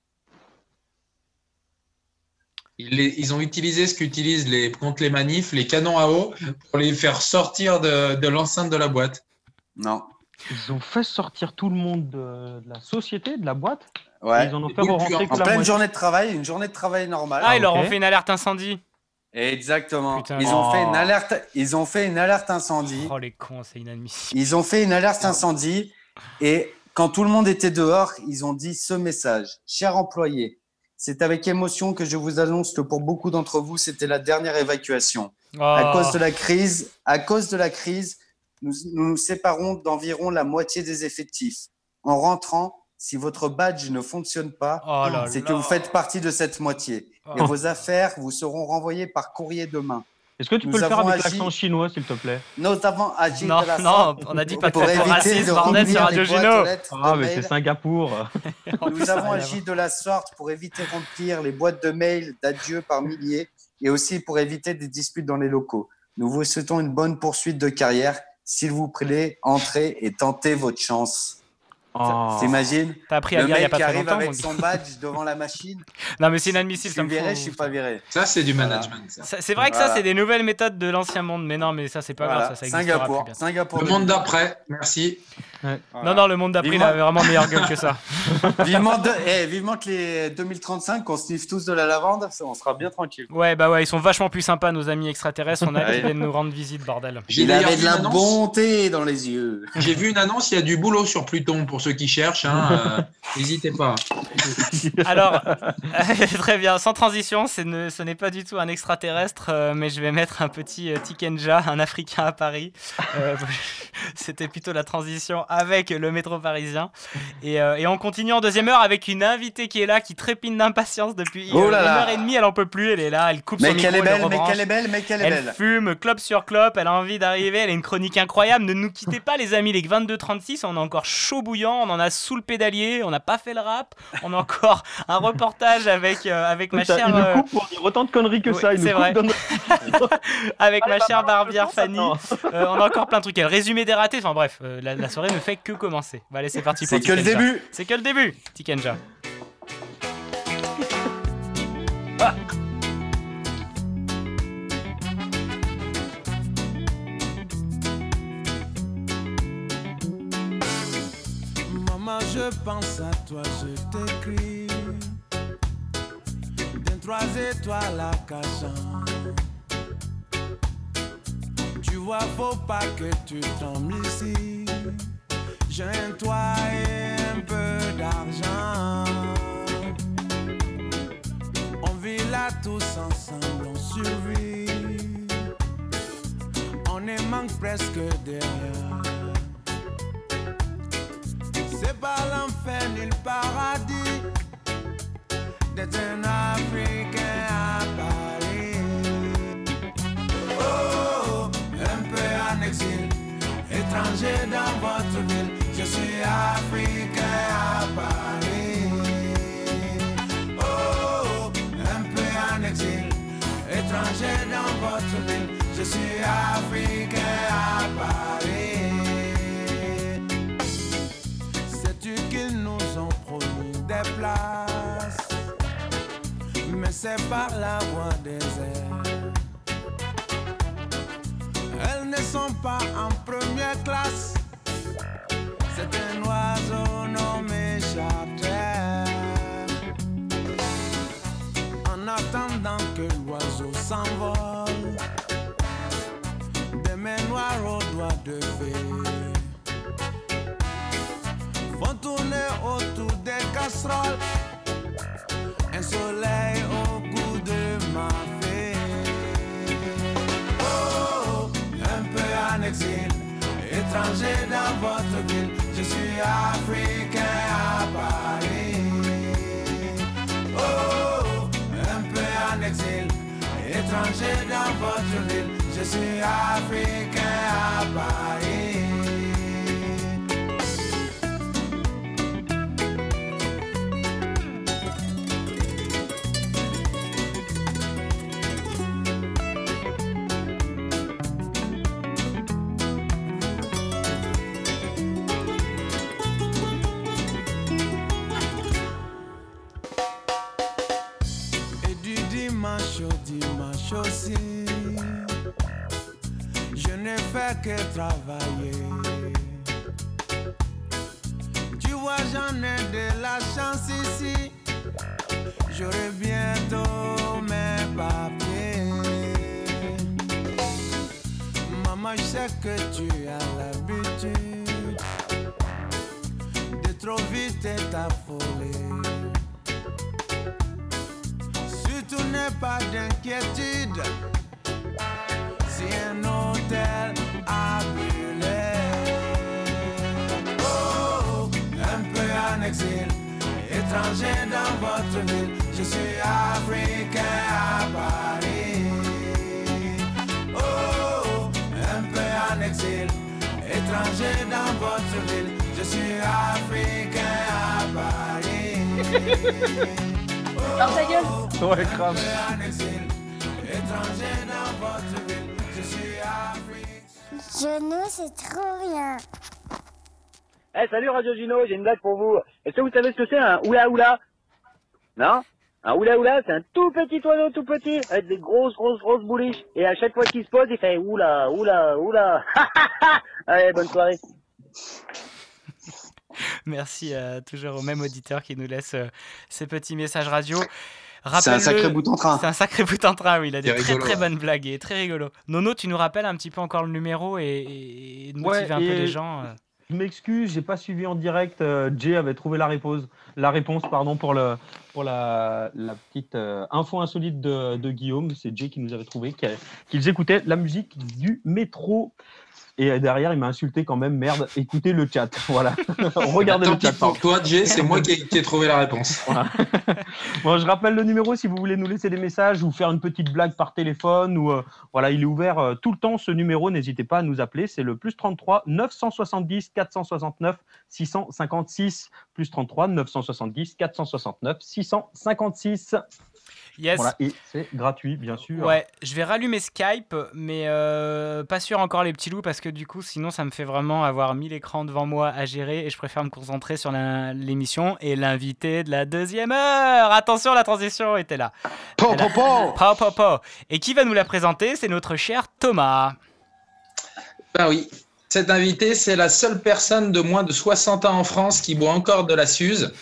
Ils, les- ils ont utilisé ce qu'utilisent les, contre les manifs, les canons à eau, pour les faire sortir de, de l'enceinte de la boîte. Non. Ils ont fait sortir tout le monde de, de la société, de la boîte? Ouais. Ils en ont fait rentrer que En la pleine moitié. journée de travail, une journée de travail normale. Ah, ils leur ont fait une alerte incendie. Exactement. Putain. Ils ont Oh. fait une alerte. Ils ont fait une alerte incendie. Oh les cons, c'est inadmissible. Ils ont fait une alerte incendie et quand tout le monde était dehors, ils ont dit ce message. Chers employés, c'est avec émotion que je vous annonce que pour beaucoup d'entre vous, c'était la dernière évacuation. À Oh. cause de la crise, à cause de la crise, nous nous, nous séparons d'environ la moitié des effectifs. En rentrant, si votre badge ne fonctionne pas, Oh c'est que vous faites partie de cette moitié. Et Oh. vos affaires vous seront renvoyées par courrier demain. Est-ce que tu Nous peux le faire avons avec agi- l'accent chinois, s'il te plaît? Nous avons agi Non, de la non, on a dit pas de racisme, de bordel, sur Radio Gino. Ah, mais c'est Singapour. Nous avons agi de la sorte pour éviter de remplir les boîtes de mail d'adieu par milliers et aussi pour éviter des disputes dans les locaux. Nous vous souhaitons une bonne poursuite de carrière. S'il vous plaît, entrez et tentez votre chance. Oh. T'imagines T'as appris à Le lire il y a mec pas qui très arrive longtemps, avec son badge devant la machine. Non, mais c'est inadmissible. Je ça suis me viré, fout- je suis pas viré. Ça, c'est du management. C'est vrai que ça, c'est des nouvelles méthodes de l'ancien monde, mais non, mais ça, c'est pas Voilà. grave, ça, ça Singapour, plus. Singapour. Le monde d'après, merci. Non, non, le monde d'après, il Vivement- avait vraiment meilleure gueule que ça. vivement, de- eh, vivement que les 2035, qu'on sniffe tous de la lavande, on sera bien tranquille. Ouais, bah ouais, ils sont vachement plus sympas, nos amis extraterrestres. On a Ouais. qui viennent nous rendre visite, bordel. J'ai Il avait de la annonce. bonté dans les yeux. J'ai vu une annonce, il y a du boulot sur Pluton pour ceux qui cherchent. hein, euh, N'hésitez pas. Alors, très bien, sans transition, ne- ce n'est pas du tout un extraterrestre, euh, mais je vais mettre un petit euh, Tikenja, un Africain à Paris. Euh, C'était plutôt la transition avec le métro parisien. Et, euh, et on continue en deuxième heure avec une invitée qui est là, qui trépine d'impatience depuis Oh là une là. heure et demie, elle en peut plus, elle est là, elle coupe Mais son micro, est elle le belle, mais qu'elle est belle, mais qu'elle est Elle belle. fume, clope sur clope, elle a envie d'arriver, elle a une chronique incroyable. Ne nous quittez pas, les amis, les 22h36, on est encore chaud bouillant, on en a sous le pédalier, on n'a pas fait le rap, on a encore un reportage avec, euh, avec ma chère. il nous euh, coupe pour dire autant de conneries que oui, ça. C'est coupe vrai. dans avec ma Allez, chère bah, barbière balance le Fanny. Euh, on a encore plein de trucs. Le résumé des ratés, enfin bref, euh, la, la soirée ne fait que commencer. Bah, allez, c'est parti pour C'est que le début. C'est que le début, Tikenja. Maman, je pense à toi, je t'écris. D'un trois étoiles à Cachan. Tu vois, faut pas que tu tombes ici. J'ai un et un peu d'argent. On vit là tous ensemble, on survit. On est manque presque derrière. C'est pas l'enfer ni le paradis d'être un Africain à Paris. Oh, un peu en exil, étranger dans votre ville. Je suis Africain à Paris. Oh, un peu en exil, étranger dans votre ville. Je suis Africain à Paris. Sais-tu qu'ils nous ont promis des places? Mais c'est par la voie des airs Elles ne sont pas en première classe C'est un oiseau nommé charter En attendant que l'oiseau s'envole Des mains noires aux doigts de fée vont tourner autour des casseroles. Un soleil au goût de ma fée. Oh, un peu exil, étranger dans votre ville. Étranger dans votre ville. Je suis africain à Paris. aujourd'hui ma chaussée. Je ne fais que travailler. Tu vois, j'en ai de la chance ici. J'aurai bientôt mes papiers. Maman, je sais que tu as l'habitude de trop vite t'affoler. Surtout n'aie pas d'inquiétude si un hôtel a brûlé. Oh, un peu en exil, étranger dans votre ville. Je suis africain à Paris. Oh, un peu en exil, étranger dans votre ville. Je suis africain à Paris. Ferme ta gueule. Ouais, grave. C'est trop bien. Eh salut Radio Gino, j'ai une blague pour vous. Est-ce que vous savez ce que c'est un oula oula? Non? Un oula oula, c'est un tout petit oiseau tout petit, avec des grosses grosses grosses bouliches. Et à chaque fois qu'il se pose, il fait oula oula oula. Allez, bonne soirée. Merci euh, toujours au même auditeur qui nous laisse euh, ces petits messages radio. C'est un sacré bout en train. C'est un sacré bout en train, oui. Il a des très très bonnes blagues et très rigolo. Nono, tu nous rappelles un petit peu encore le numéro et, et- et de Ouais, motiver un peu les gens. euh. Je m'excuse, j'ai pas suivi en direct. euh, Jay avait trouvé la réponse, la réponse pardon, pour, le, pour la, la petite euh, info insolite de, de Guillaume. C'est Jay qui nous avait trouvé qu'ils écoutaient la musique du métro. Et derrière, il m'a insulté quand même. Merde, écoutez le chat. Voilà. Regardez Tant le chat. pour toi, Jay, c'est moi qui ai, qui ai trouvé la réponse. Voilà. bon, je rappelle le numéro si vous voulez nous laisser des messages ou faire une petite blague par téléphone. Ou, euh, voilà, il est ouvert euh, tout le temps ce numéro. N'hésitez pas à nous appeler. C'est le plus 33 970 469 656. Plus 33 970 469 656. Yes. Voilà, et c'est gratuit, bien sûr. Ouais, je vais rallumer Skype, mais euh, pas sûr encore les petits loups parce que du coup, sinon, ça me fait vraiment avoir 1000 écrans devant moi à gérer et je préfère me concentrer sur l'émission et l'invité de la deuxième heure. Attention, la transition était là. Po, po, po. Po, po, po. Et qui va nous la présenter? C'est notre cher Thomas. Ben oui. Cet invité, c'est la seule personne de moins de 60 ans en France qui boit encore de la Suze.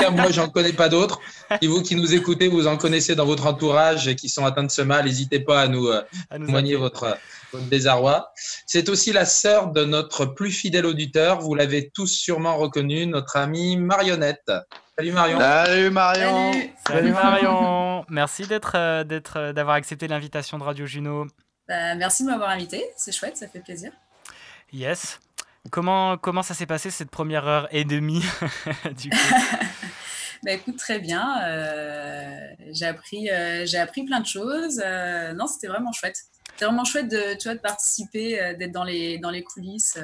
Cas, moi, j'en connais pas d'autres. Et vous qui nous écoutez, vous en connaissez dans votre entourage et qui sont atteints de ce mal, n'hésitez pas à nous, euh, À nous témoigner votre, votre désarroi. C'est aussi la sœur de notre plus fidèle auditeur. Vous l'avez tous sûrement reconnu, notre amie Marionnette. Salut Marion. Salut Marion. Salut Marion. Merci d'être, euh, d'être, euh, d'avoir accepté l'invitation de Radio Juno. Bah, merci de m'avoir invité, c'est chouette, ça fait plaisir. Yes. Comment, comment ça s'est passé cette première heure et demie du coup Bah écoute, très bien. euh, j'ai appris, euh, j'ai appris plein de choses. euh, non, c'était vraiment chouette. C'était vraiment chouette de, tu vois, de participer, euh, d'être dans les, dans les coulisses.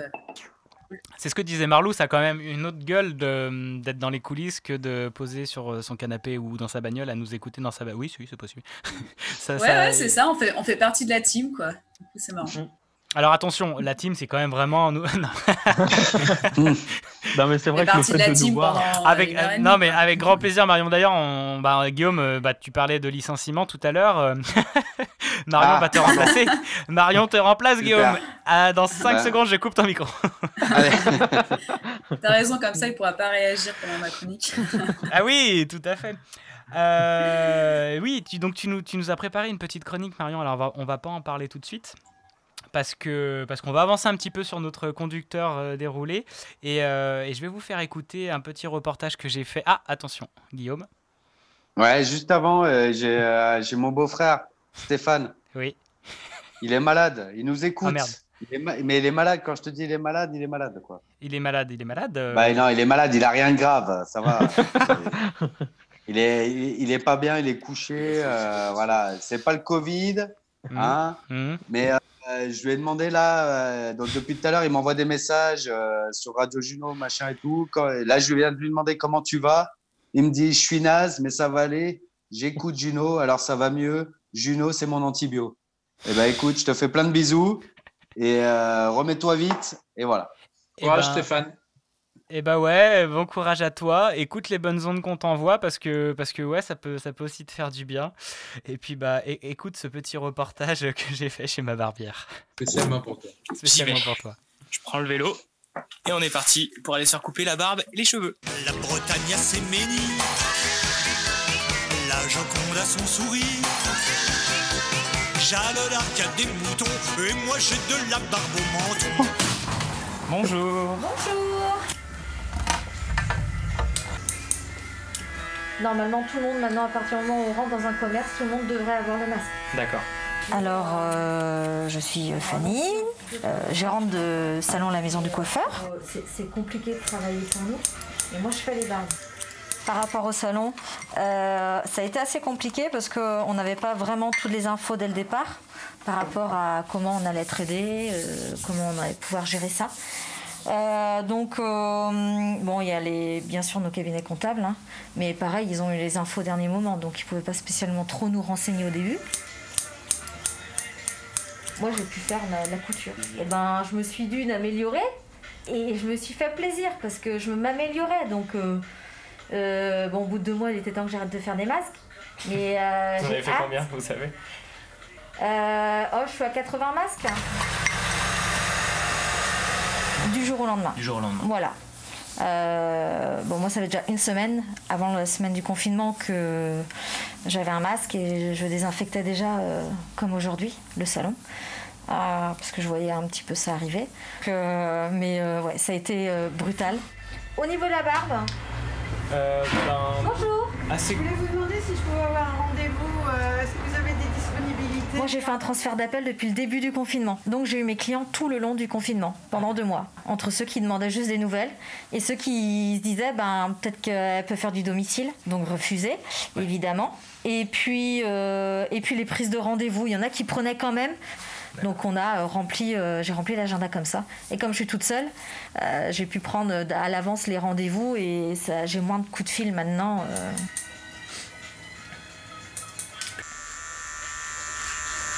C'est ce que disait Marlou, ça a quand même une autre gueule de- d'être dans les coulisses que de poser sur son canapé ou dans sa bagnole à nous écouter dans sa bagnole. Oui, oui, c'est possible. Ça- Ouais, ça- ouais, c'est ça. On fait, on fait partie de la team, quoi. C'est marrant. Alors attention, la team, c'est quand même vraiment. nous- non. Mais c'est vrai que le fait de la de nous voir. Avec, euh, demie, non, mais avec grand plaisir, Marion. D'ailleurs, on, bah, Guillaume, euh, bah, tu parlais de licenciement tout à l'heure. euh, Marion Ah, va te remplacer. Marion te remplace, Super. Guillaume. Ah, dans 5 Bah. secondes, je coupe ton micro. T'as raison, comme ça, il pourra pas réagir pendant ma chronique. ah oui, tout à fait. Euh, oui, tu, donc tu nous, tu nous as préparé une petite chronique, Marion. Alors on va, on va pas en parler tout de suite. Parce que parce qu'on va avancer un petit peu sur notre conducteur euh, déroulé et, euh, et je vais vous faire écouter un petit reportage que j'ai fait. Ah attention, Guillaume. Ouais, juste avant, euh, j'ai mon beau-frère, Stéphane. Oui. Il est malade, il nous écoute. Ah, merde. Il est ma- Mais il est malade, quand je te dis il est malade, il est malade. Quoi. Il est malade, il est malade. euh, Bah non, il est malade, il a rien de grave, ça va. il, est, il, est pas bien, il est couché. euh, voilà, c'est pas le Covid. Hein, Mhm. Mais euh, je lui ai demandé là, euh, donc depuis tout à l'heure, il m'envoie des messages euh, sur Radio Juno, machin et tout. Quand, là, je viens de lui demander comment tu vas. Il me dit, je suis naze, mais ça va aller. J'écoute Juno, alors ça va mieux. Juno, c'est mon antibio. Eh ben, écoute, je te fais plein de bisous et euh, remets-toi vite. Et voilà. Eh Courage, ben, Stéphane. Et bah ouais, bon courage à toi. Écoute les bonnes ondes qu'on t'envoie parce que parce que ouais, ça peut ça peut aussi te faire du bien. Et puis bah écoute ce petit reportage que j'ai fait chez ma barbière. Spécialement pour toi. Spécialement pour toi. Je prends le vélo et on est parti pour aller se faire couper la barbe et les cheveux. La Bretagne a ses ménis, la Joconde a son sourire. Jeanne d'Arc a des moutons, et moi j'ai de la barbe au menton. Bonjour. Bonjour Normalement, tout le monde, maintenant, à partir du moment où on rentre dans un commerce, tout le monde devrait avoir le masque. D'accord. Alors, euh, je suis Fanny, euh, gérante de salon La Maison du Coiffeur. C'est compliqué de travailler pour nous, mais moi je fais les barbes. Par rapport au salon, euh, ça a été assez compliqué parce qu'on n'avait pas vraiment toutes les infos dès le départ par rapport à comment on allait être aidé, euh, comment on allait pouvoir gérer ça. Euh, donc, euh, bon, il y a les, bien sûr nos cabinets comptables, hein, mais pareil, ils ont eu les infos au dernier moment, donc ils ne pouvaient pas spécialement trop nous renseigner au début. Moi, j'ai pu faire la, la couture. Et ben, je me suis dû d'améliorer et je me suis fait plaisir parce que je m'améliorais. Donc, euh, bon, au bout de deux mois, il était temps que j'arrête de faire des masques. Mais Vous avez fait hâte. combien, vous savez? Oh, je suis à 80 masques. Du jour au lendemain. Du jour au lendemain. Voilà. Euh, bon, moi, ça fait déjà une semaine, avant la semaine du confinement, que j'avais un masque et je désinfectais déjà, euh, comme aujourd'hui, le salon. Euh, parce que je voyais un petit peu ça arriver. Mais euh, ouais, ça a été euh, brutal. Au niveau de la barbe, Euh, ben, bonjour. Je voulais vous demander si je pouvais avoir un rendez-vous. euh, Est-ce que vous avez Moi, j'ai fait un transfert d'appel depuis le début du confinement. Donc, j'ai eu mes clients tout le long du confinement, pendant deux mois. Entre ceux qui demandaient juste des nouvelles et ceux qui se disaient, ben, peut-être qu'elle peut faire du domicile. Donc, refuser, évidemment. Et puis, euh, et puis, les prises de rendez-vous, il y en a qui prenaient quand même. Donc on a euh, rempli, euh, j'ai rempli l'agenda comme ça. Et comme je suis toute seule, euh, j'ai pu prendre à l'avance les rendez-vous et j'ai moins de coups de fil maintenant.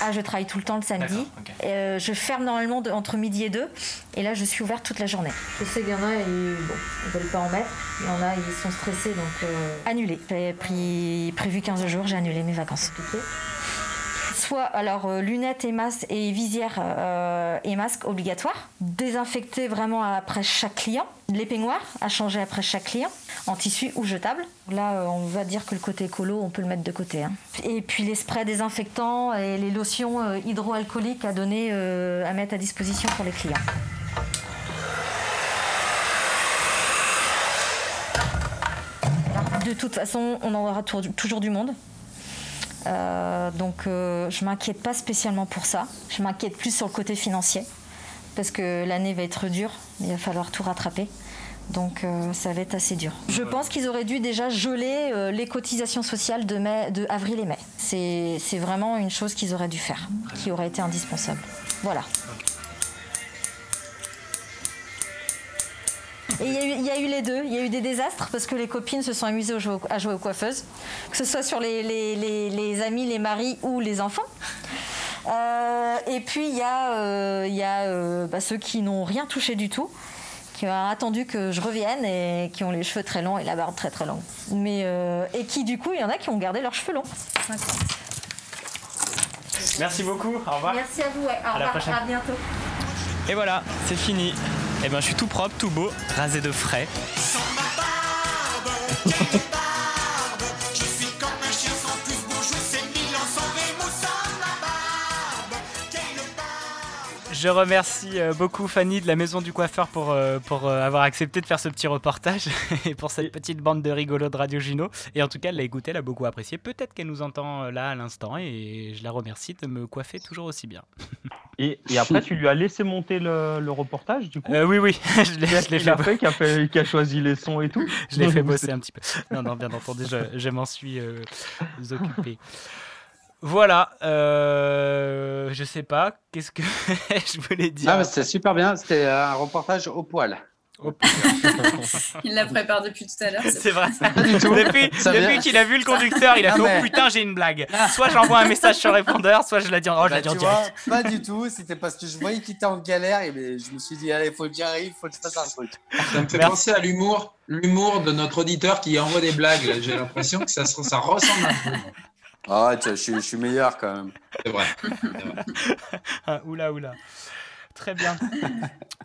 Ah, je travaille tout le temps le samedi. Euh, je ferme normalement de- entre midi et deux. Et là, je suis ouverte toute la journée. Je sais qu'il y en a, ils, bon, ils veulent pas en mettre. Il y en a, ils sont stressés, donc euh, annulé. J'avais pris, prévu 15 jours, j'ai annulé mes vacances. Soit alors euh, lunettes et masques et visières euh, et masques obligatoires. Désinfecter vraiment après chaque client. Les peignoirs à changer après chaque client en tissu ou jetable. Là, euh, on va dire que le côté écolo, on peut le mettre de côté. hein. Et puis les sprays désinfectants et les lotions hydroalcooliques à donner, à mettre à disposition pour les clients. De toute façon, on en aura toujours du monde. Euh, donc euh, je m'inquiète pas spécialement pour ça. Je m'inquiète plus sur le côté financier parce que l'année va être dure. Il va falloir tout rattraper. Donc euh, ça va être assez dur. Je pense qu'ils auraient dû déjà geler les cotisations sociales de, mai, de avril et mai. C'est vraiment une chose qu'ils auraient dû faire, qui aurait été indispensable. Voilà. Et il y, a eu- il y a eu les deux. Il y a eu des désastres parce que les copines se sont amusées au jeu- à jouer aux coiffeuses, que ce soit sur les, les- les- les amis, les maris ou les enfants. Euh, et puis il y a, euh, il y a euh, bah, ceux qui n'ont rien touché du tout, qui ont attendu que je revienne et qui ont les cheveux très longs et la barbe très très longue. Mais, euh, et qui du coup, il y en a qui ont gardé leurs cheveux longs. Merci beaucoup, au revoir. Merci à vous, ouais. À au la revoir, prochaine. à bientôt. Et voilà, c'est fini. Et ben je suis tout propre, tout beau, rasé de frais. Je remercie euh, beaucoup Fanny de la maison du coiffeur pour, euh, pour euh, avoir accepté de faire ce petit reportage et pour cette petite bande de rigolos de Radio Juno. Et en tout cas, elle l'a écouté, elle a beaucoup apprécié. Peut-être qu'elle nous entend là à l'instant et je la remercie de me coiffer toujours aussi bien. Et, et après, tu lui as laissé monter le, le reportage, du coup? Euh, oui, oui, je l'ai- je l'ai Il a fait. fait, qui a, fait, qui a choisi les sons et tout? Je l'ai fait bosser un petit peu. Non, non, bien entendu, je, je m'en suis euh, occupé. Voilà, euh, je sais pas, qu'est-ce que je voulais dire Ah, mais c'était super bien. C'était un reportage au poil. Il la prépare depuis tout à l'heure. C'est vrai. du tout. Depuis, qu'il a vu le conducteur, il a Ah, fait mais- Oh putain, j'ai une blague. Soit j'envoie un message sur répondeur, soit je la dis en, oh, je Bah, la dis en tu vois, direct. pas du tout. C'était parce que je voyais qu'il était en galère et ben, je me suis dit, allez, faut que j'y arrive, faut que je fasse un truc. Ça me fait penser à l'humour, l'humour de notre auditeur qui envoie des blagues. J'ai l'impression que ça, se- ça ressemble un peu. Ah, tiens, je, suis- je suis meilleur quand même. C'est vrai. Ah, oula, oula. Très bien.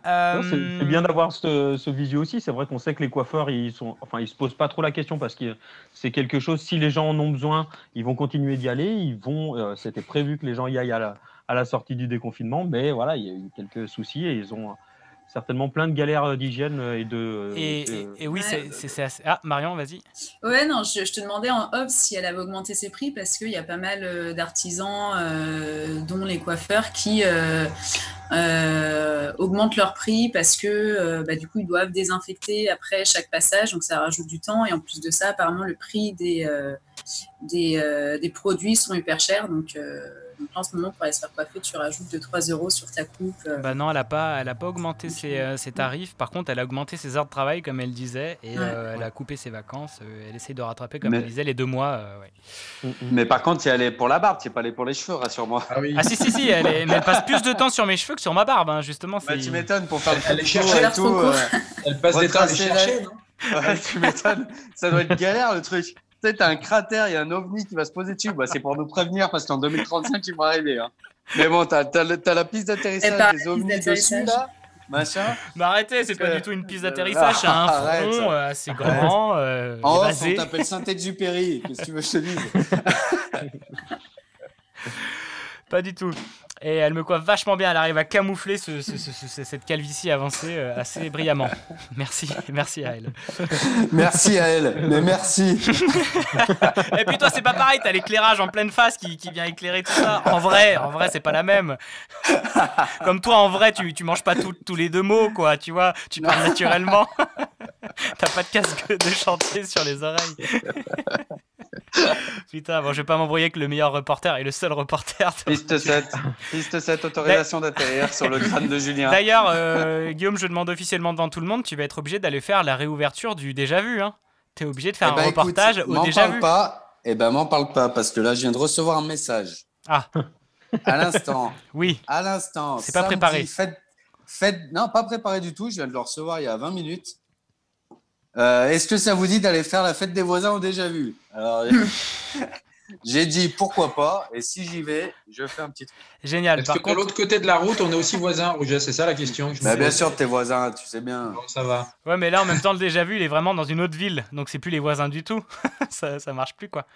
Euh, c'est bien d'avoir ce, ce visio aussi. C'est vrai qu'on sait que les coiffeurs, ils sont, enfin, ils se posent pas trop la question parce que c'est quelque chose. Si les gens en ont besoin, ils vont continuer d'y aller. Ils vont. euh, C'était prévu que les gens y aillent à la, à la sortie du déconfinement, mais voilà, il y a eu quelques soucis et ils ont certainement plein de galères d'hygiène et de. Et, de- et- et oui, c'est- assez. Ah, Marion, vas-y. Ouais, non, je, je te demandais en off si elle avait augmenté ses prix parce qu'il y a pas mal euh, d'artisans, euh, dont les coiffeurs, qui euh, euh, augmentent leur prix parce que euh, bah, du coup ils doivent désinfecter après chaque passage, donc ça rajoute du temps. Et en plus de ça, apparemment le prix des, euh, des, euh, des produits sont hyper chers. Donc, euh, en ce moment, pour aller se faire coiffer, tu rajoutes 2-3 euros sur ta coupe. euh. Bah non, elle a pas, elle a pas augmenté ses, euh, ses tarifs. Par contre, elle a augmenté ses heures de travail, comme elle disait, et Ouais. euh, elle a coupé ses vacances. euh, elle essaie de rattraper, comme Mais- elle disait, les deux mois. euh, ouais. Mais par contre, tu es allé pour la barbe, tu pas allé pour les cheveux, rassure-moi. Ah oui. Ah si si si, elle, est- mais elle passe plus de temps sur mes cheveux que sur ma barbe, hein, justement. Bah, tu m'étonnes pour faire le Elle est photo cherchée, et tout. euh, Elle passe des temps à les chercher, non? Ouais, tu m'étonnes. Ça doit être galère le truc. Tu sais, t'as un cratère, il y a un ovni qui va se poser dessus. Bah, c'est pour nous prévenir parce qu'en 2035, ils vont arriver. Hein. Mais bon, t'as as, la piste d'atterrissage part des piste ovnis dessus, d'atterrissage. là. Machin. Mais arrêtez, c'est pas du tout une piste d'atterrissage, c'est un arrête. front euh, assez grand, euh, En off, évasé. on t'appelle Saint-Exupéry. Qu'est-ce que tu veux que je te dise? Pas du tout. Et elle me coiffe vachement bien. Elle arrive à camoufler ce- ce- ce- ce- cette calvitie avancée euh, assez brillamment. Merci, merci à elle. Merci à elle. Mais merci. Et puis toi, c'est pas pareil. T'as l'éclairage en pleine face qui, qui vient éclairer tout ça. En vrai, en vrai, c'est pas la même. Comme toi, en vrai, tu, tu manges pas tout- tous les deux mots, quoi. Tu vois, tu parles naturellement. T'as pas de casque de chantier sur les oreilles. Putain, bon, je vais pas m'embrouiller avec le meilleur reporter et le seul reporter. Piste 7. Piste 7, autorisation d'atterrir sur le crâne de Julien. D'ailleurs, euh, Guillaume, je demande officiellement devant tout le monde, tu vas être obligé d'aller faire la réouverture du déjà vu. Hein. T'es obligé de faire Eh ben, un écoute, reportage au m'en déjà parle vu. pas. Eh ben, m'en parle pas parce que là, je viens de recevoir un message. Ah. À l'instant. Oui. À l'instant. C'est pas préparé. Faites, faites, non, pas préparé du tout. Je viens de le recevoir il y a 20 minutes. Euh, Est-ce que ça vous dit d'aller faire la fête des voisins au déjà vu? Alors, j'ai dit pourquoi pas. Et si j'y vais, je fais un petit truc. Génial. Est-ce Par que de contre, l'autre côté de la route, on est aussi voisins, Rouget C'est ça la question que je me Bah, bien sûr, tes voisins, tu sais bien. Bon, ça va. ouais, mais là, en même temps, le déjà vu, il est vraiment dans une autre ville. Donc, c'est plus les voisins du tout. ça, ça marche plus, quoi.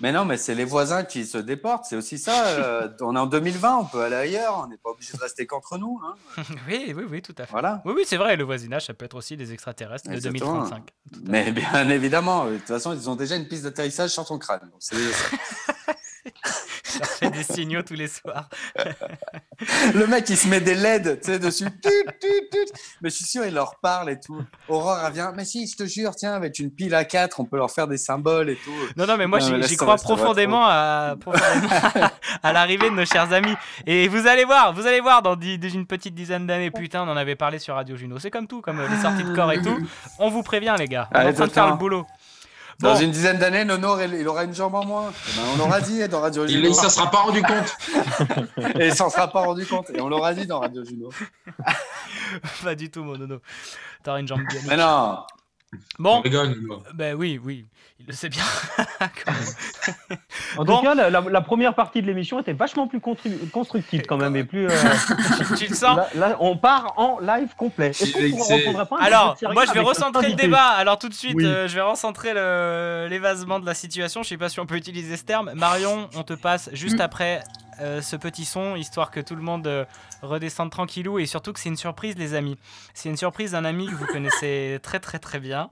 Mais non, mais c'est les voisins qui se déportent. C'est aussi ça. euh, on est en 2020, on peut aller ailleurs. On n'est pas obligé de rester qu'entre nous. hein. oui, oui, oui, tout à fait. Voilà. Oui, oui, c'est vrai. Le voisinage, ça peut être aussi des extraterrestres de Exactement. 2035. Mais bien évidemment, de toute façon, ils ont déjà une piste d'atterrissage sur ton crâne. Donc, c'est déjà ça. Je leur fais des signaux tous les soirs. Le mec, il se met des LED tu sais, dessus. Tut, tut, tut. Mais je suis sûr, il leur parle et tout. Aurore, elle vient. Mais si, je te jure, tiens, avec une pile à 4, on peut leur faire des symboles et tout. Non, non, mais moi, j'y crois profondément, à, profondément à, à l'arrivée de nos chers amis. Et vous allez voir, vous allez voir dans dix- une petite dizaine d'années, putain, on en avait parlé sur Radio Juno. C'est comme tout, comme euh, les sorties de corps et tout. On vous prévient, les gars. On est Allez, en train de faire le boulot. Dans Bon. une dizaine d'années, Nono, il il aura une jambe en moins. Eh ben, on l'aura dit dans Radio Il Juno. ne s'en sera pas rendu compte. Et il s'en sera pas rendu compte. Et on l'aura dit dans Radio Juno. Pas du tout, mon nono. T'auras une jambe bionique. Mais non. Bon. Rigole. Ben oui, oui, il le sait bien. En Bon. tout cas, la, la- la première partie de l'émission était vachement plus constru- constructive quand même et plus. euh, tu le sens là, là, on part en live complet. Est-ce qu'on pas Alors, moi je vais recentrer le débat. Alors tout de suite, Oui. euh, je vais recentrer l'évasement de la situation. Je sais pas si on peut utiliser ce terme. Marion, on te passe juste Mm. après euh, ce petit son, histoire que tout le monde euh, redescende tranquillou et surtout que c'est une surprise, les amis. C'est une surprise d'un ami que vous connaissez très très très bien.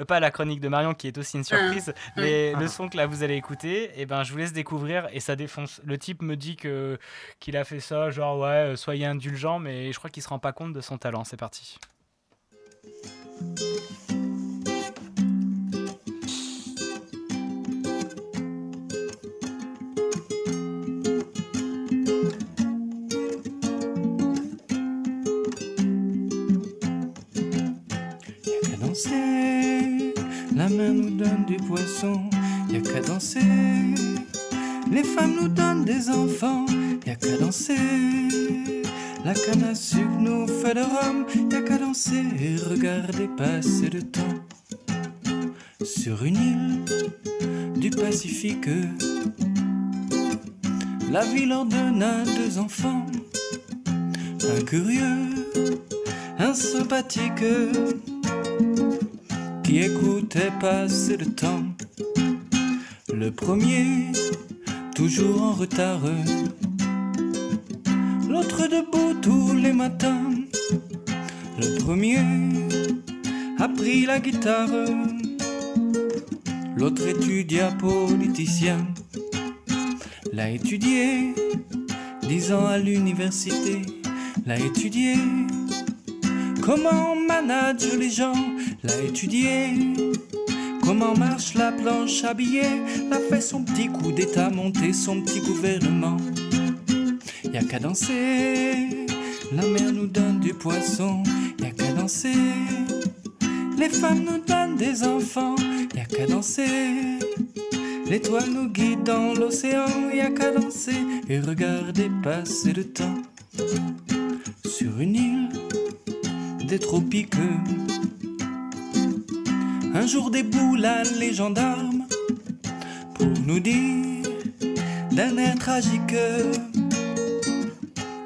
Euh, Pas la chronique de Marion qui est aussi une surprise, Mm. mais le son que là vous allez écouter, et ben je vous laisse découvrir et ça défonce. Le type me dit que qu'il a fait ça, genre ouais, euh, soyez indulgent, mais je crois qu'il se rend pas compte de son talent. C'est parti. Donne du poisson, y a qu'à danser. Les femmes nous donnent des enfants, y a qu'à danser. La canne à sucre nous fait de rhum, y a qu'à danser et regarder passer le temps. Sur une île du Pacifique, la ville ordonna deux enfants, un curieux, un sympathique, qui écoutait passer le temps. Le premier, toujours en retard, l'autre debout tous les matins. Le premier a pris la guitare, l'autre étudia politicien. L'a étudié, dix ans à l'université, l'a étudié. Comment on manage les gens, l'a étudié. Comment marche la planche billets, l'a fait son petit coup d'état, monté son petit gouvernement. Y a qu'à danser, la mer nous donne du poisson, y a qu'à danser. Les femmes nous donnent des enfants, y a qu'à danser. L'étoile nous guide dans l'océan, y a qu'à danser et regarder passer le temps. Sur une île des tropiques, un jour déboulent les gendarmes pour nous dire d'un air tragique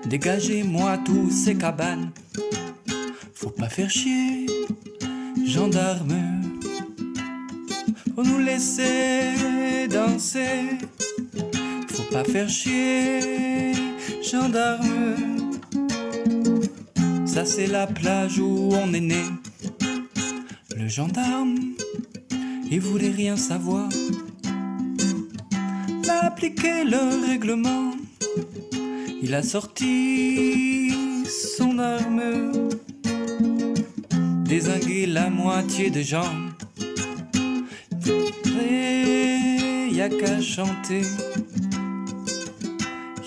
Dégagez-moi tous ces cabanes. Faut pas faire chier, gendarme. Faut nous laisser danser. Faut pas faire chier, gendarme. Ça c'est la plage où on est né. Le gendarme, il voulait rien savoir. Il a appliqué le règlement. Il a sorti son arme, désingué la moitié des gens. Et y qu'à chanter,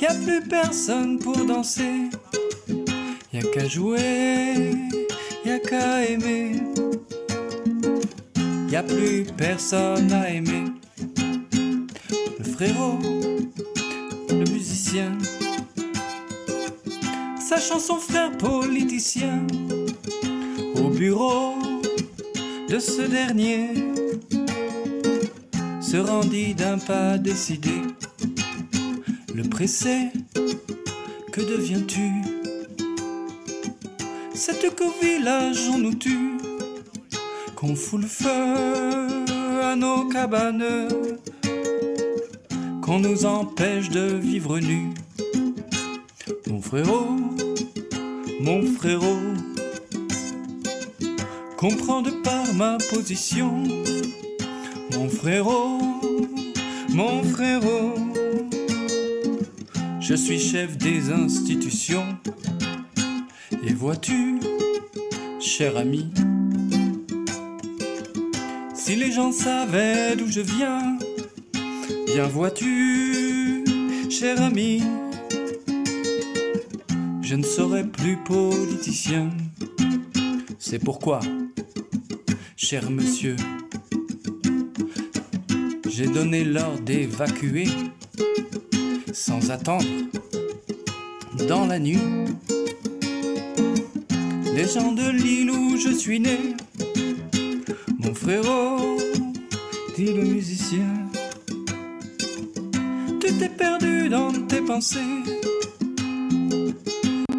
y a plus personne pour danser. Y a qu'à jouer, y a qu'à aimer. Y a plus personne à aimer. Le frérot, le musicien. Sachant son frère politicien. Au bureau de ce dernier. Se rendit d'un pas décidé. Le pressé, que deviens-tu? C'est qu'au village on nous tue, qu'on fout le feu à nos cabanes, qu'on nous empêche de vivre nus. Mon frérot, mon frérot, comprends de par ma position. Mon frérot, mon frérot, je suis chef des institutions. Et vois-tu, cher ami, si les gens savaient d'où je viens, bien vois-tu, cher ami, je ne serai plus politicien. C'est pourquoi, cher monsieur, j'ai donné l'ordre d'évacuer, sans attendre, dans la nuit, les gens de l'île où je suis né. Frérot, dit le musicien, tu t'es perdu dans tes pensées.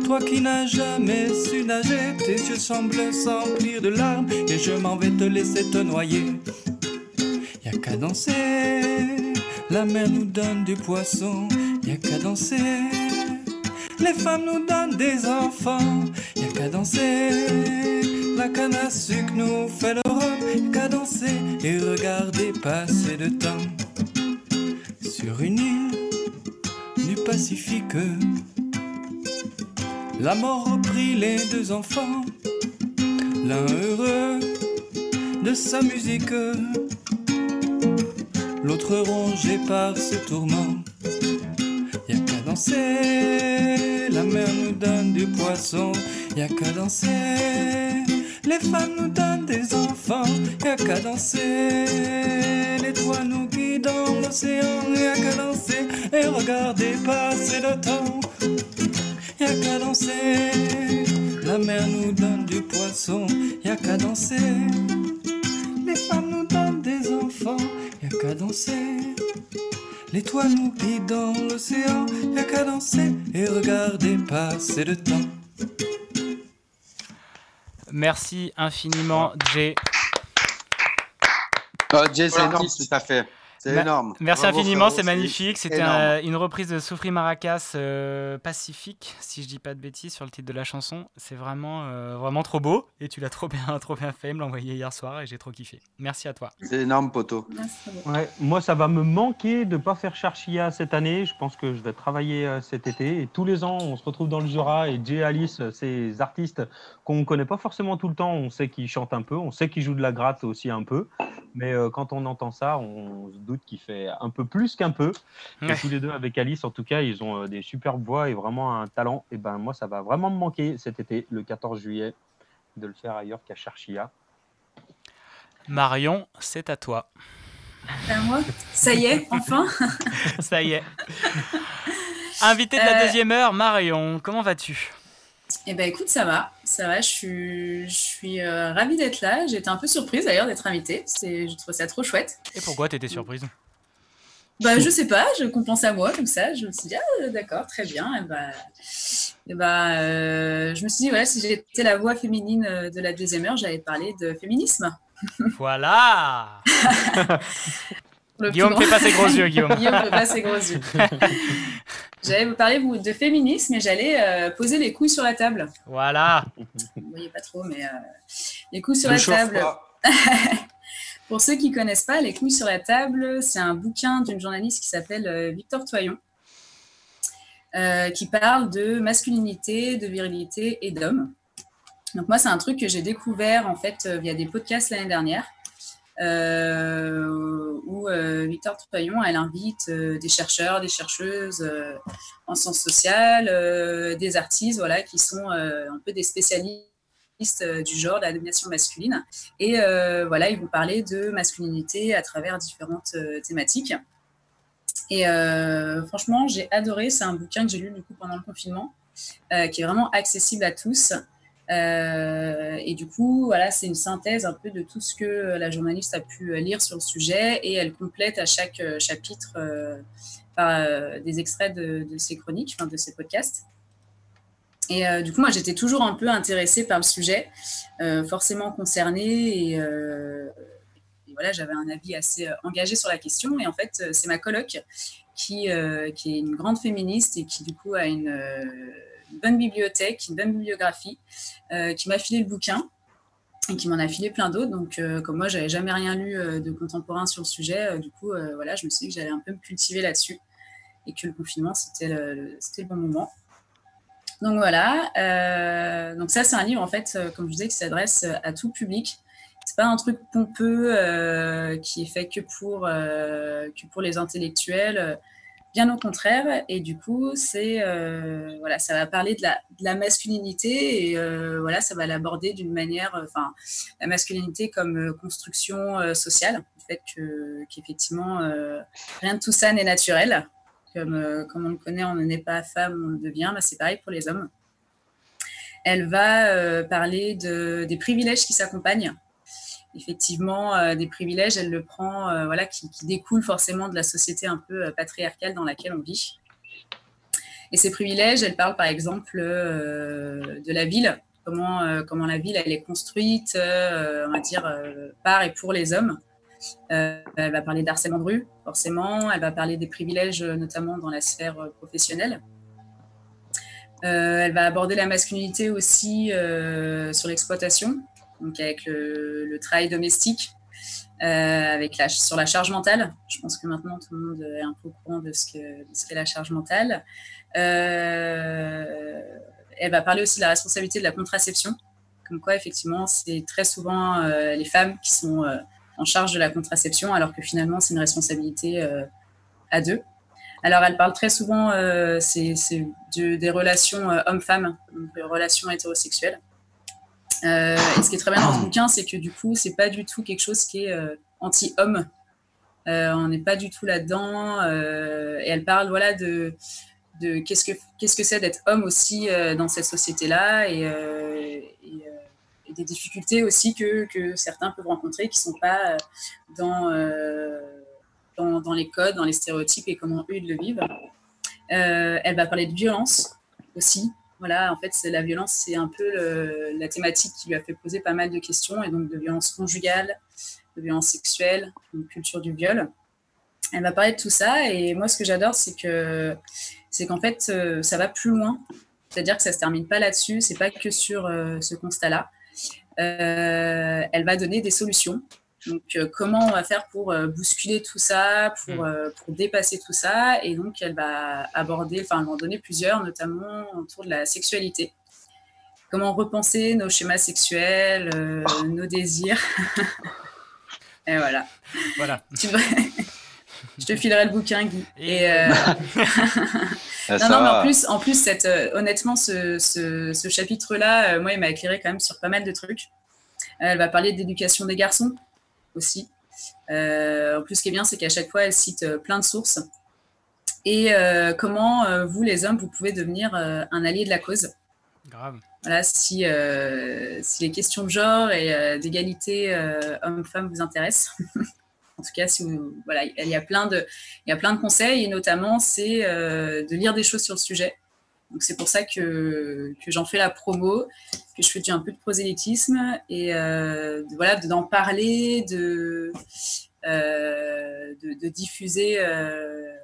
Toi qui n'as jamais su nager, tes yeux semblent s'emplir de larmes et je m'en vais te laisser te noyer. Y a qu'à danser, la mer nous donne du poisson, y a qu'à danser. Les femmes nous donnent des enfants, y a qu'à danser. La canne à sucre nous fait le rhum, y a qu'à danser et regarder passer le temps. Sur une île du Pacifique, la mort reprit les deux enfants, l'un heureux de sa musique, l'autre rongé par ce tourment. Y a qu'à danser, la mer nous donne du poisson, y a qu'à danser. Les femmes nous donnent des enfants, y'a qu'à danser. Les toits nous guident dans l'océan, y'a qu'à danser. Et regarder passer le temps, y'a qu'à danser. La mer nous donne du poisson, y'a qu'à danser. Les femmes nous donnent des enfants, y'a qu'à danser. Les toits nous guident dans l'océan, y'a qu'à danser et regarder passer le temps. Merci infiniment, Jay. Oh, Jay, c'est tout à fait. C'est énorme. Merci Bravo, infiniment, c'est magnifique. C'était un- une reprise de Soufri Maracas euh, Pacifique, si je dis pas de bêtises sur le titre de la chanson. C'est vraiment, euh, vraiment trop beau et tu l'as trop bien, trop bien fait. Il me l'a envoyé hier soir et j'ai trop kiffé. Merci à toi. C'est énorme, poteau. Ouais, moi, ça va me manquer de pas faire Charchia cette année. Je pense que je vais travailler euh, cet été. Et tous les ans, on se retrouve dans le Jura. Et Jay Alice, euh, ces artistes qu'on connaît pas forcément tout le temps, on sait qu'ils chantent un peu, on sait qu'ils jouent de la gratte aussi un peu. Mais euh, quand on entend ça, on se doute qu'il fait un peu plus qu'un peu. Et tous les deux, avec Alice, en tout cas, ils ont euh, des superbes voix et vraiment un talent. Et ben moi, ça va vraiment me manquer cet été, le 14 juillet, de le faire ailleurs qu'à Charchia. Marion, c'est à toi. À moi Ça y est, enfin Ça y est. Invité de la Euh, deuxième heure, Marion, comment vas-tu? Eh ben écoute, ça va, ça va, je suis, je suis euh, ravie d'être là. Été un peu surprise d'ailleurs d'être invitée, c'est, je trouve ça trop chouette. Et pourquoi t'étais surprise? Bah je sais pas, je compense à moi comme ça, je me suis dit, ah d'accord, très bien. Et bah, et bah, euh, je me suis dit, voilà, si j'étais la voix féminine euh, de la deuxième heure, j'allais parler de féminisme. Voilà Le Guillaume plus fait pas ses gros yeux, Guillaume. Guillaume fait pas ses gros yeux. J'allais vous parler vous, de féminisme et j'allais euh, poser les couilles sur la table. Voilà. Vous voyez pas trop, mais euh, les couilles sur Ne la table. Pour ceux qui connaissent pas, Les couilles sur la table, c'est un bouquin d'une journaliste qui s'appelle euh, Victor Toyon, euh, qui parle de masculinité, de virilité et d'homme. Donc moi, c'est un truc que j'ai découvert en fait euh, via des podcasts l'année dernière, où euh, Victor Toyon, elle invite euh, des chercheurs, des chercheuses euh, en sciences sociales, euh, des artistes, voilà, qui sont euh, un peu des spécialistes euh, du genre, de la domination masculine. Et euh, voilà, ils vont parler de masculinité à travers différentes euh, thématiques. Et euh, franchement, j'ai adoré. C'est un bouquin que j'ai lu du coup pendant le confinement, euh, qui est vraiment accessible à tous. Euh, et du coup, voilà, c'est une synthèse un peu de tout ce que la journaliste a pu lire sur le sujet et elle complète à chaque euh, chapitre euh, euh, des extraits de, ses chroniques, de ses podcasts. Et euh, du coup, moi, j'étais toujours un peu intéressée par le sujet, euh, forcément concernée, et, euh, voilà, j'avais un avis assez euh, engagé sur la question. Et en fait, euh, c'est ma coloc qui, euh, est une grande féministe et qui, du coup, a euh, une bonne bibliothèque, une bonne bibliographie, euh, qui m'a filé le bouquin et qui m'en a filé plein d'autres. Donc, euh, comme moi, j'avais jamais rien lu euh, de contemporain sur le sujet, du coup, voilà, je me suis dit que j'allais un peu me cultiver là-dessus et que le confinement, c'était le, le- bon moment. Donc voilà, donc ça c'est un livre en fait, comme je disais, qui s'adresse à tout public. C'est pas un truc pompeux qui est fait que pour, que pour les intellectuels, bien au contraire. Et du coup, c'est euh, voilà, ça va parler de la, masculinité et euh, voilà, ça va l'aborder d'une manière, euh, enfin, la masculinité comme construction sociale, le fait que qu'effectivement rien de tout ça n'est naturel. Comme, on le connaît, on ne naît pas femme, on le devient. Bah, c'est pareil pour les hommes. Elle va parler de, des privilèges qui s'accompagnent. Effectivement, euh, des privilèges, elle le prend, euh, voilà, qui, qui découlent forcément de la société un peu euh, patriarcale dans laquelle on vit. Et ces privilèges, elle parle par exemple de la ville, comment, comment la ville elle est construite, on va dire, par et pour les hommes. Elle va parler d'harcèlement de rue, forcément. Elle va parler des privilèges, notamment dans la sphère professionnelle. Elle va aborder la masculinité aussi sur l'exploitation, donc avec le, travail domestique, euh, avec la, sur la charge mentale. Je pense que maintenant tout le monde est un peu au courant de ce qu'est qu'est la charge mentale. Euh, elle va parler aussi de la responsabilité de la contraception, comme quoi effectivement c'est très souvent euh, les femmes qui sont en charge de la contraception, alors que finalement, c'est une responsabilité à deux. Alors, elle parle très souvent des relations hommes-femmes, des relations hétérosexuelles. Euh, et ce qui est très bien dans ce bouquin, c'est que du coup, c'est pas du tout quelque chose qui est euh, anti-homme. Euh, on n'est pas du tout là-dedans. et elle parle voilà, de, de qu'est-ce que qu'est-ce que c'est d'être homme aussi dans cette société-là et, et, et des difficultés aussi que, que certains peuvent rencontrer qui sont pas dans, dans, dans les codes, dans les stéréotypes et comment eux ils le vivent. Elle va parler de violence aussi. Voilà, en fait, c'est la violence, c'est un peu la thématique qui lui a fait poser pas mal de questions, et donc de violence conjugale, de violence sexuelle, une culture du viol. Elle va parler de tout ça, et moi, ce que j'adore, c'est qu'en fait, euh, ça va plus loin. C'est-à-dire que ça se termine pas là-dessus, c'est pas que sur euh, ce constat-là. Euh, elle va donner des solutions. Donc, euh, comment on va faire pour euh, bousculer tout ça, pour, euh, pour dépasser tout ça? Et donc, elle va aborder, enfin, elle va en donner plusieurs, notamment autour de la sexualité. Comment repenser nos schémas sexuels, euh, nos désirs? Et voilà. Voilà. Tu devrais- Je te filerai le bouquin, Guy. Et, euh, Ah, non, non, mais en plus, en plus cette, euh, honnêtement, ce, ce, ce chapitre-là, euh, moi, il m'a éclairé quand même sur pas mal de trucs. Euh, elle va parler d'éducation des garçons aussi. Euh, en plus, ce qui est bien, c'est qu'à chaque fois, elle cite euh, plein de sources. Et euh, comment, vous, les hommes, vous pouvez devenir un allié de la cause? Grave. Voilà, si, si les questions de genre et d'égalité homme-femme vous intéressent. en tout cas, si vous, voilà, il y a plein de, il y a plein de conseils et notamment c'est euh, de lire des choses sur le sujet. Donc c'est pour ça que, que j'en fais la promo, que je fais un peu de prosélytisme et euh, voilà, de- d'en parler, de, euh, de, de diffuser, euh,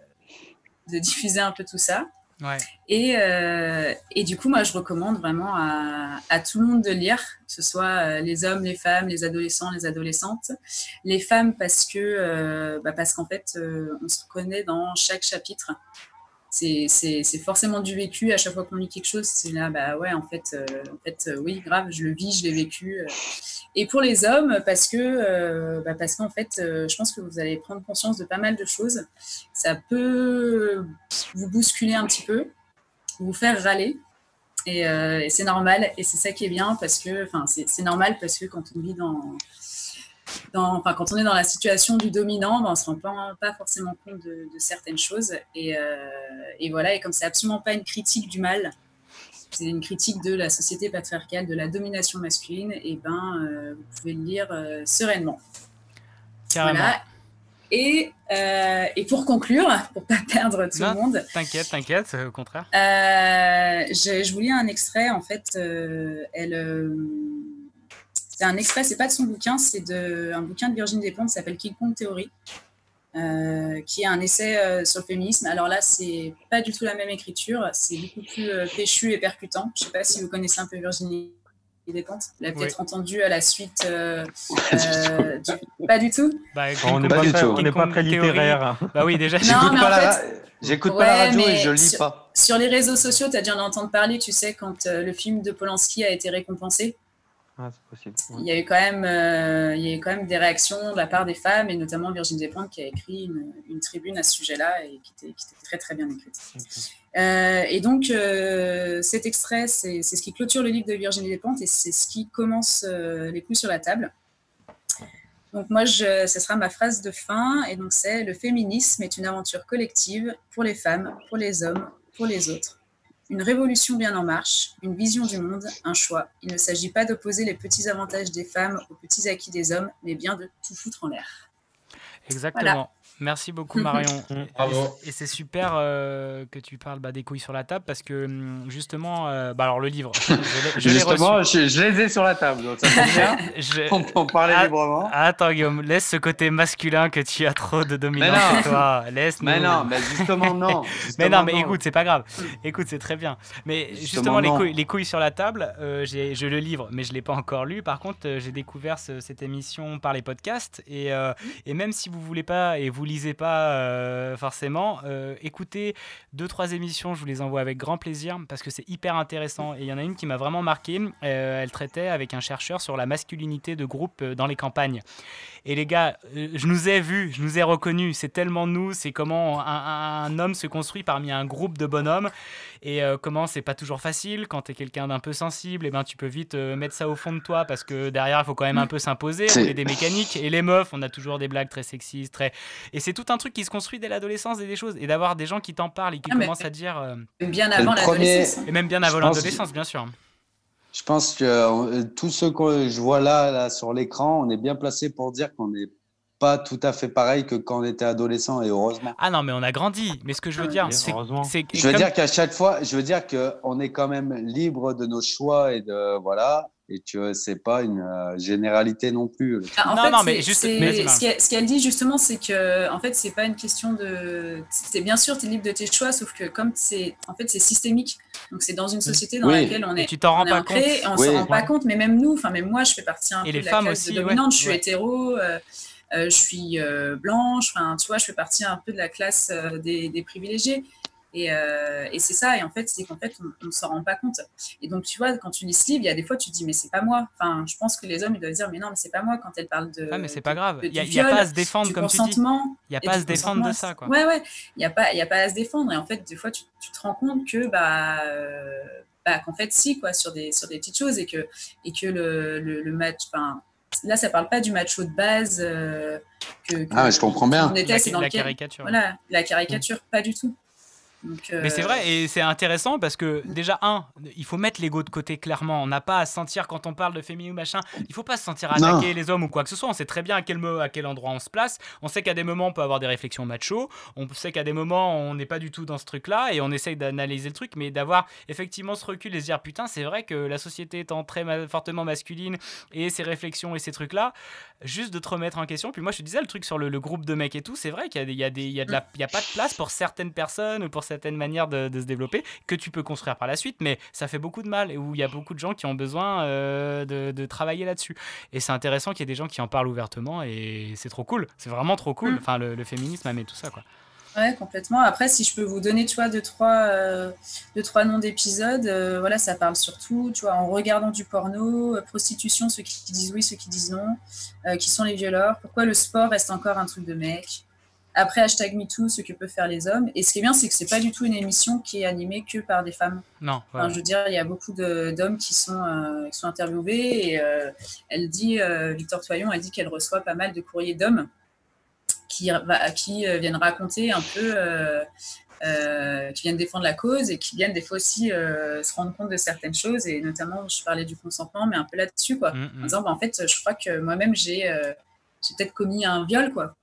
de diffuser un peu tout ça. Ouais. Et, et du coup, moi, je recommande vraiment à, à tout le monde de lire, que ce soit les hommes, les femmes, les adolescents, les adolescentes. Les femmes, parce que bah, parce qu'en fait, on se reconnaît dans chaque chapitre. C'est forcément du vécu. À chaque fois qu'on lit quelque chose, c'est là, bah ouais, en fait, euh, en fait euh, oui, grave, je le vis, je l'ai vécu. euh. Et pour les hommes, parce que bah, parce qu'en fait, je pense que vous allez prendre conscience de pas mal de choses. Ça peut vous bousculer un petit peu, vous faire râler. Et, et c'est normal, et c'est ça qui est bien, parce que, enfin, c'est normal parce que quand on vit dans, dans, enfin, quand on est dans la situation du dominant, ben, on ne se rend pas, pas forcément compte de, de certaines choses. Et, euh, et voilà, et comme c'est absolument pas une critique du mal, c'est une critique de la société patriarcale, de la domination masculine, et ben, euh, vous pouvez le lire euh, sereinement. Carrément. Voilà. Et, euh, et pour conclure, pour pas perdre tout Non, le monde, T'inquiète, t'inquiète, au contraire. je, je vous lis un extrait. En fait, elle, c'est un extrait. C'est pas de son bouquin, c'est de un bouquin de Virginie Despentes qui s'appelle King Kong Theory, euh, qui est un essai euh, sur le féminisme. Alors là, c'est pas du tout la même écriture. C'est beaucoup plus euh, péchu et percutant. Je sais pas si vous connaissez un peu Virginie Despentes. Vous l'avez peut-être entendu à la suite. euh, euh, du- Pas du tout? Bah, On n'est pas on pas très littéraire. Bah oui, déjà. J'écoute pas, la... fait- pas la radio et je lis sur- pas. Sur les réseaux sociaux, tu as dû en entendre parler, tu sais, quand euh, le film de Polanski a été récompensé. Ah. Il y a eu quand même, euh, il y a eu quand même des réactions de la part des femmes et notamment Virginie Despentes qui a écrit une, une tribune à ce sujet-là et qui était, qui était très très bien écrite. Euh, et donc euh, cet extrait, c'est c'est ce qui clôture le livre de Virginie Despentes et c'est ce qui commence les coups sur la table. Donc moi, je, ce sera ma phrase de fin et donc c'est le féminisme est une aventure collective pour les femmes, pour les hommes, pour les autres. Une révolution bien en marche, une vision du monde, un choix. Il ne s'agit pas d'opposer les petits avantages des femmes aux petits acquis des hommes, mais bien de tout foutre en l'air. Exactement. Voilà. Merci beaucoup Marion. Et- Bravo. Et, c'est super euh, que tu parles bah, des couilles sur la table parce que hum, justement, euh, bah, alors le livre, je Justement, reçu. je, je les ai sur la table, donc ça bien. Je- On peut en parler Ah, librement. Attends Guillaume, laisse ce côté masculin que tu as trop de dominance Mais non. toi. Laisse Mais non, mais justement, non. mais non, mais non. écoute, c'est pas grave. Écoute, c'est très bien. Mais justement, Justement, les, couilles, les couilles sur la table, euh, je le livre, mais je l'ai pas encore lu. Par contre, j'ai découvert ce- cette émission par les podcasts. Et, euh, et même si vous voulez pas, et vous lisez pas euh, forcément, euh, écoutez deux trois émissions, je vous les envoie avec grand plaisir parce que c'est hyper intéressant. Et il y en a une qui m'a vraiment marqué. euh, elle traitait avec un chercheur sur la masculinité de groupe dans les campagnes. Et les gars, je nous ai vus, je nous ai reconnus. C'est tellement nous, c'est comment un- un homme se construit parmi un groupe de bonhommes et euh, comment c'est pas toujours facile quand tu es quelqu'un d'un peu sensible. Et ben tu peux vite euh, mettre ça au fond de toi parce que derrière il faut quand même un peu s'imposer. On est des mécaniques et les meufs, on a toujours des blagues très sexistes, très et c'est tout un truc qui se construit dès l'adolescence et des choses et d'avoir des gens qui t'en parlent et qui Ah, mais- commencent à dire euh, Bien avant le premier- l'adolescence. hein. et même bien avant l'adolescence bien sûr. Je pense que euh, tous ceux que je vois là, là sur l'écran, on est bien placé pour dire qu'on n'est pas tout à fait pareil que quand on était adolescent et heureusement. Ah non mais on a grandi. Mais ce que je veux dire c'est c'est Je veux comme- dire qu'à chaque fois, je veux dire qu'on est quand même libre de nos choix et de voilà, et que c'est pas une euh, généralité non plus. Ah, en Non, fait, non, mais juste- Marc. ce qu'elle dit justement, c'est que en fait, c'est pas une question de. C'est bien sûr, tu es libre de tes choix, sauf que comme c'est en fait, c'est systémique. Donc c'est dans une société dans Oui. laquelle on Et est. tu t'en rends on pas compte. et on Oui. s'en rend pas compte. Mais même nous, enfin même moi, je fais partie un Et peu les de la femmes classe aussi, ouais. dominante. Je suis Ouais. hétéro. euh, je suis euh, blanche, enfin, tu vois, je fais partie un peu de la classe euh, des, des privilégiés. Et, euh, et c'est ça, et en fait, c'est qu'en fait, on ne s'en rend pas compte. Et donc, tu vois, quand tu lis ce livre, il y a des fois, tu te dis, mais c'est pas moi. Enfin, je pense que les hommes, ils doivent dire, mais non, mais c'est pas moi quand elle parle de. Ah mais c'est pas grave. Il y a, pas à se défendre comme tu dis. Il y a pas à se défendre de ça quoi. Ouais, ouais, il n'y a, pas- y a pas à se défendre. Et en fait, des fois, tu, tu te rends compte que, bah, euh, bah, qu'en fait, si, quoi, sur des, sur des petites choses et que, et que le, le, le match, enfin, là, ça parle pas du macho de base euh, que, que- Ah, je comprends bien. qu'on était, La- c'est dans la lequel- caricature. Voilà, la caricature, pas du tout. Donc, Mais c'est euh, vrai et c'est intéressant parce que déjà un, il faut mettre l'ego de côté clairement. On n'a pas à se sentir quand on parle de féminin ou machin, il faut pas se sentir Non. attaquer les hommes ou quoi que ce soit. On sait très bien à quel à quel endroit on se place. On sait qu'à des moments on peut avoir des réflexions macho. On sait qu'à des moments on n'est pas du tout dans ce truc-là et on essaye d'analyser le truc, mais d'avoir effectivement ce recul et se dire putain c'est vrai que la société étant très ma- fortement masculine et ces réflexions et ces trucs-là, juste de te remettre en question. Puis moi je te disais le truc sur le, le groupe de mecs et tout, c'est vrai qu'il y a, des- il y a, des- il y a de la- il y a pas de place pour certaines personnes ou pour certaines manières de, de se développer que tu peux construire par la suite, mais ça fait beaucoup de mal et où il y a beaucoup de gens qui ont besoin euh, de, de travailler là-dessus. Et c'est intéressant qu'il y ait des gens qui en parlent ouvertement et c'est trop cool. C'est vraiment trop cool. Mm. Enfin, le, le féminisme amène tout ça, quoi. Ouais, complètement. Après, si je peux vous donner, tu vois, deux, trois, euh, deux, trois noms d'épisodes, euh, voilà, ça parle surtout, tu vois, en regardant du porno, euh, prostitution, ceux qui disent oui, ceux qui disent non, qui sont les violeurs, pourquoi le sport reste encore un truc de mec? Après, hashtag MeToo, ce que peuvent faire les hommes. Et ce qui est bien, c'est que c'est pas du tout une émission qui est animée que par des femmes. Non, Enfin, je veux dire, il y a beaucoup d'hommes qui, sont, euh, qui sont interviewés et euh, elle dit, euh, Victor Toyon a dit qu'elle reçoit pas mal de courriers d'hommes qui, va- qui viennent raconter un peu, qui viennent défendre la cause et qui viennent des fois aussi se rendre compte de certaines choses et notamment, je parlais du consentement, mais un peu là-dessus, quoi. Mm, En disant, bah, en fait, je crois que moi-même, j'ai j'ai peut-être commis un viol, quoi.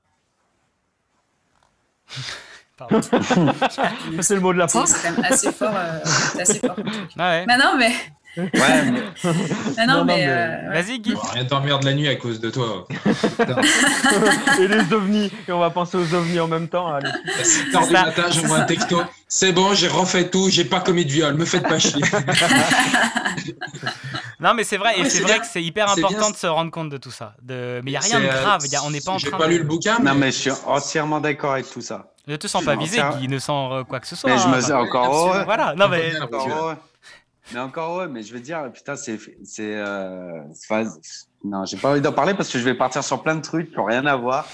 Pardon. C'est le mot de la fin. C'est quand même assez fort. euh, c'est assez fort. Ah ouais. Mais non, mais. Ouais, mais Mais non, mais. euh. Vas-y, Guy. Bon, Rien t'emmerde la nuit à cause de toi. et les ovnis. Et on va penser aux ovnis en même temps. Allez. À 7 heures du matin, j'envoie un texto. C'est bon, j'ai refait tout, j'ai pas commis de viol, me faites pas chier. Non, mais c'est vrai, et Ouais, c'est vrai que c'est hyper bien. important de se rendre compte de tout ça. De... Mais il n'y a rien de euh, grave, y a- on n'est pas en j'ai train pas de... lu le bouquin, Non, mais je suis entièrement d'accord avec tout ça. Ne te sens pas visé, Guy, ne sens euh, quoi que ce soit. Mais je me hein. sens encore. Voilà, non mais... Mais encore heureux, mais je veux dire, putain, c'est. c'est euh, non, j'ai pas envie d'en parler parce que je vais partir sur plein de trucs qui n'ont rien à voir.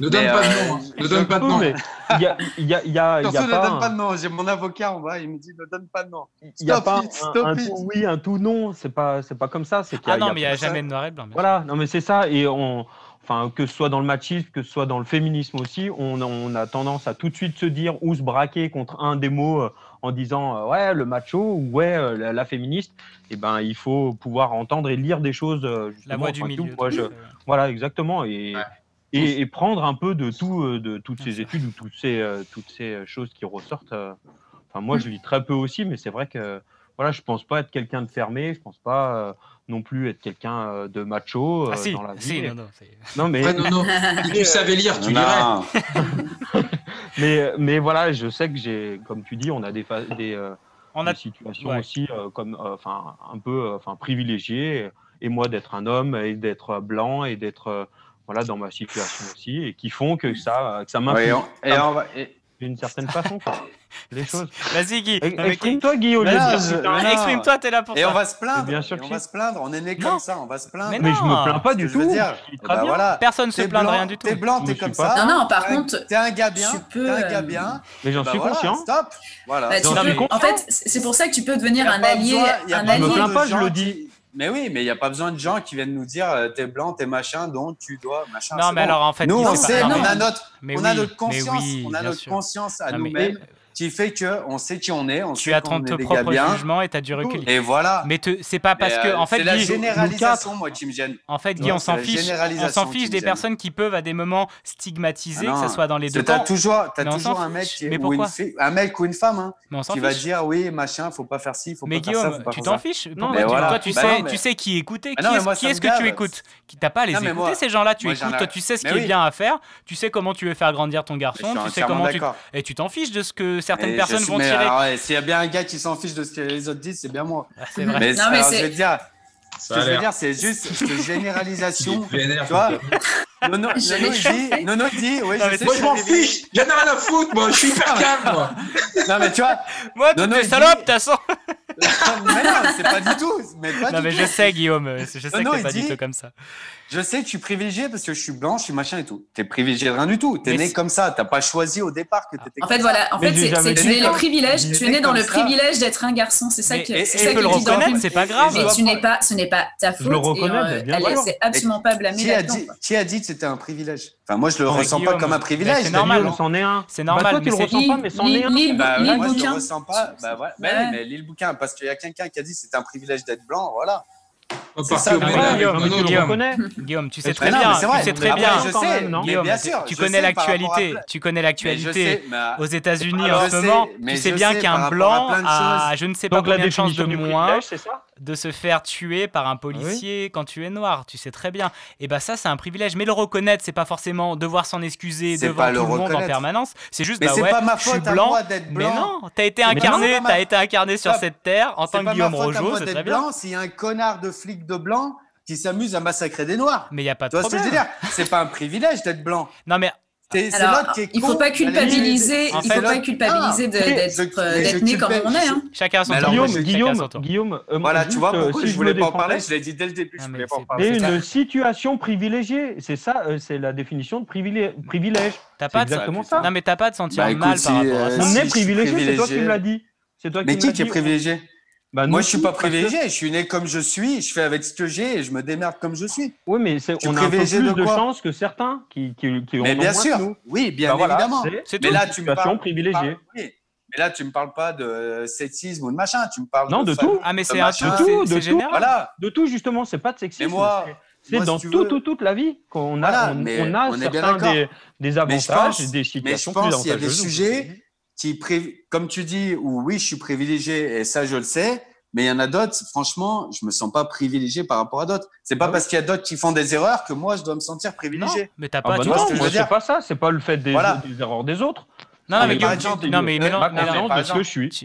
Ne donne Mais, pas de euh, nom, hein. Ne donne pas de nom. mais il y a, il y a, il y a, y a ne pas. donne un- pas de nom. J'ai mon avocat en bas, il me dit ne donne pas de nom. Il n'y a Stop pas it, un, stop un it. tout oui, un tout non. C'est pas, c'est pas comme ça. C'est qu'il y a- Ah non, y mais il n'y a jamais de noir et blanc. Voilà, non mais c'est ça, et on, enfin que ce soit dans le machisme, que ce soit dans le féminisme aussi, on, on a tendance à tout de suite se dire ou se braquer contre un des mots euh, en disant euh, ouais le macho ou ouais euh, la, la féministe. Et ben il faut pouvoir entendre et lire des choses. euh, justement, voix du milieu, tout, moi, je- voilà exactement et, et, et prendre un peu de tout, de toutes ces études ou toutes ces, euh, toutes ces choses qui ressortent. euh. Enfin moi je lis très peu aussi, mais c'est vrai que voilà je pense pas être quelqu'un de fermé, je pense pas euh, non plus être quelqu'un de macho Ah si, dans la vie. si, non, non, Non, mais. Ouais, non, non. Si tu savais lire, tu lirais. mais, mais voilà, je sais que j'ai, comme tu dis, on a des, des, euh, des situations aussi euh, comme, euh, enfin, un peu, euh, enfin, privilégiées. Et moi, d'être un homme et d'être blanc et d'être, voilà, dans ma situation aussi, et qui font que ça, que ça d'une certaine façon. Les choses. Vas-y, Guy. Exprime-toi, Guy, Exprime-toi, t'es là pour et ça. On va se plaindre. Bien sûr on va se plaindre. On est né comme ça. On va se plaindre. Mais, mais je me plains pas du tout. Eh ben Personne se plaint de rien du tout. T'es blanc, t'es comme ça. Non, non, par contre. T'es un gars bien. T'es un gars bien. Mais j'en bah suis conscient. Stop. Voilà. Bah, en fait, c'est pour ça que tu peux devenir un allié. Un allié. Je me plains pas, je le dis. Mais oui, mais il n'y a pas besoin de gens qui viennent nous dire euh, t'es blanc, t'es machin, donc tu dois machin. Non, mais alors en fait, nous on sait, on, a notre, on notre conscience, on a notre conscience à nous-mêmes qui fait qu'on sait qui on est. On tu sait attends ton propre jugement et tu as du recul. Et voilà. Mais c'est pas parce que. Euh, en fait, c'est la généralisation, moi, qui me gêne. En fait, Guy, on s'en fiche. S'en fiche des personnes qui peuvent, à des moments, stigmatiser, que ce soit dans les deux as toujours, as toujours un mec, ou une un mec ou une femme hein, qui va dire oui, machin, faut pas faire ci, faut pas faire ça. Mais Guillaume, tu t'en fiches. Non, toi, tu bah sais qui écouter. Bah qui est-ce que tu écoutes T'as pas à les écouter, ces gens-là. Tu écoutes, toi, tu sais ce qui est bien à faire. Tu sais comment tu veux faire grandir ton garçon. Tu sais comment tu. Et tu t'en fiches de ce que certaines et personnes vont tirer. Ouais, S'il y a bien un gars qui s'en fiche de ce que les autres disent, c'est bien moi. Ah, c'est vrai. Mais, non, mais alors, ce que je veux dire, c'est juste cette généralisation. tu vois non, non, non, non, Moi, je m'en fiche, j'en ai rien à foutre, moi, je suis hyper calme, moi. non, mais tu vois. Moi, t'es salope. mais non, c'est pas du tout. Non, mais je sais, Guillaume, je sais oh non, que t'es pas dit, du tout comme ça. Je sais, je suis privilégié parce que je suis blanc, je suis machin et tout. T'es privilégié de rien du tout. T'es né comme ça. T'as pas choisi au départ que t'étais. En fait, voilà. En fait, c'est, tu es le privilège. Tu es né dans le privilège d'être un garçon. C'est ça que. Et, c'est ça que le reconnaître, c'est pas grave. Mais tu n'es pas, ce n'est pas ta faute. Je le reconnais. Euh, bien C'est absolument pas blâmé. Qui a dit que c'était un privilège? Enfin, moi, je le ressens pas comme un privilège. C'est normal. C'en hein. est un. C'est normal. Bah, toi, tu le ressens pas, mais c'en est un. Bah, moi, je le ressens bah bah Mais lis le bouquin parce qu'il y a quelqu'un qui a dit c'est un privilège d'être blanc, voilà. C'est ça, mais Guillaume, non, non, non, Guillaume, tu sais très bien, vrai, tu très bien, tu, connais l'actualité, tu connais l'actualité aux États-Unis ah, en ce moment, tu sais bien qu'un blanc a je ne sais pas combien de chances de moins de se faire tuer par un ah policier quand tu es noir, tu sais très bien. Et bah ça, c'est un privilège. Mais le reconnaître, c'est pas forcément devoir s'en excuser devant tout le, monde en permanence. C'est juste, mais bah ouais, pas ma je suis blanc, blanc. Mais non, t'as été incarné, t'as été incarné sur cette terre en tant que Guillaume Rojo, c'est très bien. C'est un connard de flic de blanc qui s'amuse à massacrer des noirs. Mais il y a pas de tu vois problème. ce C'est pas un privilège d'être blanc. Non mais es, Alors, il ne faut pas culpabiliser, il faut pas culpabiliser d'être euh, né comme on est. Hein. Chacun son tour. Guillaume, Guillaume, Guillaume euh, voilà, juste, tu vois, euh, pourquoi si je voulais pas en parler, je l'ai dit dès le début, ah, je une situation privilégiée, c'est ça, euh, c'est la définition de privilège. T'as pas exactement ça. Non mais t'as pas de sentir bah, mal par rapport à euh, ça. On est privilégié, c'est toi qui me l'as dit. C'est toi qui Mais qui est privilégié? Bah, moi, je suis pas privilégié. Je suis né comme je suis. Je fais avec ce que j'ai et je me démerde comme je suis. Oui, mais on a un peu plus de, chance que certains qui, qui, qui ont mais bien sûr. Oui, bien bah, évidemment. C'est mais, mais là, tu parles, privilégiée. Ah mais là, tu me parles pas de sexisme ou de machin. Tu me parles non, de, tout. Ah, mais c'est de, de tout, de tout. Voilà. De tout, justement. C'est pas de sexisme. moi, c'est dans si toute la vie qu'on a, on, on, a certains des, des avantages des situations mais je pense qu'il y a des sujets qui, comme tu dis, où oui, je suis privilégié et ça, je le sais, mais il y en a d'autres, franchement, je me sens pas privilégié par rapport à d'autres. C'est pas ah parce qu'il y a d'autres qui font des erreurs que moi, je dois me sentir privilégié. Non, mais t'as ah pas, ah bah non, je dire. pas ça. C'est pas le fait des erreurs des autres. Non, ah, mais, par mélange.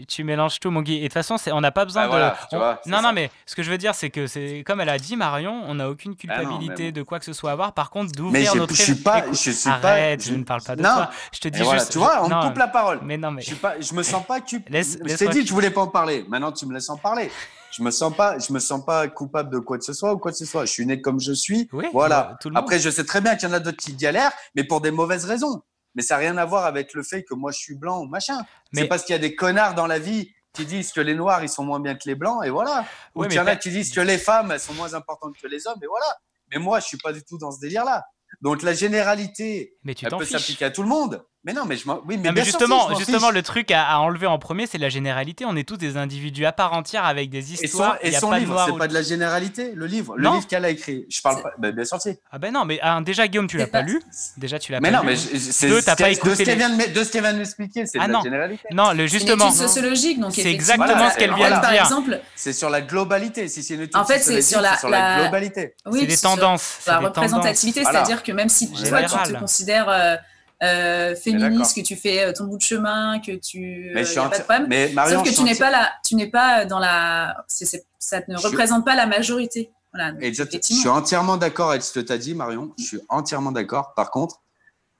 Tu, mélanges tout, mon Guy. Et de toute façon, on n'a pas besoin ah, de. Non, non, mais ce que je veux dire, c'est que comme elle a dit, Marion, on n'a aucune ah culpabilité de quoi que ce soit à voir. Par contre, d'ouvrir notre. Je suis pas. Je suis Arrête, pas, je... je... ne parle pas de non. Je te dis juste. Tu vois, on me coupe la parole. Mais non, mais. Je, suis pas, je me sens pas culpable. Je t'ai dit, je voulais pas en parler. Maintenant, tu me laisses en parler je me sens pas je me sens pas coupable de quoi que ce soit ou quoi que ce soit je suis né comme je suis voilà après je sais très bien qu'il y en a d'autres qui galèrent mais pour des mauvaises raisons mais ça n'a rien à voir avec le fait que moi je suis blanc ou machin. Mais- C'est parce qu'il y a des connards dans la vie qui disent que les noirs ils sont moins bien que les blancs et voilà. Ou qu'il y en a qui disent que les femmes elles sont moins importantes que les hommes et voilà. Mais moi je suis pas du tout dans ce délire là. Donc la généralité, Mais tu elle peut s'appliquer à tout le monde. Mais non, mais je m'en. Oui, mais, Non, mais bien sûr que justement, le truc à, à enlever en premier, c'est la généralité. On est tous des individus à part entière avec des Et son, histoires. et son pas de livre, c'est ou- pas de la généralité, le livre. Le Non. livre qu'elle a écrit. Je parle pas. Ben, bien sûr, si. Ah ben non, mais ah, déjà Guillaume, tu l'as pas lu. Déjà, tu l'as Mais pas non, lu. mais je- c'est Deux, t'as pas de ce écouté. qu'elle les- vient de ce qu'elle vient de m'expliquer, c'est Ah de la généralité. Non, le C'est justement. étude sociologique, donc C'est exactement euh, ce qu'elle en vient de par dire. exemple, C'est sur la globalité. Si c'est une étude En fait, c'est sur la, c'est globalité. Oui, C'est des sur tendances, c'est La représentativité, c'est-à-dire que même si tu te considères euh, euh, féministe, que tu fais euh, ton bout de chemin, que tu. Mais euh, je suis enti- pas de problème. mais Marion, Sauf que je tu n'es pas là, tu n'es pas dans la. ça ne Je suis- représente pas la majorité. Voilà, donc, Exact. Je suis entièrement d'accord avec ce que tu as dit, Marion. Je suis entièrement d'accord. Par contre,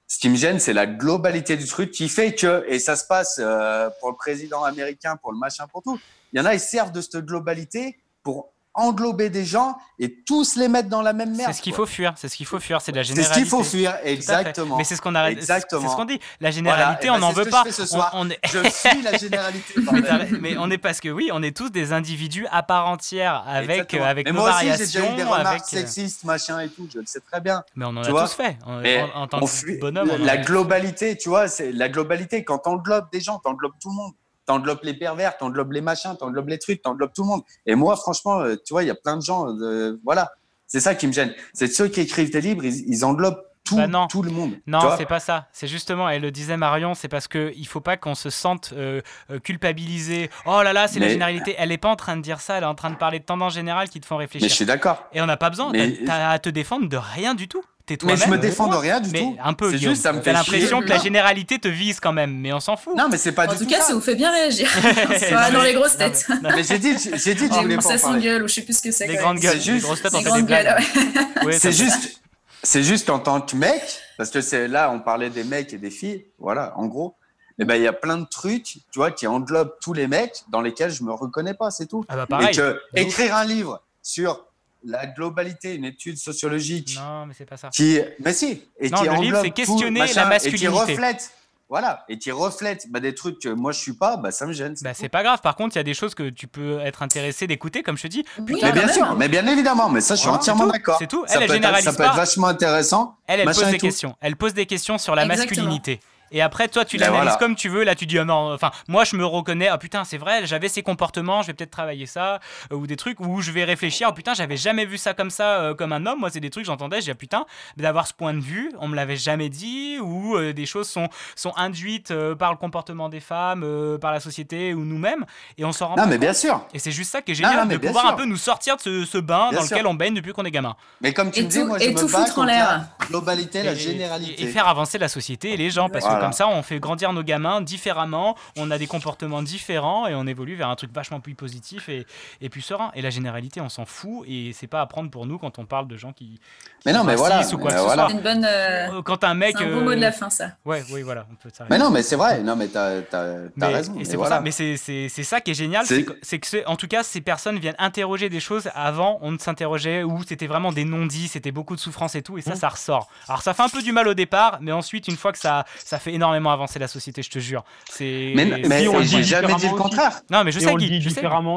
ce qui me gêne, c'est la globalité du truc qui fait que, et ça se passe euh, pour le président américain, pour le machin, pour tout. Il y en a, ils servent de cette globalité pour englober des gens et tous les mettre dans la même merde. C'est ce qu'il faut fuir, c'est ce qu'il faut fuir, c'est de la C'est ce généralité. qu'il faut fuir, exactement. Mais c'est ce qu'on arrête, c'est- c'est Exactement. ce qu'on dit. La généralité, ben, on n'en ce veut que pas. je fais ce soir. on est- Je suis la généralité. mais, on est parce que oui, on est tous des individus à part entière avec Exactement. euh, avec Mais nos moi aussi, j'ai déjà eu des remarques avec. euh, sexistes, machin et tout. Je le sais très bien. Mais on en Tu a tous fait. En, en- en tant on que fuit- bonhomme, on en la globalité, tu vois, c'est la globalité. Quand t'englobes des gens, t'englobes tout le monde. T'englobes les pervers, t'englobes les machins, t'englobes les trucs, t'englobes tout le monde. Et moi, franchement, euh, tu vois, il y a plein de gens. euh, voilà, c'est ça qui me gêne. C'est ceux qui écrivent des livres, ils, ils englobent tout, Bah non. tout le monde. Non, c'est pas ça. C'est justement, elle le disait Marion, c'est parce que il faut pas qu'on se sente euh, culpabilisé. Oh là là, c'est la généralité. Elle est pas en train de dire ça. Elle est en train de parler de tendances générales qui te font réfléchir. Mais je suis d'accord. Et on n'a pas besoin. Mais- t'as à te défendre de rien du tout. T'es Mais je toi-même. me défends de rien du Mais tout. Un peu. C'est juste, ça me fait l'impression que la Non. généralité te vise quand même, mais on s'en fout. Non, mais c'est pas En du tout tout cas, ça. ça vous fait bien réagir. Non, Soit dans les grosses non, têtes. mais- Mais j'ai dit, j'ai dit voulais pas ça en s'engueule ou je sais plus ce que c'est. Les grandes gueules. Les juste- grosses têtes, on fait des grandes blagues. C'est juste, c'est juste en tant que mec, parce que c'est là, on parlait des mecs et des filles, voilà, en gros. Et ben, il y a plein de trucs, tu vois, qui englobent tous les mecs dans lesquels je me reconnais pas, c'est tout. Ah bah pareil. Et que écrire un livre sur la globalité, une étude sociologique Non, mais c'est pas ça. qui, mais si, et Non, qui le livre, c'est tout, questionner machin, la masculinité. et qui reflète, voilà, et qui reflète bah, des trucs que moi je suis pas, bah ça me gêne. Bah, c'est pas grave. Par contre, il y a des choses que tu peux être intéressé d'écouter, comme je te dis. Putain, mais bien sûr, mais bien évidemment, mais ça je suis Voilà, entièrement c'est d'accord. c'est tout. Ça Elle, elle peut être- généralise Ça peut être vachement intéressant. Elle, elle pose des tout. questions. Elle pose des questions sur la Exactement. masculinité. Et après, toi, tu Ben l'analyses voilà. comme tu veux. Là, tu dis, ah non, enfin, moi, je me reconnais. Ah putain, c'est vrai, j'avais ces comportements, je vais peut-être travailler ça. euh, ou des trucs où je vais réfléchir. Ah putain, j'avais jamais vu ça comme ça, euh, comme un homme. Moi, c'est des trucs, j'entendais, je dis, ah putain, d'avoir ce point de vue, on me l'avait jamais dit. Ou euh, des choses sont, sont induites euh, par le comportement des femmes, euh, par la société ou nous-mêmes. Et on s'en rend Non, pas mais bien compte. sûr. Et c'est juste ça qui est Non, génial, non, mais de bien pouvoir sûr. un peu nous sortir de ce, ce bain Bien dans lequel on baigne depuis qu'on est gamin. Mais comme tu Et me dis, tout- moi et je me tout foutre en l'air. la globalité, la Et- généralité. Et, faire avancer la société et les gens, parce Voilà. que comme ça, on fait grandir nos gamins différemment, on a des comportements différents et on évolue vers un truc vachement plus positif et, et plus serein. Et la généralité, on s'en fout et c'est pas à prendre pour nous quand on parle de gens qui. Mais qui non, mais voilà, Ou quoi mais que ce voilà. une bonne. euh, Euh, Quand un mec. C'est un beau euh, mot de la fin, ça. Ouais, oui, voilà, on peut s'arrêter. Mais non, mais c'est vrai. Non, mais t'as as, raison. et c'est pour voilà. ça, mais c'est- ça qui est génial, C'est- que, en tout cas ces personnes viennent interroger des choses avant on ne s'interrogeait ou c'était vraiment des non-dits, c'était beaucoup de souffrance et tout et ça Mmh. ça ressort. Alors ça fait un peu du mal au départ, mais ensuite une fois que ça ça fait énormément avancer la société, je te jure. C'est Mais- mais on le j'ai dit jamais dit le différemment aussi. contraire. Non, mais je Et sais on le Guy, dit je sais. différemment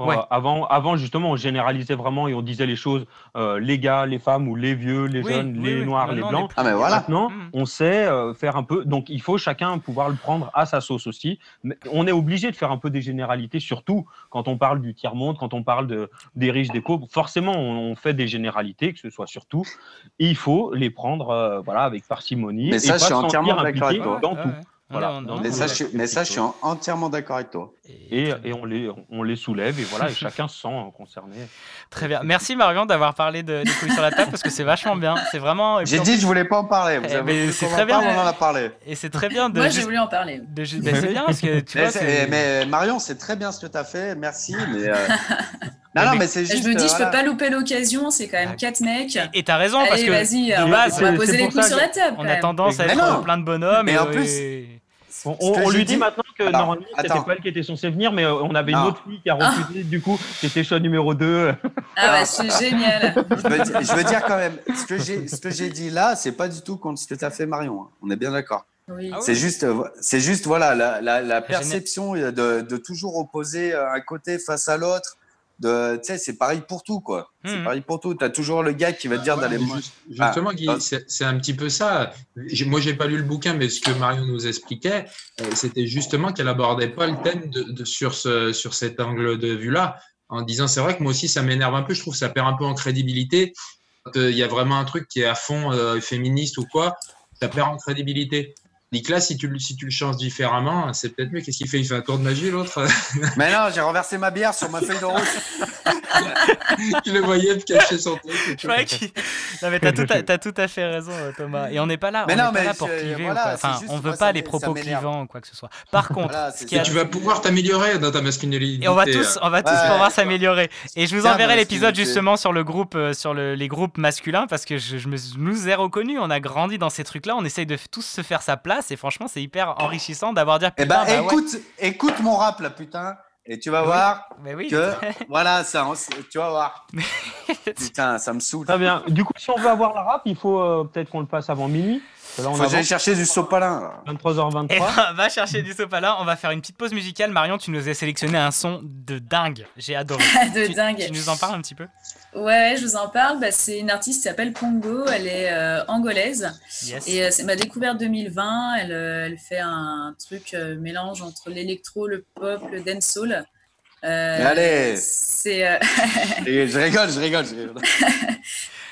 Euh, avant, avant, justement, on généralisait vraiment et on disait les choses, euh, les gars, les femmes ou les vieux, les Oui, jeunes, oui, les oui. noirs, les blancs. Ah, mais voilà. Maintenant, Mhm. on sait euh, faire un peu. Donc, il faut chacun pouvoir le prendre à sa sauce aussi. Mais on est obligé de faire un peu des généralités, surtout quand on parle du tiers-monde, quand on parle de, des riches, des pauvres. Forcément, on, on fait des généralités, que ce soit surtout. Et il faut les prendre euh, voilà, avec parcimonie. Mais et ça, pas je suis entièrement d'accord avec toi. dans Ouais, tout. ouais. Voilà, Mais ça, je suis, mais ça, je suis en- entièrement d'accord avec toi. Et, et on, les, on les soulève et voilà, et chacun se sent euh, concerné. Très bien. Merci Marion d'avoir parlé de, des couilles sur la table parce que c'est vachement bien. C'est vraiment. J'ai dit, plus- je voulais pas en parler. Vous Eh, avez mais voulu c'est très bien. On en a parlé. Et c'est très bien de. Moi, j'ai voulu en parler. de ben, c'est bien parce que tu Mais, vois. mais Marion, c'est très bien ce que tu as fait. Merci. Mais euh, non, non, mais c'est juste. Je me dis, euh, je peux voilà. pas louper l'occasion, c'est quand même quatre mecs. Et t'as raison parce Allez, que de on base, va c'est- poser c'est les pour couilles ça sur que- la table. on quand a tendance à Mais être plein de bonhommes. Mais et, en plus- et- On, que lui dit- maintenant que Alors, normalement c'était pas elle qui était censée venir, mais euh, on avait une autre fille qui a refusé, du coup, c'était choix numéro 2. Ah ouais, c'est génial. Je veux, dire- je veux dire quand même, ce que j'ai, ce que j'ai dit là, c'est pas du tout contre ce que tu as fait, Marion. hein. On est bien d'accord. Oui. Ah. C'est juste, euh, c'est juste voilà la, la, la perception de, de toujours opposer euh, un côté face à l'autre. De, tu sais, c'est pareil pour tout quoi. C'est Mhm. pareil pour tout. T'as toujours le gars qui va te dire Ouais, d'aller. juste- justement, Ah, Guy, ah. c'est c'est un petit peu ça. Moi, j'ai pas lu le bouquin, mais ce que Marion nous expliquait, euh, c'était justement qu'elle abordait pas le thème de, de- sur, ce, sur cet angle de vue-là, en disant c'est vrai que moi aussi ça m'énerve un peu. Je trouve que ça perd un peu en crédibilité. Quand euh, il y a vraiment un truc qui est à fond euh, féministe ou quoi, ça perd en crédibilité. Nicolas, si tu, le- si tu le changes différemment, c'est peut-être mieux. Qu'est-ce qu'il fait? Il fait un tour de magie, l'autre? Mais non, j'ai renversé ma bière sur ma feuille de route. Tu le voyais cacher son truc. Je tout. croyais qu'il- Non mais t'as tout, à- t'as tout à fait raison Thomas. Et on n'est pas là, Mais on non, pas mais là pour cliver. ou voilà, Enfin, juste, on veut pas les propos clivants ou quoi que ce soit. Par contre, Voilà, ce c'est qui Et a- tu vas pouvoir t'améliorer dans ta masculinité. Et on va tous, on va tous Ouais. pouvoir s'améliorer. Et je vous enverrai l'épisode justement sur le groupe, euh, sur le- les groupes masculins parce que je, je me je nous ai reconnus. On a grandi dans ces trucs-là. On essaye de tous se faire sa place et franchement, c'est hyper enrichissant d'avoir dire. Eh putain, ben, bah ouais. écoute, écoute mon rap là, putain. Et tu vas Oui. voir Mais oui. que voilà, ça, tu vas voir. Putain, ça me saoule. Très bien. Du coup, si on veut avoir la rap, il faut euh, peut-être qu'on le passe avant minuit. Là, on Faut que chercher du sopalin. là. 23h23. Eh ben, va chercher du sopalin. On va faire une petite pause musicale. Marion, tu nous as sélectionné un son de dingue. J'ai adoré. De Tu- dingue. Tu nous en parles un petit peu? Ouais, je vous en parle. Bah, c'est une artiste qui s'appelle Pongo. Elle est euh, angolaise. Yes. Et euh, c'est ma découverte 2020. Elle, euh, elle fait un truc euh, mélange entre l'électro, le pop, le dancehall. Euh, Allez. C'est. euh, je rigole, je rigole, je rigole.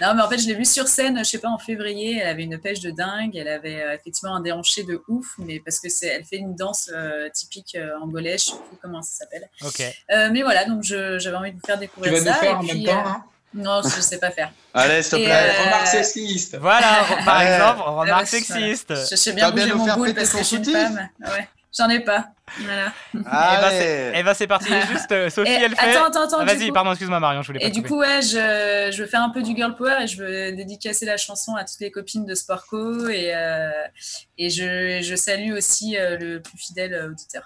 Non, mais en fait, je l'ai vue sur scène, je sais pas, en février. Elle avait une pêche de dingue. Elle avait euh, effectivement un déhanché de ouf, mais parce que c'est, elle fait une danse euh, typique euh, angolaise. Je sais plus comment ça s'appelle. Ok. Euh, mais voilà, donc je- j'avais envie de vous faire découvrir Tu vas nous ça. faire et en puis, même temps, euh, hein? Non, je sais pas faire. Allez, s'il te Et, plaît. euh, Remarque sexiste. Voilà, par Ouais. exemple, remarque bah, sexiste. voilà. Je sais bien bouger mon boule parce que je suis une femme. Ouais, j'en ai pas. Voilà. Eh ben, c'est Allez. eh ben, c'est parti. Juste, euh, Sophie, Et elle fait. attends, attends, attends, Ah, Vas-y, coup- pardon, excuse-moi, Marion, je voulais pas Et du coup, ouais, je, je veux faire un peu du girl power et je veux dédicacer la chanson à toutes les copines de Sportco et, euh, et je, je salue aussi euh, le plus fidèle auditeur.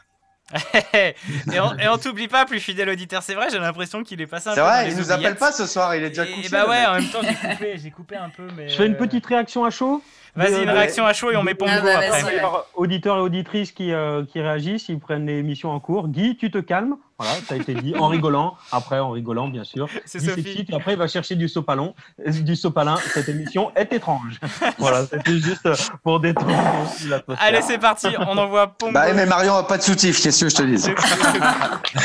Et on, et on t'oublie pas, plus fidèle auditeur. C'est vrai, j'ai l'impression qu'il est passé un C'est peu. dans vrai, il nous appelle pas ce soir, il est déjà Et, couché. bah ouais, en même temps, j'ai coupé, j'ai coupé un peu, mais. Je fais une euh, petite réaction à chaud. Vas-y, une réaction à chaud et on met Pongo Ah bah, après. Auditeurs, et auditrices qui, euh, qui réagissent, ils prennent l'émission en cours. Guy, tu te calmes. Voilà, ça a été dit en rigolant. Après, en rigolant, bien sûr. C'est Sophie. et après, il va chercher du sopalin. Du sopalin. Cette émission est étrange. voilà, c'était juste pour détendre. Allez, c'est parti, on envoie Pongo. Bah, mais Marion a pas de soutif, qu'est-ce que je te dis?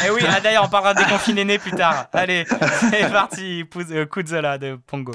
Eh oui, ah, d'ailleurs, on parlera des confinés nés plus tard. Allez, c'est parti, euh, Kuzzola de Pongo.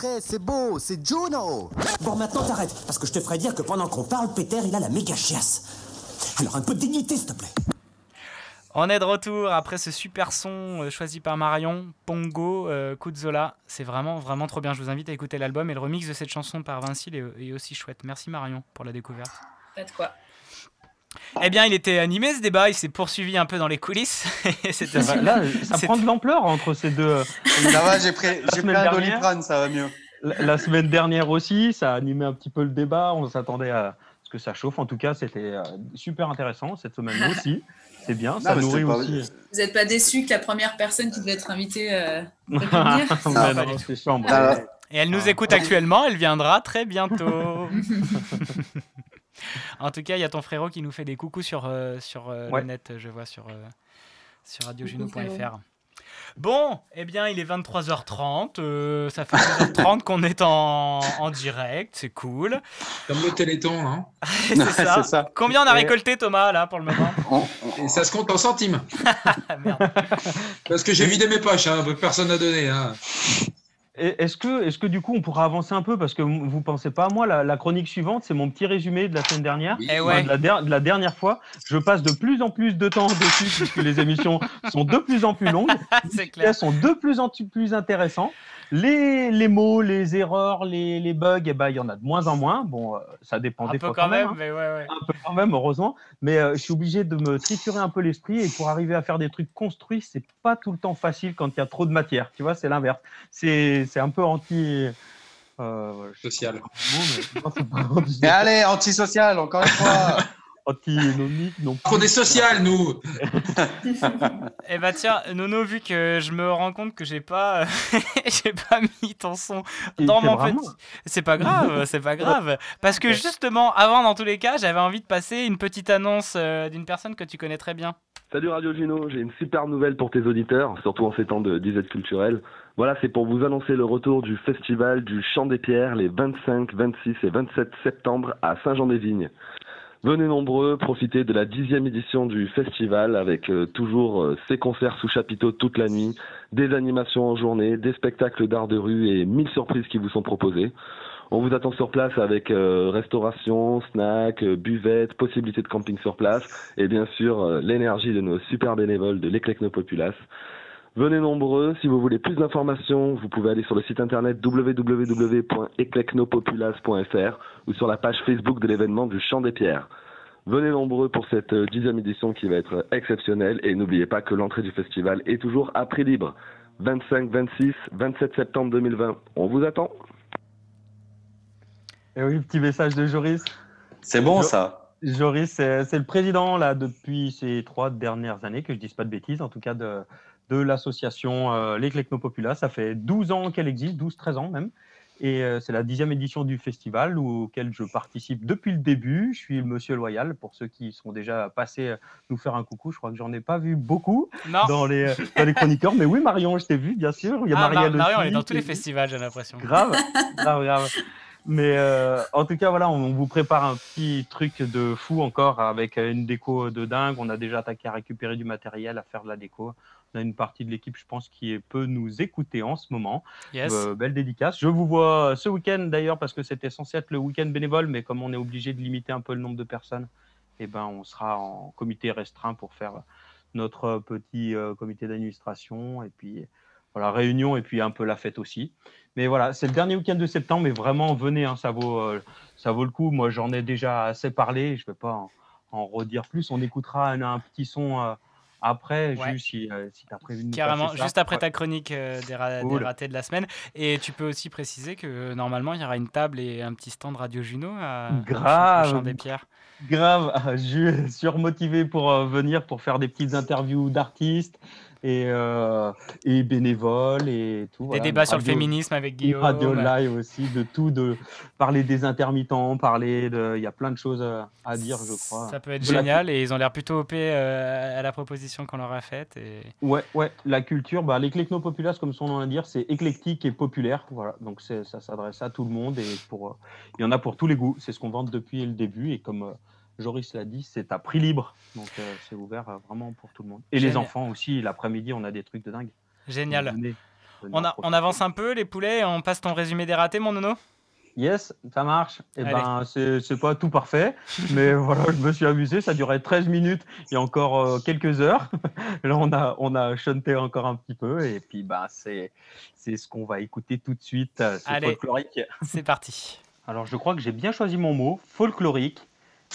Frais, c'est beau, c'est Juno Bon, maintenant t'arrêtes, parce que je te ferai dire que pendant qu'on parle, Peter, il a la méga chiasse. Alors un peu de dignité, s'il te plaît. On est de retour après ce super son euh, choisi par Marion, Pongo, euh, Kudzola. C'est vraiment, vraiment trop bien. Je vous invite à écouter l'album et le remix de cette chanson par Vinci est, est aussi chouette. Merci Marion pour la découverte. Pas de quoi. Eh bien, il était animé ce débat, il s'est poursuivi un peu dans les coulisses. Là, ça prend de l'ampleur entre ces deux. euh, Ça va, j'ai pris, pris semaine un dernière- doliprane, ça va mieux. La, la semaine dernière aussi, ça a animé un petit peu le débat. On s'attendait à ce que ça chauffe. En tout cas, c'était euh, super intéressant cette semaine aussi. C'est bien, ça nourrit pas- aussi. Vous n'êtes pas déçu que la première personne qui devait être invitée euh, Et elle nous écoute actuellement, elle viendra très bientôt. en tout cas, il y a ton frérot qui nous fait des coucous sur, euh, sur euh, Ouais. le net, je vois sur, euh, sur radiojuno.fr. Bon, eh bien, il est 23h30. euh, ça fait 2h30 qu'on est en, en direct, c'est cool. Comme le Téléthon, hein. c'est ça. c'est ça. Combien on a récolté, Thomas, là, pour le moment Et ça se compte en centimes. Merde. Parce que j'ai vidé mes poches, hein, personne n'a donné. Hein. Et Est-ce que, est que du coup on pourra avancer un peu? Parce que vous pensez pas moi la, la chronique suivante c'est mon petit résumé de la semaine dernière. Eh Enfin, ouais. de, la der- de la dernière fois. Je passe de plus en plus de temps dessus puisque les émissions sont de plus en plus longues. C'est elles clair. sont de plus en plus intéressantes les, les mots les erreurs les, les bugs eh ben, il y en a de moins en moins bon euh, ça dépend Un des peu fois quand même, hein. mais ouais, ouais. un peu quand même, heureusement. Mais euh, je suis obligé de me triturer un peu l'esprit et pour arriver à faire des trucs construits, c'est pas tout le temps facile quand il y a trop de matière. Tu vois, c'est l'inverse. C'est c'est un peu anti. Euh, Social. allez, antisocial, encore une fois. anti-nomique non plus. On est social, nous. Eh bah tiens, Nono, vu que je me rends compte que j'ai pas, j'ai pas mis ton son dans mon vraiment- petit, c'est pas grave, c'est pas grave, parce que justement, avant, dans tous les cas, j'avais envie de passer une petite annonce euh, d'une personne que tu connais très bien. Salut Radio Juno, j'ai une super nouvelle pour tes auditeurs, surtout en ces temps de disette culturelle. Voilà, c'est pour vous annoncer le retour du festival du Chant des Pierres les 25, 26 et 27 septembre à Saint-Jean-des-Vignes. Venez nombreux, profitez de la dixième édition du festival avec euh, toujours euh, ses concerts sous chapiteau toute la nuit, des animations en journée, des spectacles d'art de rue et mille surprises qui vous sont proposées. On vous attend sur place avec euh, restauration, snack, euh, buvette, possibilité de camping sur place et bien sûr l'énergie de nos super bénévoles de l'Eclecnopopulace. Venez nombreux, si vous voulez plus d'informations, vous pouvez aller sur le site internet www.eclecnopopulace.fr ou sur la page Facebook de l'événement du Chant des Pierres. Venez nombreux pour cette euh, dixième édition qui va être exceptionnelle et n'oubliez pas que l'entrée du festival est toujours à prix libre. 25, 26, 27 septembre 2020. On vous attend. Et oui, petit message de Joris. C'est bon, Jo- ça. Joris, c'est c'est le président là depuis ces trois dernières années, que je dise pas de bêtises, en tout cas de, de l'association euh, Les Clecnopopulaces. Ça fait 12 ans qu'elle existe, 12-13 ans même. Et euh, c'est la dixième édition du festival auquel je participe depuis le début. Je suis le monsieur loyal pour ceux qui sont déjà passés euh, nous faire un coucou. Je crois que j'en ai pas vu beaucoup Non. dans les, dans les chroniqueurs. Mais oui, Marion, je t'ai vu, bien sûr. Il y a Ah, Marielle Marion, elle est aussi, dans tous les festivals, j'ai l'impression. Grave, grave, grave. Mais euh, en tout cas, voilà, on vous prépare un petit truc de fou encore avec une déco de dingue. On a déjà attaqué à récupérer du matériel, à faire de la déco. On a une partie de l'équipe, je pense, qui peut nous écouter en ce moment. Yes. Euh, belle dédicace. Je vous vois ce week-end d'ailleurs, parce que c'était censé être le week-end bénévole, mais comme on est obligé de limiter un peu le nombre de personnes, eh ben, on sera en comité restreint pour faire notre petit euh, comité d'administration et puis voilà, réunion et puis un peu la fête aussi. Mais voilà, c'est le dernier week-end de septembre, mais vraiment venez, hein, ça, vaut, euh, ça vaut le coup. Moi, j'en ai déjà assez parlé, je ne vais pas en, en redire plus. On écoutera un, un petit son euh, après, Ouais. juste si, euh, si tu as prévu de Carrément, ça. juste après ta chronique euh, des, ra- des Cool. ratés de la semaine. Et tu peux aussi préciser que euh, normalement, il y aura une table et un petit stand Radio Juno à, Grave. Champ des Pierres. Grave, je suis surmotivé pour venir pour faire des petites interviews d'artistes et, euh, et bénévoles et tout. Des voilà, débats sur le féminisme avec Guillaume. radio live aussi, de tout, de parler des intermittents, parler de. Il y a plein de choses à, à dire, je crois. Ça peut être De la- génial et ils ont l'air plutôt OP euh, à la proposition qu'on leur a faite. Et... Ouais, ouais, la culture, bah, l'éclecnopopulace, comme son nom l'indique, c'est éclectique et populaire. Voilà, donc ça s'adresse à tout le monde et pour, euh, il y en a pour tous les goûts. C'est ce qu'on vend depuis le début et comme euh, Joris l'a dit, c'est à prix libre. Donc euh, c'est ouvert euh, vraiment pour tout le monde. Et les enfants aussi, l'après-midi, on a des trucs de dingue. Génial. Venez. On, a, on avance un peu, les poulets, et on passe ton résumé des ratés, mon nono Yes, ça marche. Et Allez. ben, c'est pas tout parfait, mais voilà, je me suis amusé. Ça durait 13 minutes a encore euh, quelques heures. Là, on a, on a chanté encore un petit peu, et puis ben, c'est ce qu'on va écouter tout de suite. C'est Allez. folklorique. C'est parti. Alors, je crois que j'ai bien choisi mon mot, folklorique.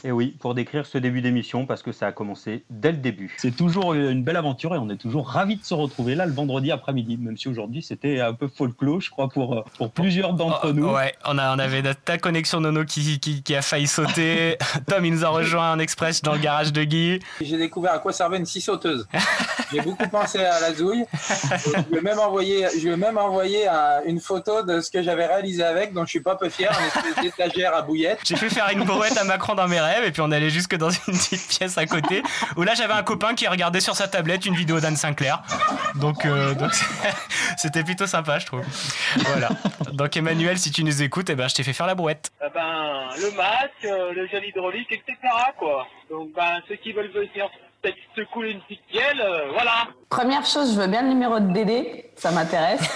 Et oui, pour décrire ce début d'émission, parce que ça a commencé dès le début. C'est toujours une belle aventure et on est toujours ravis de se retrouver là le vendredi après-midi, même si aujourd'hui c'était un peu folklore, je crois, pour, euh, pour plusieurs d'entre nous. Ouais, on, a, on avait ta- connexion nono qui, qui, qui a failli sauter. Tom, il nous a rejoint en express dans le garage de Guy. J'ai découvert à quoi servait une scie sauteuse. J'ai beaucoup pensé à la zouille. Je lui ai même envoyé, je lui ai même envoyé un- une photo de ce que j'avais réalisé avec, dont je suis pas peu fier, une espèce d'étagère à bouillettes. J'ai fait faire une brouette à Macron dans mes rêves et puis on allait jusque dans une petite pièce à côté où là j'avais un copain qui regardait sur sa tablette une vidéo d'Anne Sinclair. Donc euh, donc c'était plutôt sympa je trouve. Voilà. Donc Emmanuel si tu nous écoutes eh ben je t'ai fait faire la brouette. Eh ben, le masque, euh, le gel hydraulique, etc. quoi. Donc ben, ceux qui veulent venir peut-être se couler une petite gueule, euh, voilà. Première chose, je veux bien le numéro de Dédé, ça m'intéresse.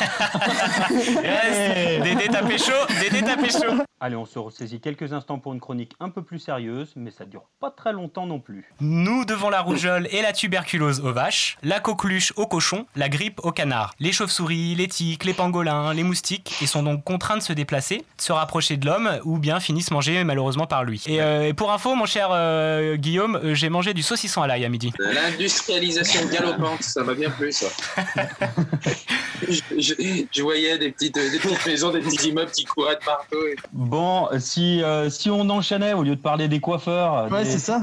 Yes Dédé t'as pécho Dédé t'as pécho Allez, on se ressaisit quelques instants pour une chronique un peu plus sérieuse, mais ça dure pas très longtemps non plus. Nous devons la rougeole et la tuberculose aux vaches, la coqueluche aux cochons, la grippe aux canards. Les chauves-souris, les tiques, les pangolins, les moustiques, ils sont donc contraints de se déplacer, de se rapprocher de l'homme, ou bien finissent mangés malheureusement par lui. Et, euh, et pour info, mon cher euh, Guillaume, euh, j'ai mangé du saucisson à l'ail à midi. L'industrialisation galopante, ça m'a bien plu ça. je, je- je voyais des petites, des petites maisons, des petits immeubles qui couraient de partout. et- Bon, si, euh, si on enchaînait au lieu de parler des coiffeurs. des-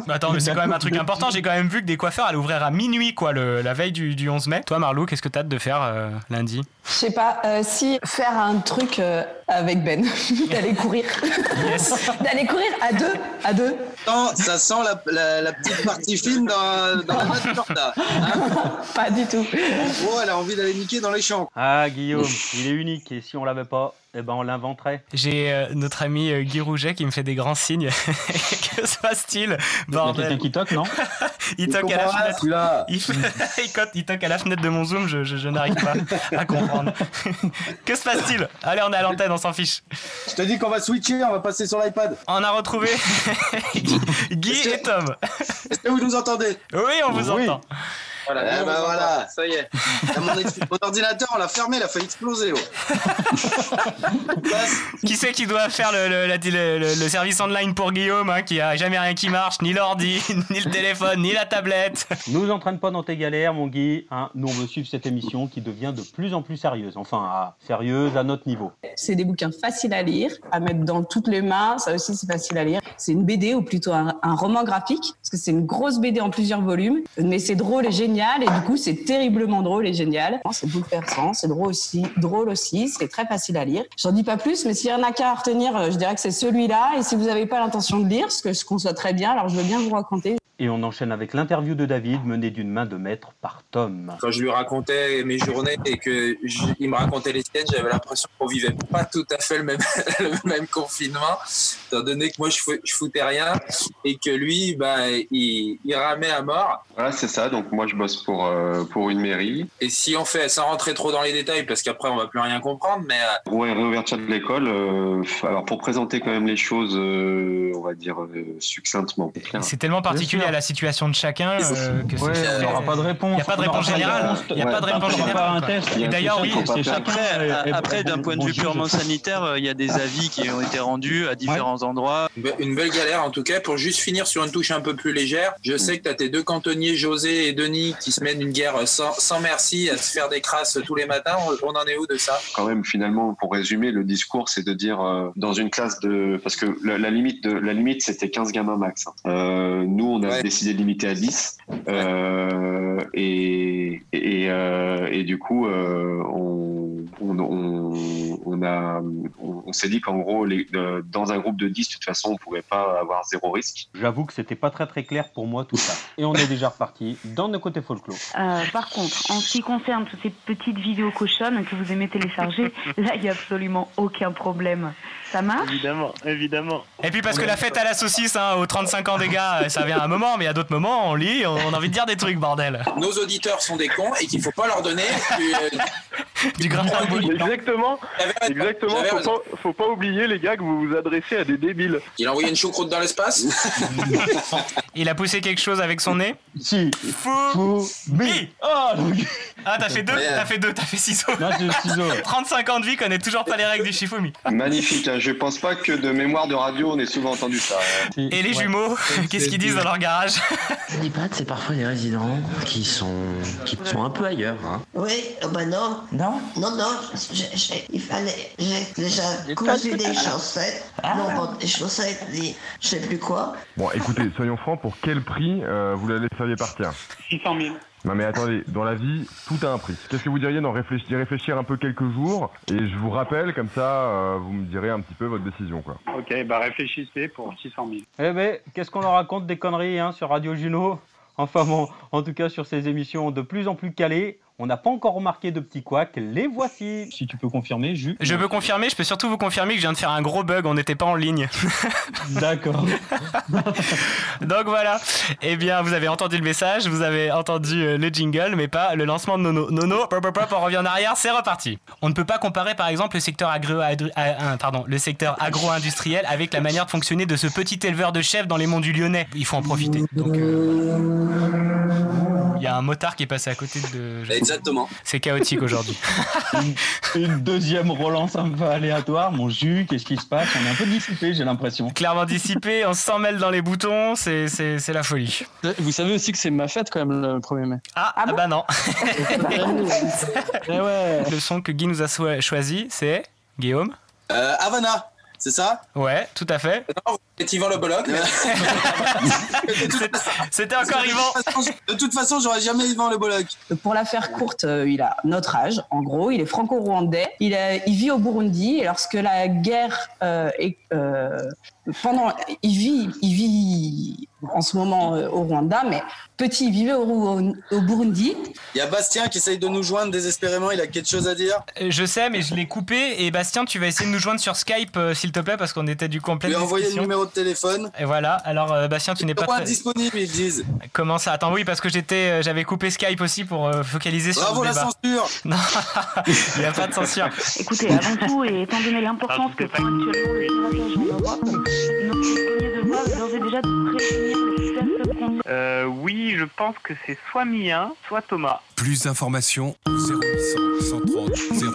Bah Attends, mais c'est quand même un truc important. J'ai quand même vu que des coiffeurs allaient ouvrir à minuit, quoi, le- la veille du, du 11 mai. Toi, Marlou, qu'est-ce que t'as hâte de faire euh, lundi? Je sais pas, euh, si faire un truc euh, avec Ben, d'aller courir. d'aller courir à deux, à deux. Non, ça sent la, la- la petite partie fine dans, dans la nature, là. Pas du tout. En gros, elle a envie d'aller niquer dans les champs. Ah, Guillaume, il est unique, et si on l'avait pas, eh ben on l'inventerait. J'ai euh, notre ami euh, Guy Rouget qui me fait des grands signes. que se passe-t-il? Bordel. quelqu'un qui toque, non? Il Il toque à la fenêtre. Il, il il toque à la fenêtre de mon zoom, je, je- je n'arrive pas à comprendre. que se passe-t-il? Allez, on est à l'antenne, on s'en fiche. Je te dis qu'on va switcher, on va passer sur l'iPad. On a retrouvé Guy et Tom. Est-ce que vous nous entendez? Oui, on vous Oui. entend. Voilà, Eh ben voilà. Ça y est. Là, mon, mon ordinateur, on l'a fermé, il a failli exploser. oh. Qui c'est qui doit faire le, le- la- le- le- le service online pour Guillaume, hein, qui a jamais rien qui marche, ni l'ordi, ni le téléphone, ni la tablette? Nous entraîne pas dans tes galères, mon Guy. hein. Nous, on veut suivre cette émission qui devient de plus en plus sérieuse. Enfin, à- sérieuse à notre niveau. C'est des bouquins faciles à lire, à mettre dans toutes les mains, ça aussi c'est facile à lire. C'est une BD ou plutôt un, un roman graphique, parce que c'est une grosse BD en plusieurs volumes, mais c'est drôle et génial, et du coup c'est terriblement drôle et génial. C'est bouleversant, c'est drôle aussi, drôle aussi, c'est très facile à lire. J'en dis pas plus, mais s'il y en a qu'à retenir, euh, je dirais que c'est celui-là, et si vous n'avez pas l'intention de lire, ce que je conçois très bien, alors je veux bien vous raconter. Et on enchaîne avec l'interview de David menée d'une main de maître par Tom. Quand je lui racontais mes journées et que je- il me racontait les siennes, j'avais l'impression qu'on vivait pas tout à fait le même, le même confinement, étant donné que moi je, je foutais rien et que lui, bah, il, il ramait à mort. Voilà, c'est ça. Donc moi, je bosse pour, euh, pour une mairie. Et si on fait, sans rentrer trop dans les détails, parce qu'après on va plus rien comprendre, mais euh, Ouais, réouverture de l'école. euh, alors pour présenter quand même les choses, euh, on va dire euh, succinctement. C'est tellement particulier à la situation de chacun euh, que Ouais, c'est- on n'aura pas de réponse. Il n'y a pas de On aura réponse générale. Il n'y a pas de réponse générale. Et d'ailleurs, oui, C'est chacun. Après, après, d'un point de vue purement sanitaire, euh, il y a des avis qui ont été rendus à différents endroits. Une be- Une belle galère en tout cas. Pour juste finir sur une touche un peu plus légère, je sais que tu as tes deux cantonniers, José et Denis, qui se mènent une guerre sans, sans merci à se faire des crasses tous les matins. On, en est où de ça? Quand même, finalement, pour résumer, le discours, c'est de dire euh, dans une classe de, parce que la, la limite de la limite, c'était 15 gamins max. hein. Euh, nous, on a décidé de limiter à 10. Euh, et et, euh, et du coup, euh, on, on, on, on a, on, on s'est dit qu'en gros, les, euh, dans un groupe de 10, de toute façon, on pouvait pas avoir zéro risque. J'avoue que c'était pas très très clair pour moi tout ça. Et on est déjà reparti dans nos côtés folklore. Euh, par contre, en ce qui concerne toutes ces petites vidéos cochonnes que vous aimez télécharger, là, il n'y a absolument aucun problème. Ça marche Évidemment, évidemment. Et puis parce que la fête à la saucisse, hein, aux 35 ans des gars, euh, ça vient à un moment, mais il y a d'autres moments, on lit, on on a envie de dire des trucs, bordel. Nos auditeurs sont des cons et qu'il faut pas leur donner du, du gratin de bouillie. Exactement. Exactement. Faut pas, faut pas oublier, les gars, que vous vous adressez à des débiles. Il a envoyé une choucroute dans l'espace Il a poussé quelque chose avec son nez Si. Fou. Mais. Oh, Ah, t'as fait deux. T'as fait deux, t'as fait ciseaux. Non, ciseaux. 35 ans de vie, connaît toujours pas les règles du Shifumi. Magnifique, hein. je pense pas que de mémoire de radio on ait souvent entendu ça. hein. Et les jumeaux, qu'est-ce qu'ils disent dans leur garage? C'est parfois des résidents qui sont, qui sont un peu ailleurs. Hein. Oui, oh bah non. Non? Non, non, j'ai- j'ai- il fallait. J'ai déjà cousu des chaussettes. Non, pas des chaussettes, des. Je sais plus quoi. Bon, écoutez, soyons francs, pour quel prix euh, vous la laisseriez partir? 600 000. Non mais attendez, dans la vie, tout a un prix. Qu'est-ce que vous diriez d'en réfléchir, d'y réfléchir un peu quelques jours et je vous rappelle, comme ça, euh, vous me direz un petit peu votre décision, quoi. Ok, bah réfléchissez pour 600 000. Eh ben, qu'est-ce qu'on en raconte des conneries hein, sur Radio Juno? Enfin bon, en tout cas sur ces émissions de plus en plus calées, on n'a pas encore remarqué de petits couacs, les voici. Si tu peux confirmer, Jus. Je peux confirmer, je peux surtout vous confirmer que je viens de faire un gros bug, on n'était pas en ligne. D'accord. Donc voilà. Eh bien, vous avez entendu le message, vous avez entendu euh, le jingle, mais pas le lancement de Nono. Nono, pop, pop, pop, on revient en arrière, c'est reparti. On ne peut pas comparer par exemple le secteur agro, pardon, le secteur agro-industriel avec la manière de fonctionner de ce petit éleveur de chèvres dans les monts du Lyonnais. Il faut en profiter. Donc, euh, il y a un motard qui est passé à côté de. Exactement. C'est chaotique aujourd'hui. Une, une deuxième relance un peu aléatoire. Mon Jus, qu'est-ce qui se passe? On est un peu dissipé, j'ai l'impression. Clairement dissipé, on s'en mêle dans les boutons, c'est c'est- c'est la folie. Vous savez aussi que c'est ma fête quand même le 1er mai. Ah, ah bah non. Eh ouais. Le son que Guy nous a so- choisi, c'est Guillaume. Euh, Havana, c'est ça? Ouais, tout à fait. Non, c'est Yvan Le Bolloc. C'était encore Yvan. De toute façon, j'aurais jamais Yvan Le Bolloc. Pour la faire courte, euh, il a notre âge, en gros, il est franco-rwandais, il, vit au Burundi, et lorsque la guerre euh, est... euh, pendant, il vit, il vit en ce moment euh, au Rwanda, mais petit, il vivait au, Ru- au Burundi. Il y a Bastien qui essaye de nous joindre désespérément, il a quelque chose à dire. Je sais, mais je l'ai coupé. Et Bastien, tu vas essayer de nous joindre sur Skype, euh, s'il te plaît, parce qu'on était du complet. Lui envoyer le numéro de téléphone. Et voilà. Alors, euh, Bastien, tu n'es pas très... disponible, ils disent. Comment ça? Attends, oui, parce que j'étais, euh, j'avais coupé Skype aussi pour euh, focaliser sur Bravo le la débat. censure Non, il n'y a pas de censure. Écoutez, avant tout, et étant donné l'importance que prend actuellement le notre d'ores et déjà de prévenir le système de conduite. Euh, oui, je pense que c'est soit Mien, soit Thomas. Plus d'informations 0800 130 000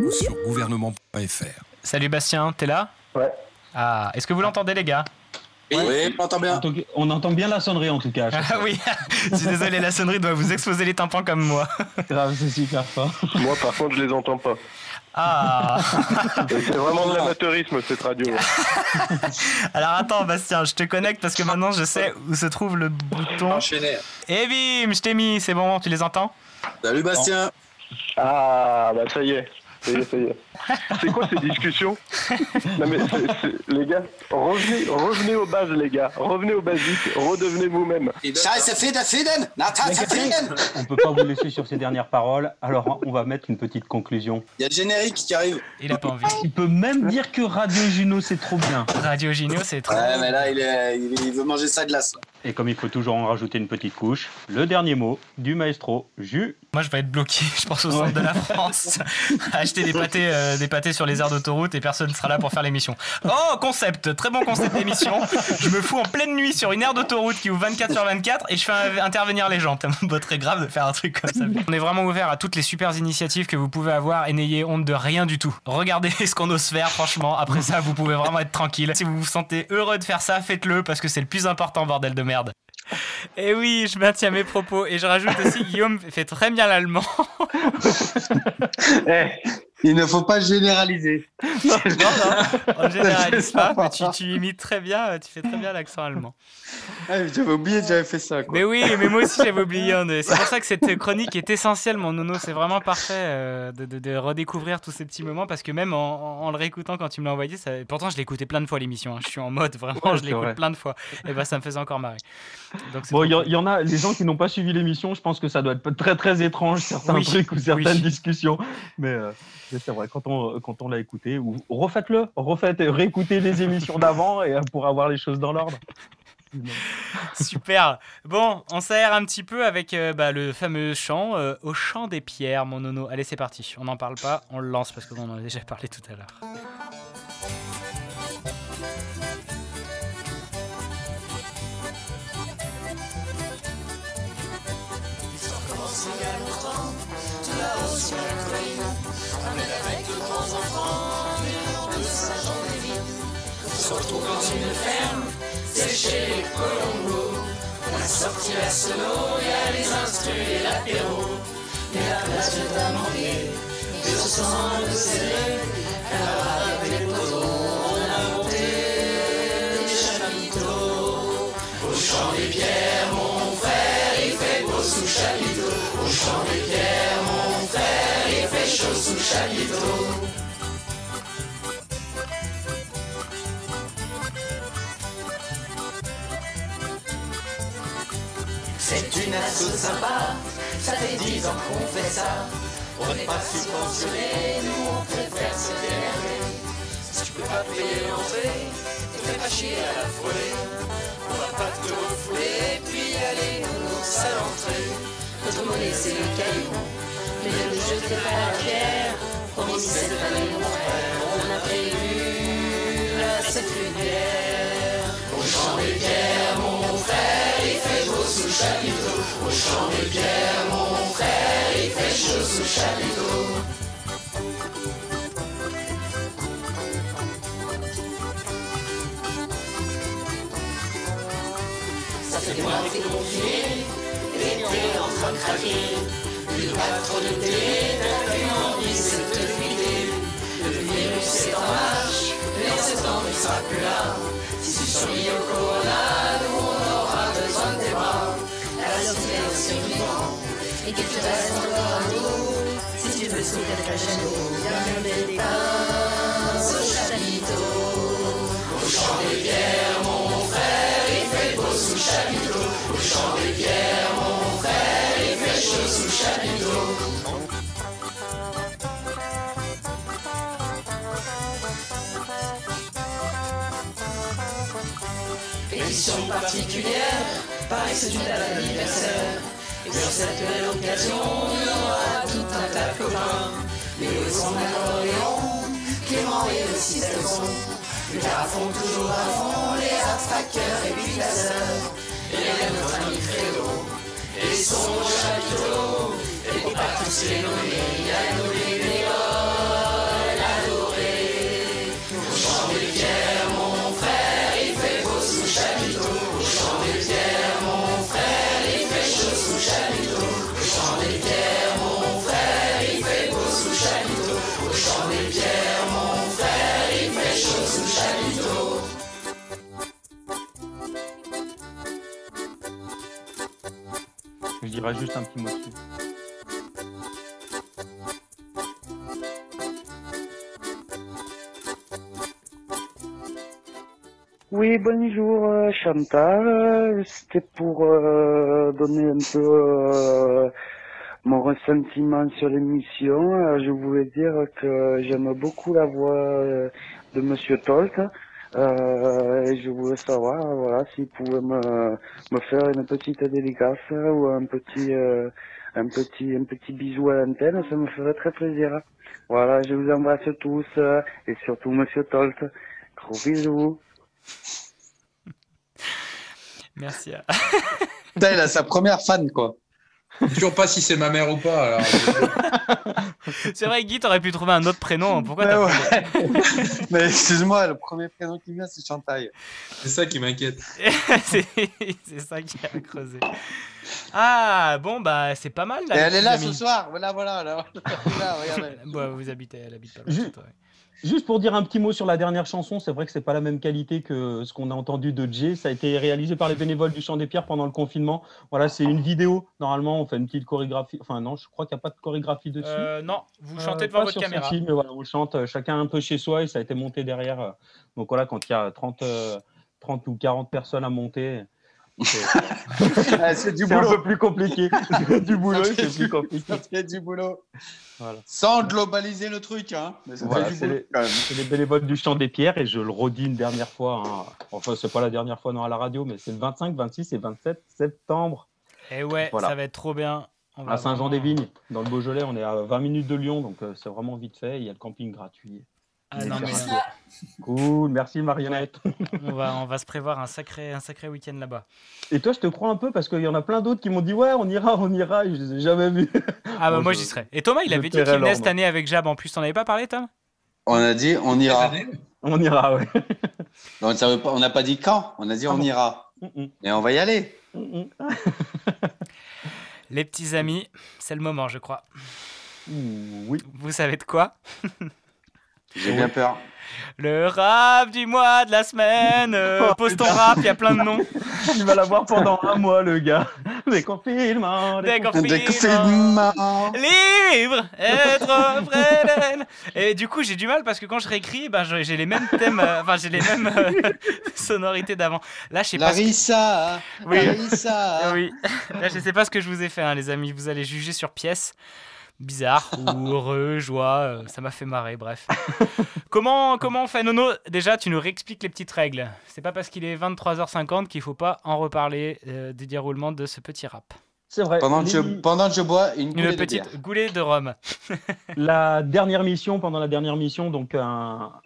ou sur gouvernement.fr. Salut Bastien, t'es là? Ouais. Ah, est-ce que vous l'entendez, les gars? Oui, on entend bien. On entend bien la sonnerie en tout cas. Ah oui, je suis désolé, la sonnerie doit vous exposer les tympans comme moi. Grave, c'est super fort. Moi, par contre, je les entends pas. Ah C'est vraiment de l'amateurisme, cette radio. Alors attends, Bastien, je te connecte parce que maintenant je sais où se trouve le bouton. Enchaîner. Et bim, je t'ai mis, c'est bon, tu les entends? Salut Bastien. Ah, bah ça y est. Ça y est, ça y est. C'est quoi ces discussions Non mais c'est- c'est- les gars, revenez, revenez aux bases les gars, revenez aux basiques, redevenez vous-même. On peut pas vous laisser sur ces dernières paroles, alors on va mettre une petite conclusion. Il y a le générique qui arrive. Il a pas envie. Il peut même dire que Radio Juno c'est trop bien. Radio Gino, c'est trop. Ouais, mais là, il, est, il, veut manger sa glace. Et comme il faut toujours en rajouter une petite couche, le dernier mot du maestro Jus. Moi, je vais être bloqué, je pense, au centre de la France, à acheter des pâtés, euh, des pâtés sur les aires d'autoroute et personne ne sera là pour faire l'émission. Oh, concept, très bon concept d'émission. Je me fous en pleine nuit sur une aire d'autoroute qui ouvre 24 sur 24 et je fais intervenir les gens. Tellement pas très grave de faire un truc comme ça. On est vraiment ouvert à toutes les super initiatives que vous pouvez avoir et n'ayez honte de rien du tout. Regardez ce qu'on ose faire, franchement. Après ça, vous pouvez vraiment être tranquille. Si vous vous sentez heureux de faire ça, faites-le parce que c'est le plus important, bordel de merde. Et oui, je maintiens mes propos et je rajoute aussi Guillaume fait très bien l'allemand. Eh, il ne faut pas généraliser. Non, non, on généralise pas, mais tu, tu imites très bien, tu fais très bien l'accent allemand. Ah, j'avais oublié que j'avais fait ça. Quoi. Mais oui, mais moi aussi j'avais oublié. C'est pour ça que cette chronique est essentielle, mon nono. C'est vraiment parfait euh, de, de- de redécouvrir tous ces petits moments parce que même en, en- en le réécoutant quand tu me l'as envoyé, ça... pourtant je l'ai écouté plein de fois l'émission. hein. Je suis en mode vraiment, Ouais, je l'écoute vrai. plein de fois. Et bah ça me faisait encore marrer. Donc, Bon, il y, en- y a, les gens qui n'ont pas suivi l'émission, je pense que ça doit être très très étrange, certains Oui, trucs ou certaines oui. discussions. Mais, euh, mais c'est vrai, quand on, quand on l'a écouté, ou refaites-le, refaites, réécoutez les émissions d'avant et euh, pour avoir les choses dans l'ordre. Super. Bon, on s'aère un petit peu avec euh, bah, le fameux chant euh, au chant des pierres, mon nono. Allez, c'est parti. On n'en parle pas, on le lance parce qu'on en a déjà parlé tout à l'heure. Retrouve dans une ferme, c'est chez les Colombos. On a sorti la sono, il y a les instrus et l'apéro. Et la place de et au sang de serré, alors avec les poteaux, on a monté des chapiteaux. Au champ des pierres, mon frère, il fait beau sous chapiteau. Au champ des pierres, mon frère, il fait chaud sous chapiteau. Une sympa, ça fait dix ans qu'on fait ça. On n'est pas subventionné, nous on préfère se démerder. Si tu peux pas payer l'entrée, ne fais pas chier à la foulée. On va pas te refouler, puis aller nous à l'entrée. Notre monnaie c'est le caillou, mais ne nous jetez pas la pierre. Promis cette année mon frère, on a prévu la cette lumière. Au champ des pierres, mon chapiteau. Au champ des pierres, mon frère, il fait chaud sous chapiteau. Ça fait que t'es confiné, t'es en train de craquer. Une pas trop de thé, t'as une envie, c'est de vider. Le virus est en marche, mais en septembre il sera plus là. Si corona, nous on aura et que tu restes encore à nous, si tu veux la chaîne, viens regarder des pinces au chapiteau. Au champ des pierres, mon frère, il fait beau sous chapiteau. Au champ des pierres, mon frère, il fait chaud sous chapiteau. Édition particulière, Paris c'est une date. Et sur cette belle occasion, il y aura tout un tas de copains. Léo et son Clément et aussi Selson. Le carafon toujours à fond, les attraqueurs et puis la. Et les notre ami Fredo, et son chapiteau. Et pour pas tous les nommer, il y a Négol, Je dirais juste un petit mot dessus. Oui, bonjour euh, Chantal. C'était pour euh, donner un peu euh, mon ressentiment sur l'émission. Je voulais dire que j'aime beaucoup la voix de Monsieur Tolt. Euh, et je voulais savoir, voilà, s'il pouvait me, me faire une petite dédicace ou un petit, euh, un petit, un petit bisou à l'antenne, ça me ferait très plaisir. Voilà, je vous embrasse tous euh, et surtout Monsieur Tolt. Gros bisous. Merci. à- Putain, il a sa première fan, quoi. Toujours pas si c'est ma mère ou pas. Alors. C'est vrai, Guy, t'aurais pu trouver un autre prénom. Pourquoi Mais t'as ouais. Mais excuse-moi, le premier prénom qui me vient, c'est Chantal. C'est ça qui m'inquiète. c'est ça qui a creusé. Ah, bon, bah, c'est pas mal. Et elle est là ce soir. Voilà, voilà. Là, Là, regardez. Bah, vous habitez, elle habite pas loin Juste pour dire un petit mot sur la dernière chanson, c'est vrai que c'est pas la même qualité que ce qu'on a entendu de Jay. Ça a été réalisé par les bénévoles du Chant des Pierres pendant le confinement. Voilà, c'est une vidéo. Normalement, on fait une petite chorégraphie. Enfin, non, je crois qu'il n'y a pas de chorégraphie dessus. Euh, non, vous Euh, chantez devant votre caméra. celle-ci, mais voilà, on chante euh, chacun un peu chez soi et ça a été monté derrière. Donc voilà, quand il y a 30, euh, 30 ou 40 personnes à monter, Ah, c'est du C'est un boulot. peu plus compliqué. du boulot, c'est plus compliqué. Ça fait du boulot. Voilà. Sans globaliser le truc, hein. Voilà, c'est boulot les, bénévoles du Champ des Pierres et je le redis une dernière fois. hein. Enfin, c'est pas la dernière fois non à la radio, mais c'est le 25, 26 et 27 septembre Et ouais, Voilà. ça va être trop bien. On va à Saint-Jean-des-Vignes, dans le Beaujolais. On est à 20 minutes de Lyon, donc euh, c'est vraiment vite fait. Il y a le camping gratuit. Ah non, mais. Cool, merci Marionnette. On va, on va se prévoir un sacré, un sacré week-end là-bas. Et toi, je te crois un peu parce qu'il y en a plein d'autres qui m'ont dit ouais, on ira, on ira. Et je les ai jamais vus. Ah bah Bon, moi j'y serai. Et Thomas, il avait dit qu'il venait cette année avec Jab en plus. T'en avais pas parlé, Tom? On a dit on ira. On ira, ouais. Donc, ça veut pas- on n'a pas dit quand, on a dit Ah on bon. ira. Mm, mm. Et on va y aller. Les petits amis, c'est le moment, je crois. Oui. Vous savez de quoi? J'ai bien peur. Le rap du mois de la semaine. euh, Oh, pose ton putain. rap, il y a plein de noms. Il va l'avoir pendant un mois, le gars. Déconfinement. Déconfinement. Libre, être près d'elle. Et du coup, j'ai du mal parce que quand je réécris, ben, j'ai les mêmes thèmes, euh, enfin, j'ai les mêmes euh, sonorités d'avant. Là, je sais pas. ce que- Larissa, Oui. Larissa. oui. Là, je sais pas ce que je vous ai fait, hein, les amis. Vous allez juger sur pièce. Bizarre ou heureux, joie, euh, ça m'a fait marrer, bref. comment, comment on fait, Nono? Déjà, tu nous réexpliques les petites règles. C'est pas parce qu'il est 23h50 qu'il faut pas en reparler euh, du déroulement de ce petit rap. C'est vrai. Pendant que, je, Les- pendant que je bois une, Une coulée de petite bière. goulée de rhum. La dernière mission, pendant la dernière mission, donc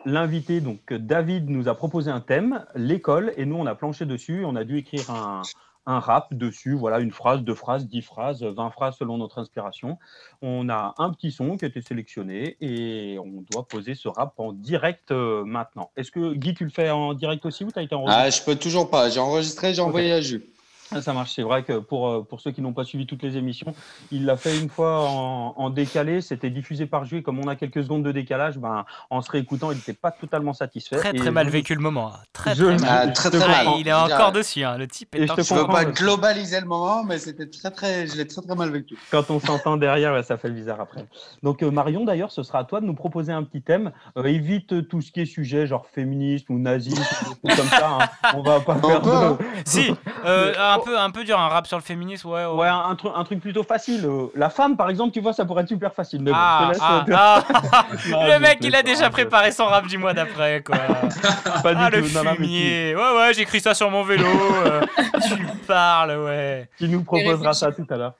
l'invité, donc David, nous a proposé un thème, l'école, et nous on a planché dessus. On a dû écrire un, un rap dessus, voilà, une phrase, deux phrases, dix phrases, vingt phrases selon notre inspiration. On a un petit son qui a été sélectionné et on doit poser ce rap en direct euh, maintenant. Est-ce que Guy, tu le fais en direct aussi ou tu as été enregistré? Ah, je peux toujours pas. J'ai enregistré, j'ai envoyé à Jus. Ah, Ça marche, c'est vrai que pour, euh, pour ceux qui n'ont pas suivi toutes les émissions, il l'a fait une fois en, en décalé, c'était diffusé par et comme on a quelques secondes de décalage, ben, en se réécoutant, il n'était pas totalement satisfait. Très Et très mal je- vécu le moment. hein. Très Je- très mal. Ah, très, très Ah, mal. il est encore dire, dessus, hein. le type Et est je Je veux pas globaliser le moment, mais c'était très très, je l'ai très très mal vécu. Quand on s'entend derrière, ça fait bizarre après. Donc euh, Marion, d'ailleurs, ce sera à toi de nous proposer un petit thème. Euh, évite tout ce qui est sujet, genre féministe ou nazisme, ou comme ça. hein. On va pas On faire peut, hein. de... Si, euh, un, peu, un peu dur, un rap sur le féminisme, ouais. ouais. Ouais, un, truc, un truc plutôt facile. Euh, La femme, par exemple, tu vois, ça pourrait être super facile. Mais bon, Ah, je te laisse, ah, euh, ah. Le mec, il a déjà je- préparé son rap du mois d'après, quoi. Pas du ah, le tout. Non, tu- fumier. Ouais, ouais, j'écris ça sur mon vélo. euh, tu parles, ouais. qui nous proposera ça tout à l'heure.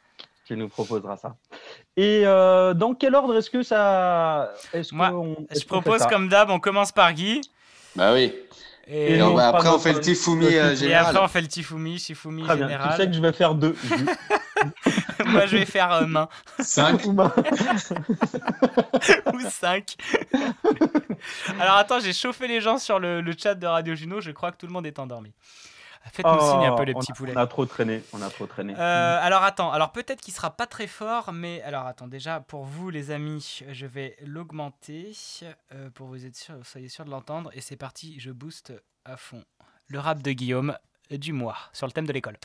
Qui nous proposera ça. Et euh, dans quel ordre est-ce que ça. Est-ce Moi, qu'on- est-ce Je propose, comme d'hab, on commence par Guy. Bah oui. Et, Et non, pas après, on fait le Tifumi euh, et général. après, on fait le Tifumi, Shifumi Très bien. Tu général. sais que je vais faire deux. Moi, je vais faire euh, main. Cinq. Ou main. ou 5. Alors attends, j'ai chauffé les gens sur le, le chat de Radio Juno, je crois que tout le monde est endormi. Faites-nous signe un peu les Oh, on petits a- poulets. On a trop traîné. On a trop traîné. Euh, alors attends, alors peut-être qu'il sera pas très fort, mais alors attends, déjà pour vous les amis, je vais l'augmenter euh, pour vous être sûr, soyez sûr de l'entendre. Et c'est parti, je booste à fond le rap de Guillaume euh, du mois sur le thème de l'école.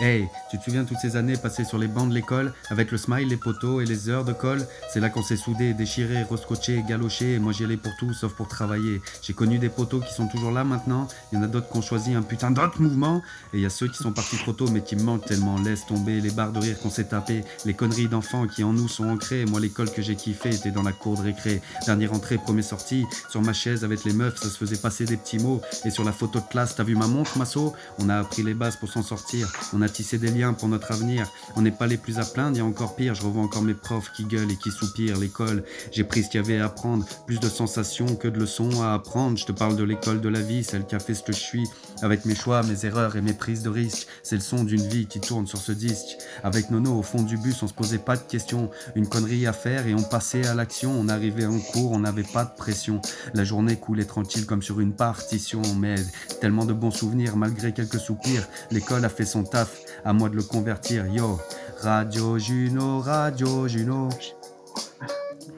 Hey, tu te souviens toutes ces années passées sur les bancs de l'école avec le smile, les poteaux et les heures de colle? C'est là qu'on s'est soudés, déchirés, rescotchés, galochés. Moi j'y allais pour tout sauf pour travailler. J'ai connu des poteaux qui sont toujours là maintenant. Il y en a d'autres qui ont choisi un putain d'autre mouvement. Et il y a ceux qui sont partis trop tôt mais qui me manquent tellement. Laisse tomber les barres de rire qu'on s'est tapé, les conneries d'enfants qui en nous sont ancrées. Moi l'école que j'ai kiffé était dans la cour de récré. Dernière entrée, première sortie. Sur ma chaise avec les meufs, ça se faisait passer des petits mots. Et sur la photo de classe, t'as vu ma montre, Masso? On a appris les bases pour s'en sortir. A tissé des liens pour notre avenir. On n'est pas les plus à plaindre, il y a encore pire. Je revois encore mes profs qui gueulent et qui soupirent. L'école, j'ai pris ce qu'il y avait à apprendre. Plus de sensations que de leçons à apprendre. Je te parle de l'école de la vie, celle qui a fait ce que je suis. Avec mes choix, mes erreurs et mes prises de risques. C'est le son d'une vie qui tourne sur ce disque. Avec Nono au fond du bus, on se posait pas de questions. Une connerie à faire et on passait à l'action. On arrivait en cours, on n'avait pas de pression. La journée coulait tranquille comme sur une partition. Mais tellement de bons souvenirs malgré quelques soupirs. L'école a fait son taf, à moi de le convertir. Yo, Radio Juno, Radio Juno.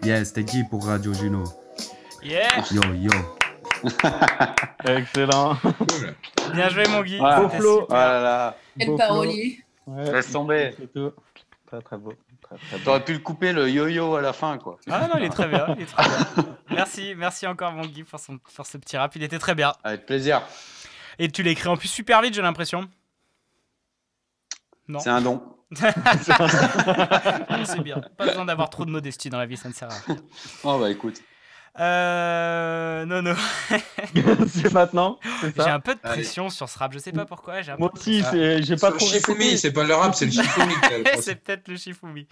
Yes, c'était Guy pour Radio Juno. Yeah Yo, yo. Excellent. Bien joué mon Guy. Beau flow. Oh super. là là. Quel Beau parolier. Ouais, Laisse tomber. c'est tout. Très très beau. Très, très beau. T'aurais pu le couper le yo-yo à la fin, quoi. Ah non, il est très bien, il est très bien. Merci, merci encore mon Guy pour, son, pour ce petit rap. Il était très bien. Avec plaisir. Et tu l'as écrit en plus super vite, j'ai l'impression. Non. C'est un don. C'est bien. Pas besoin d'avoir trop de modestie dans la vie, ça ne sert à rien. Oh bah écoute. Euh. Non, non. c'est maintenant, J'ai un peu de Allez. pression sur ce rap, je sais pas pourquoi. un Moi aussi, j'ai pas le trop Shifumi, c'est pas le rap, c'est le Shifumi. c'est peut-être le Shifumi.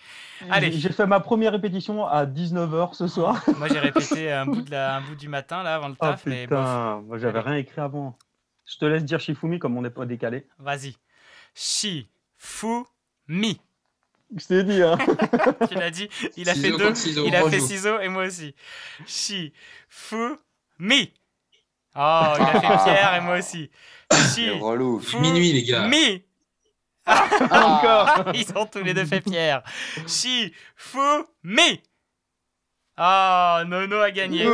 Allez. J'ai fait ma première répétition à 19h ce soir. Moi j'ai répété un bout, de la- un bout du matin là avant le Oh taf, mais bof. putain, moi j'avais rien écrit avant. Je te laisse dire Shifumi comme on n'est pas décalé. Vas-y. Shi-fu-mi. Je t'ai dit, hein. tu l'as dit, il a Ciseaux fait deux, ciseaux, il a fait ciseaux et moi aussi. Shi-fu-mi. Oh, il a fait Pierre et moi aussi. Shi, relou. fu, Minuit, les gars. Mi. Encore. Ils ont tous les deux fait Pierre. Shi, fu, mi. Ah, Nono a gagné.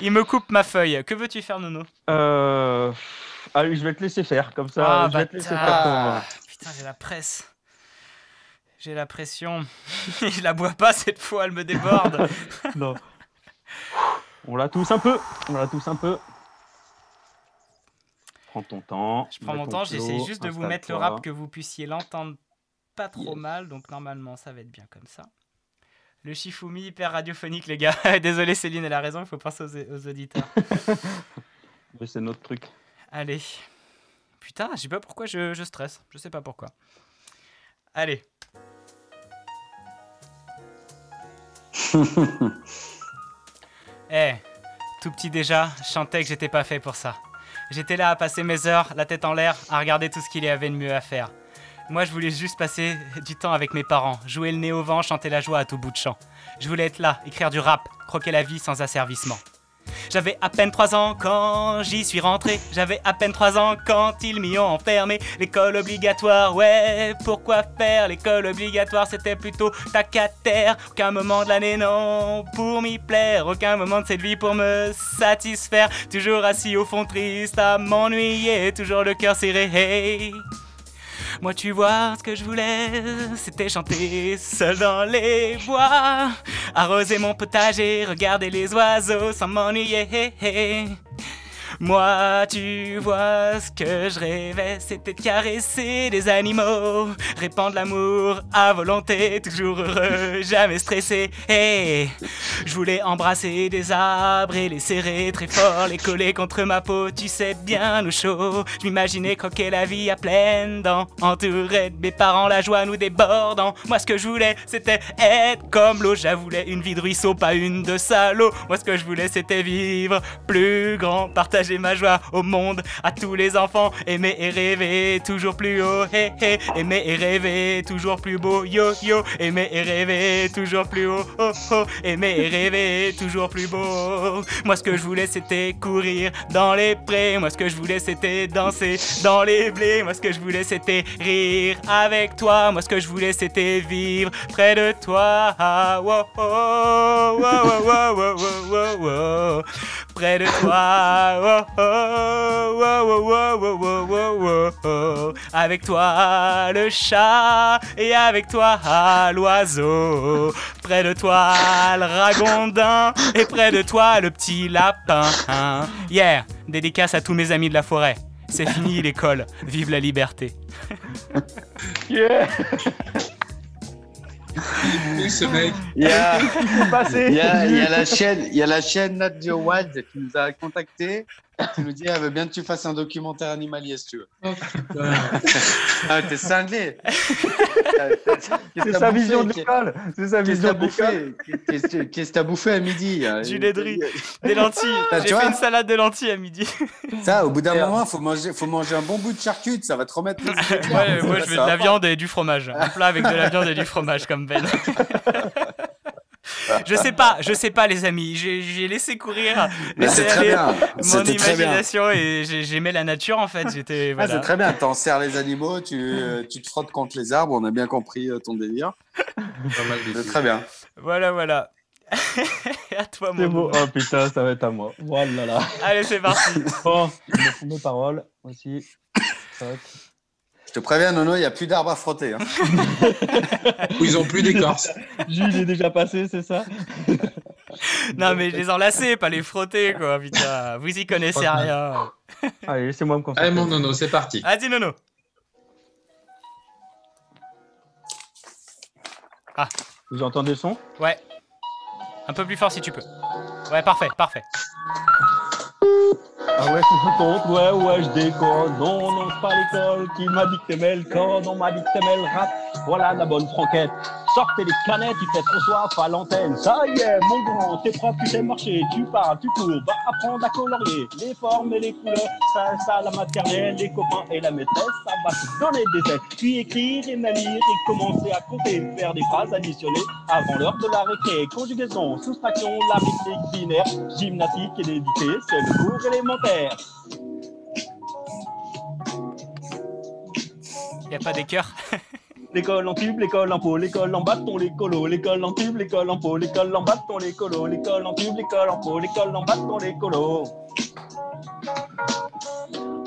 Il me coupe ma feuille. Que veux-tu faire, Nono? Euh... Allez, je vais te laisser faire, comme ça. Ah, je vais te laisser faire bâtard. Putain, j'ai la presse. J'ai la pression. je la bois pas cette fois, elle me déborde. Non. On la tousse un peu. On la tousse un peu. Prends ton temps. Je prends mon temps, j'essaie juste de vous mettre le rap que vous puissiez l'entendre pas trop mal, donc normalement ça va être bien comme ça. Le Shifumi hyper radiophonique, les gars. Désolé, Céline, elle a raison, il faut penser aux, aux auditeurs. C'est notre truc. Allez. Putain, je sais pas pourquoi je, je stresse. Je sais pas pourquoi. Allez. Eh, tout petit déjà, je chantais que j'étais pas fait pour ça. J'étais là à passer mes heures, la tête en l'air, à regarder tout ce qu'il y avait de mieux à faire. Moi, je voulais juste passer du temps avec mes parents, jouer le nez au vent, chanter la joie à tout bout de champ. Je voulais être là, écrire du rap, croquer la vie sans asservissement. J'avais à peine 3 ans quand j'y suis rentré. J'avais à peine 3 ans quand ils m'y ont enfermé. L'école obligatoire, ouais, pourquoi faire L'école obligatoire, c'était plutôt tac à. Aucun moment de l'année, non, pour m'y plaire. Aucun moment de cette vie pour me satisfaire. Toujours assis au fond triste à m'ennuyer. Toujours le cœur serré. Hey. Moi, tu vois, ce que je voulais, c'était chanter seul dans les bois, arroser mon potager, regarder les oiseaux sans m'ennuyer. Moi, tu vois, ce que je rêvais, c'était de caresser des animaux, répandre l'amour à volonté, toujours heureux, jamais stressé. Je voulais embrasser des arbres et les serrer très fort, les coller contre ma peau, tu sais bien au chaud. Je m'imaginais croquer la vie à pleines dents, entouré de mes parents, la joie nous débordant. Moi, ce que je voulais, c'était être comme l'eau. J'avoulais une vie de ruisseau, pas une de salaud. Moi, ce que je voulais, c'était vivre plus grand, partager ma joie au monde, à tous les enfants, aimer et rêver toujours plus haut. Aimer et rêver toujours plus beau. Yo, yo, aimer et rêver toujours plus haut. Oh, oh, aimer et rêver toujours plus beau. Moi, ce que je voulais, c'était courir dans les prés. Moi, ce que je voulais, c'était danser dans les blés. Moi, ce que je voulais, c'était rire avec toi. Moi, ce que je voulais, c'était vivre près de toi. Oh. Près de toi. Avec toi le chat et avec toi l'oiseau. Près de toi le ragondin et près de toi le petit lapin. Yeah, dédicace à tous mes amis de la forêt. C'est fini l'école, vive la liberté. Yeah ce mec. Il y a, il la chaîne, il y a la chaîne Not Your Wild qui nous a contacté qui nous dit elle veut bien que tu fasses un documentaire animalier si tu veux. Oh. Ah, t'es cinglé. C'est sa vision de l'école. C'est sa Qu'est-ce que vision t'as de l'école. bouffé Qu'est-ce que t'as bouffé à midi hein Du lait de riz, des lentilles. Ah, J'ai tu fait une salade de lentilles à midi. Ça, au bout d'un moment, faut manger, faut manger un bon bout de charcuterie, ça va te remettre. Ouais, moi je veux de la viande et du fromage. Un plat avec de la viande et du fromage comme Ben. Je sais pas, je sais pas les amis, j'ai laissé courir, laissé aller bien, mon c'était très bien. imagination et j'ai- j'aimais la nature en fait. J'étais Ah, voilà. c'est très bien, t'en serres les animaux, tu, tu te frottes contre les arbres, on a bien compris euh, ton délire. C'est très bien. Voilà, voilà. à toi mon C'est beau. Oh putain, ça va être à moi. Voilà. Allez, c'est parti. Bon, je me fous mes paroles aussi. Tac. Je te préviens, Nono, il n'y a plus d'arbres à frotter. hein. Ils ont plus d'écorce. Jules est déjà passé, c'est ça? Non, mais les enlacer, pas les frotter, quoi, putain. Vous y connaissez rien. Allez, laissez-moi me concentrer. Allez, mon nono, c'est parti. Vas-y, Nono. Ah, Vous entendez le son? Ouais. Un peu plus fort si tu peux. Ouais, parfait, parfait. Ah ouais, te compte, ouais, ouais, je déconne. Non, non, c'est pas l'école qui m'a t'aimais le code, on m'a t'aimais le rap. Voilà la bonne franquette. Sortez les canettes, il fait trop soif à l'antenne. Ça y est, mon grand, t'es propre, tu sais marcher, tu parles, tu cours, va apprendre à colorier les formes et les couleurs. Ça, ça, la maternelle, les copains et la maîtresse, ça va te donner des aides. Puis écrire et même lire et commencer à compter, faire des phrases additionnées avant l'heure de la récré. Conjugaison, soustraction, l'arithmétique binaire, gymnastique et l'édité, c'est le cours élémentaire. Y a pas des cœurs L'école en tube, l'école en pot, l'école en bâton, les colos, l'école en tube, l'école en pot, l'école en bâton, les colos, l'école en tube, l'école en pot, l'école en bâton, les colos.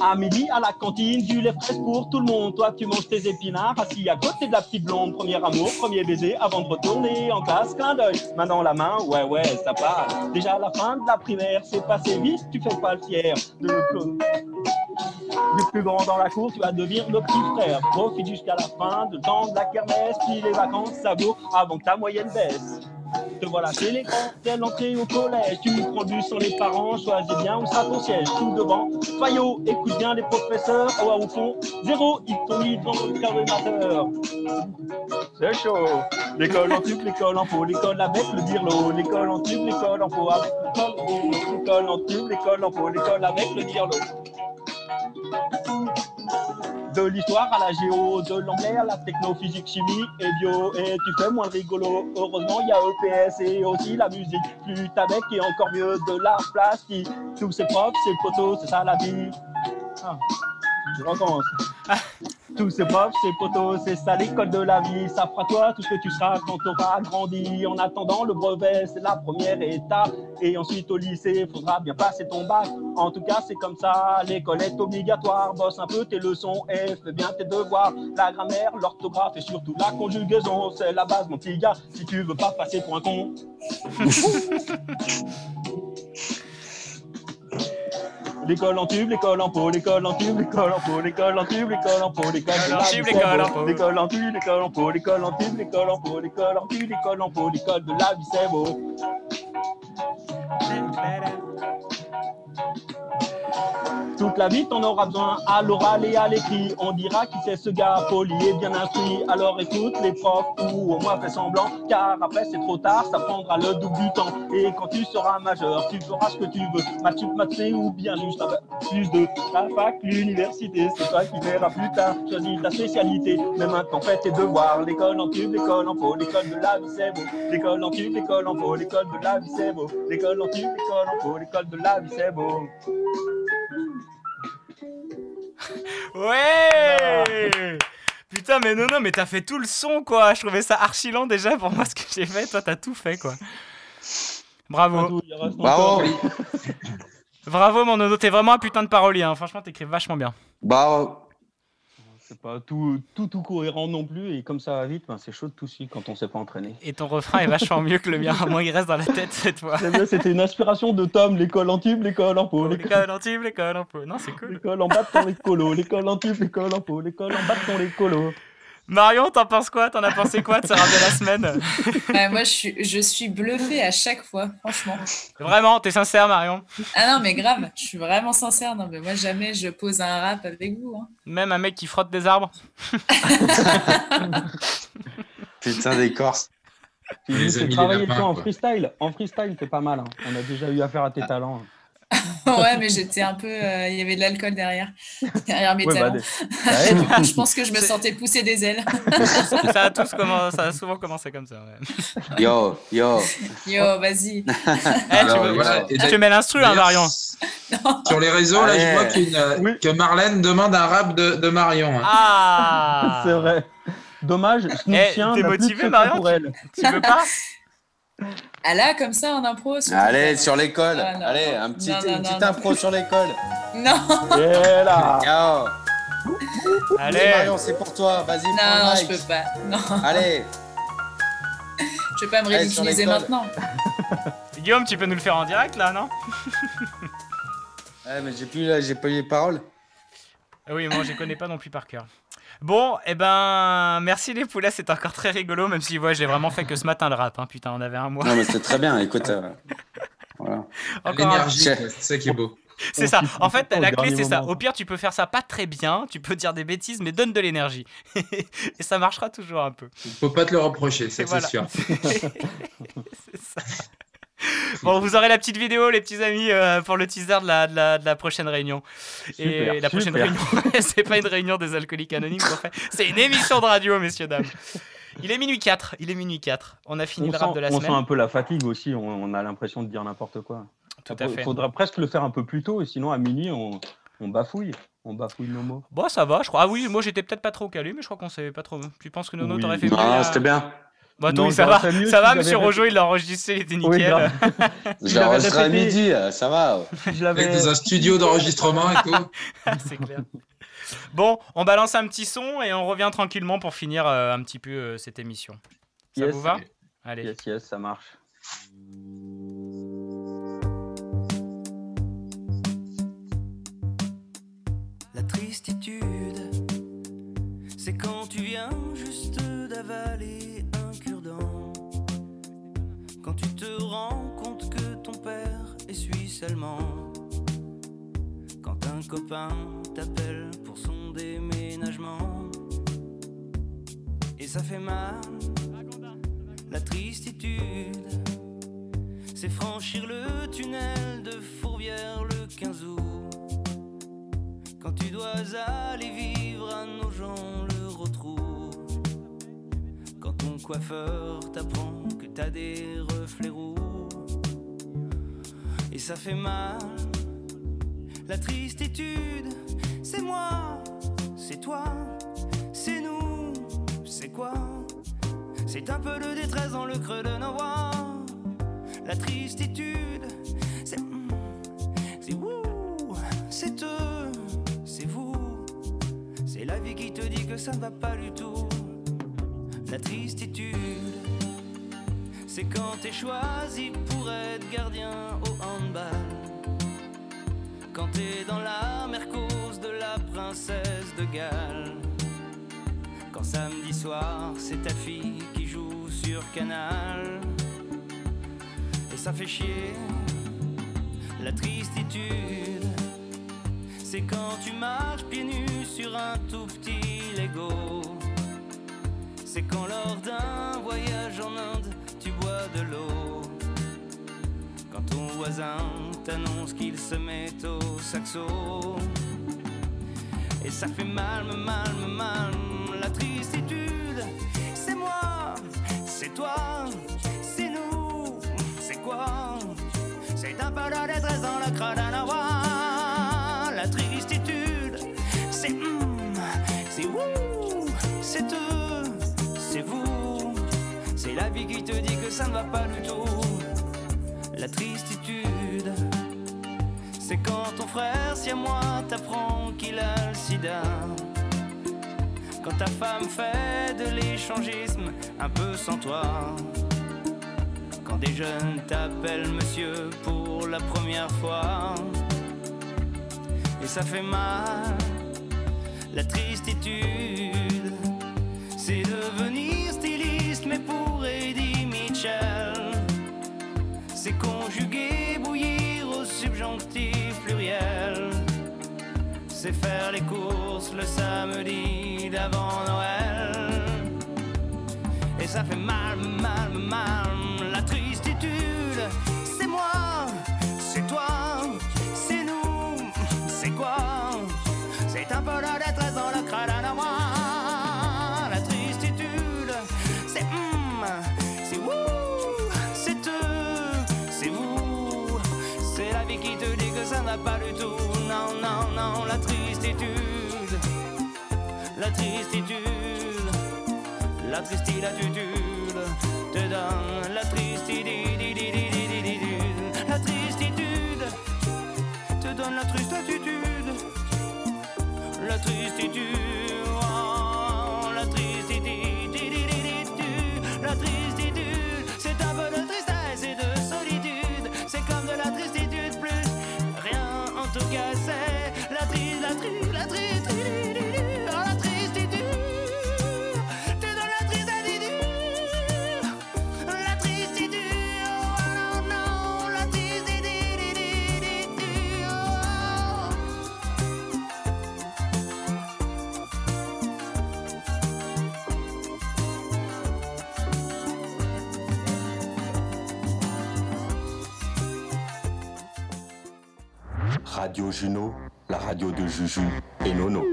À midi, à la cantine, du lait fraise pour tout le monde. Toi, tu manges tes épinards, assis à côté de la petite blonde. Premier amour, premier baiser, avant de retourner en classe, clin d'œil. Main dans la main, ouais, ouais, ça passe. Déjà la fin de la primaire, c'est passé vite, tu fais pas le fier. Le plus grand dans la cour, tu vas devenir le petit frère. Profite jusqu'à la fin de temps de la kermesse, puis les vacances savoure avant que ta moyenne baisse. Te voilà chez les grands, dès l'entrée au collège. Tu prends du sans les parents, choisis bien où sera ton siège. Tout devant, Fayot, écoute bien les professeurs. Au au fond, zéro, ils t'ont mis devant le carbonateur. C'est chaud. L'école en tube, l'école en pot, l'école avec le dirlo. L'école en tube, l'école en pot avec le dirlo. L'école en tube, l'école en pot, l'école avec le dirlo. De l'histoire à la géo, de l'anglais à la techno, physique, chimie et bio. Et tu fais moins rigolo. Heureusement, il y a EPS et aussi la musique. Plus avec et encore mieux de l'art plastique. Tous ces profs, le poteau, c'est ça la vie. Ah, je recommence. Tous ces profs, ces poteaux, c'est ça l'école de la vie. Ça fera toi tout ce que tu seras quand tu auras grandi. En attendant le brevet, c'est la première étape. Et ensuite au lycée, faudra bien passer ton bac. En tout cas, c'est comme ça. L'école est obligatoire. Bosse un peu tes leçons et fais bien tes devoirs. La grammaire, l'orthographe et surtout la conjugaison, c'est la base, mon petit gars. Si tu veux pas passer pour un con. L'école en tube, l'école en pot, l'école en tube, l'école en pot, l'école en tube, l'école en pot, l'école de la vie, c'est beau. L'école en tube, l'école en pot, l'école en tube, l'école en pot, l'école en tube, l'école en l'école de la vie, c'est beau. Toute la vie, t'en auras besoin à l'oral et à l'écrit. On dira qui c'est ce gars poli et bien instruit. Alors écoute les profs ou au moins fais semblant. Car après, c'est trop tard, ça prendra le double du temps. Et quand tu seras majeur, tu feras ce que tu veux. Maths, maths ou bien juste plus de la fac, l'université. C'est toi qui verras plus tard. Choisis ta spécialité. Mais maintenant, fais tes devoirs. L'école en tube, l'école en pot, l'école de la vie, c'est beau. L'école en tube, l'école en pot, l'école de la vie, c'est beau. L'école en tube, l'école en pot, l'école de la vie, c'est beau. Ouais Putain, mais non, non, mais t'as fait tout le son, quoi. Je trouvais ça archi lent déjà pour moi ce que j'ai fait. Toi, t'as tout fait, quoi. Bravo. Bravo. Bravo, mon nono. T'es vraiment un putain de parolier. Hein. Franchement, t'écris vachement bien. Bah, C'est pas tout, tout, tout cohérent non plus. Et comme ça va vite, ben, c'est chaud de tout suite quand on s'est pas entraîné. Et ton refrain est vachement mieux que le mien. Moi, il reste dans la tête cette fois. C'était une inspiration de Tom, l'école en tube, l'école en pot, l'école en tube, l'école en pot. Non, c'est cool. l'école en bâton, les colos, l'école en tube, l'école en pot, l'école en bâton, les colos. Marion, t'en penses quoi? T'en as pensé quoi de ce rap de la semaine? Euh, moi, je suis, je suis bluffée à chaque fois, franchement. Vraiment, t'es sincère, Marion? Ah non, mais grave, je suis vraiment sincère. Non, mais moi, jamais je pose un rap avec vous. hein. Même un mec qui frotte des arbres? Putain des Corses. Travailler toi en freestyle. En freestyle, c'est pas mal. hein. On a déjà eu affaire à tes talents. ouais, mais j'étais un peu. euh, Il y avait de l'alcool derrière, derrière mes Ouais, bah, talons. des- bah, je pense que je me sentais pousser des ailes. ça, a tous commen- ça a souvent commencé comme ça. Ouais. Yo, yo. Yo, vas-y. Eh, tu, veux- voilà. Et tu mets l'instru, hein, Marion Sur les réseaux, là, je vois euh, que Marlène demande un rap de, de Marion. hein. Ah c'est vrai. Dommage, Eh, Snoopsien t'es n'a plus de motivé, Marion pour elle. Tu veux pas? Ah là, comme ça, en impro sur Allez, sur l'école. Ah, non, Allez, non. un petit, Non, non, une non, petite non. impro sur l'école. Non, là. Allez Marion, c'est pour toi. Vas-y, non, prends non, le je peux pas. Non, Allez. je vais pas me ridiculiser l'école. maintenant. Guillaume, tu peux nous le faire en direct là, non? Ouais, mais j'ai plus, là, j'ai pas eu les paroles. Ah Oui, moi je les connais pas non plus par cœur. Bon, eh ben, merci les poulets, c'est encore très rigolo, même si ouais, j'ai vraiment fait que ce matin le rap. Hein. Putain, on avait un mois. Non, mais c'était très bien. Écoute, euh, voilà. L'énergie, c'est ça qui est beau. C'est ça. En fait, la clé, c'est ça. Au pire, tu peux faire ça pas très bien, tu peux dire des bêtises, mais donne de l'énergie. Et ça marchera toujours un peu. Faut pas te le reprocher, ça c'est voilà. sûr. C'est ça. Bon, vous aurez la petite vidéo, les petits amis, euh, pour le teaser de la, de la, de la prochaine réunion. Et Super, la prochaine réunion, c'est pas une réunion des alcooliques anonymes qu'on fait, c'est une émission de radio, messieurs, dames. Il est minuit 4, il est minuit 4. On a fini on le rap sent, de la on semaine. sent un peu la fatigue aussi, on, on a l'impression de dire n'importe quoi. Tout à Il fait. faudra presque le faire un peu plus tôt, et sinon à minuit on, on bafouille, on bafouille nos mots. Bon, ça va, je crois. Ah oui, moi j'étais peut-être pas trop calé, mais je crois qu'on savait pas trop. Tu penses que Nono Oui. t'aurait fait mieux là c'était bien. Bah, Non, oui, ça va, mieux ça si va, monsieur répété. Rojo, il l'a enregistré, il était Oui, nickel. grave. J'ai enregistré à midi, euh, ça va. Je Avec dans un studio d'enregistrement et tout. c'est clair. Bon, on balance un petit son et on revient tranquillement pour finir euh, un petit peu euh, cette émission. Ça Yes. vous va? Allez. Yes, yes, ça marche. La tristitude, c'est quand tu viens juste d'avaler rends compte que ton père est suisse allemand. Quand un copain t'appelle pour son déménagement. Et ça fait mal, la tristitude. C'est franchir le tunnel de Fourvière le 15 août. Quand tu dois aller vivre à nos gens le retrouve Coiffeur t'apprend que t'as des reflets roux Et ça fait mal La tristitude C'est moi C'est toi C'est nous C'est quoi? C'est un peu de détresse dans le creux de nos voix La tristitude C'est c'est vous, c'est eux, c'est vous. C'est la vie qui te dit que ça ne va pas du tout. La tristitude, c'est quand t'es choisi pour être gardien au handball. Quand t'es dans la mercose de la princesse de Galles. Quand samedi soir, c'est ta fille qui joue sur Canal. Et ça fait chier la tristitude, c'est quand tu marches pieds nus sur un tout petit Lego. C'est quand lors d'un voyage en Inde, tu bois de l'eau. Quand ton voisin t'annonce qu'il se met au saxo. Et ça fait mal, mal, mal, la tristitude. C'est moi, c'est toi, Qui te dit que ça ne va pas du tout. La tristitude, c'est quand ton frère, si à moi, t'apprend qu'il a le sida. Quand ta femme fait de l'échangisme un peu sans toi. Quand des jeunes t'appellent monsieur pour la première fois. Et ça fait mal, la tristitude. C'est devenir styliste, mais pour C'est conjuguer, bouillir au subjonctif pluriel. C'est faire les courses le samedi d'avant Noël. Et ça fait mal, mal, mal, la tristitude. C'est moi, c'est toi, c'est nous, c'est quoi? C'est un peu la la tristitude. La tristitude te donne la tristitude. La tristitude te donne la tristitude. La tristitude. Radio Juno, la radio de Juju et Nono.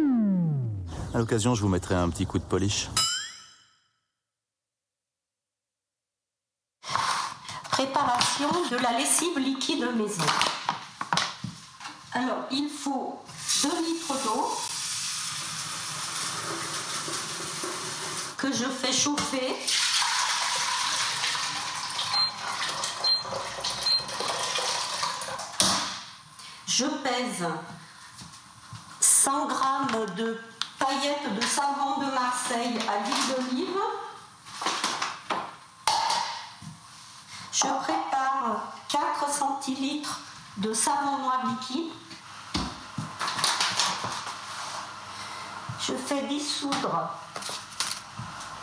À l'occasion, je vous mettrai un petit coup de polish. Préparation de la lessive liquide maison. Alors, il faut 2 litres d'eau que je fais chauffer. Je pèse 100 grammes de paillettes de savon de Marseille à l'huile d'olive. Je prépare 4 centilitres de savon noir liquide. Je fais dissoudre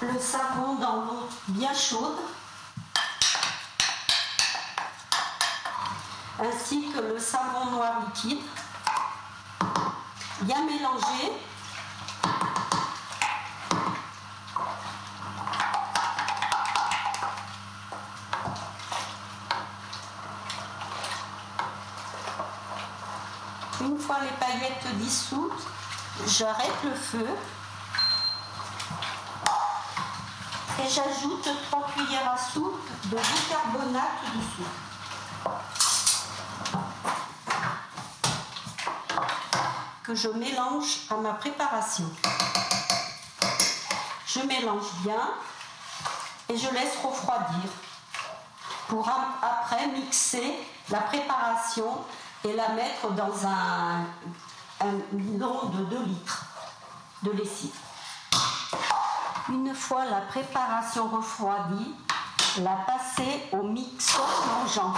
le savon dans l'eau bien chaude, ainsi que le savon noir liquide. Bien mélanger. Une fois les paillettes dissoutes, j'arrête le feu et j'ajoute 3 cuillères à soupe de bicarbonate de soude je mélange à ma préparation. Je mélange bien et je laisse refroidir pour après mixer la préparation et la mettre dans un, un bidon de 2 litres de lessive. Une fois la préparation refroidie, la passer au mixeur plongeant.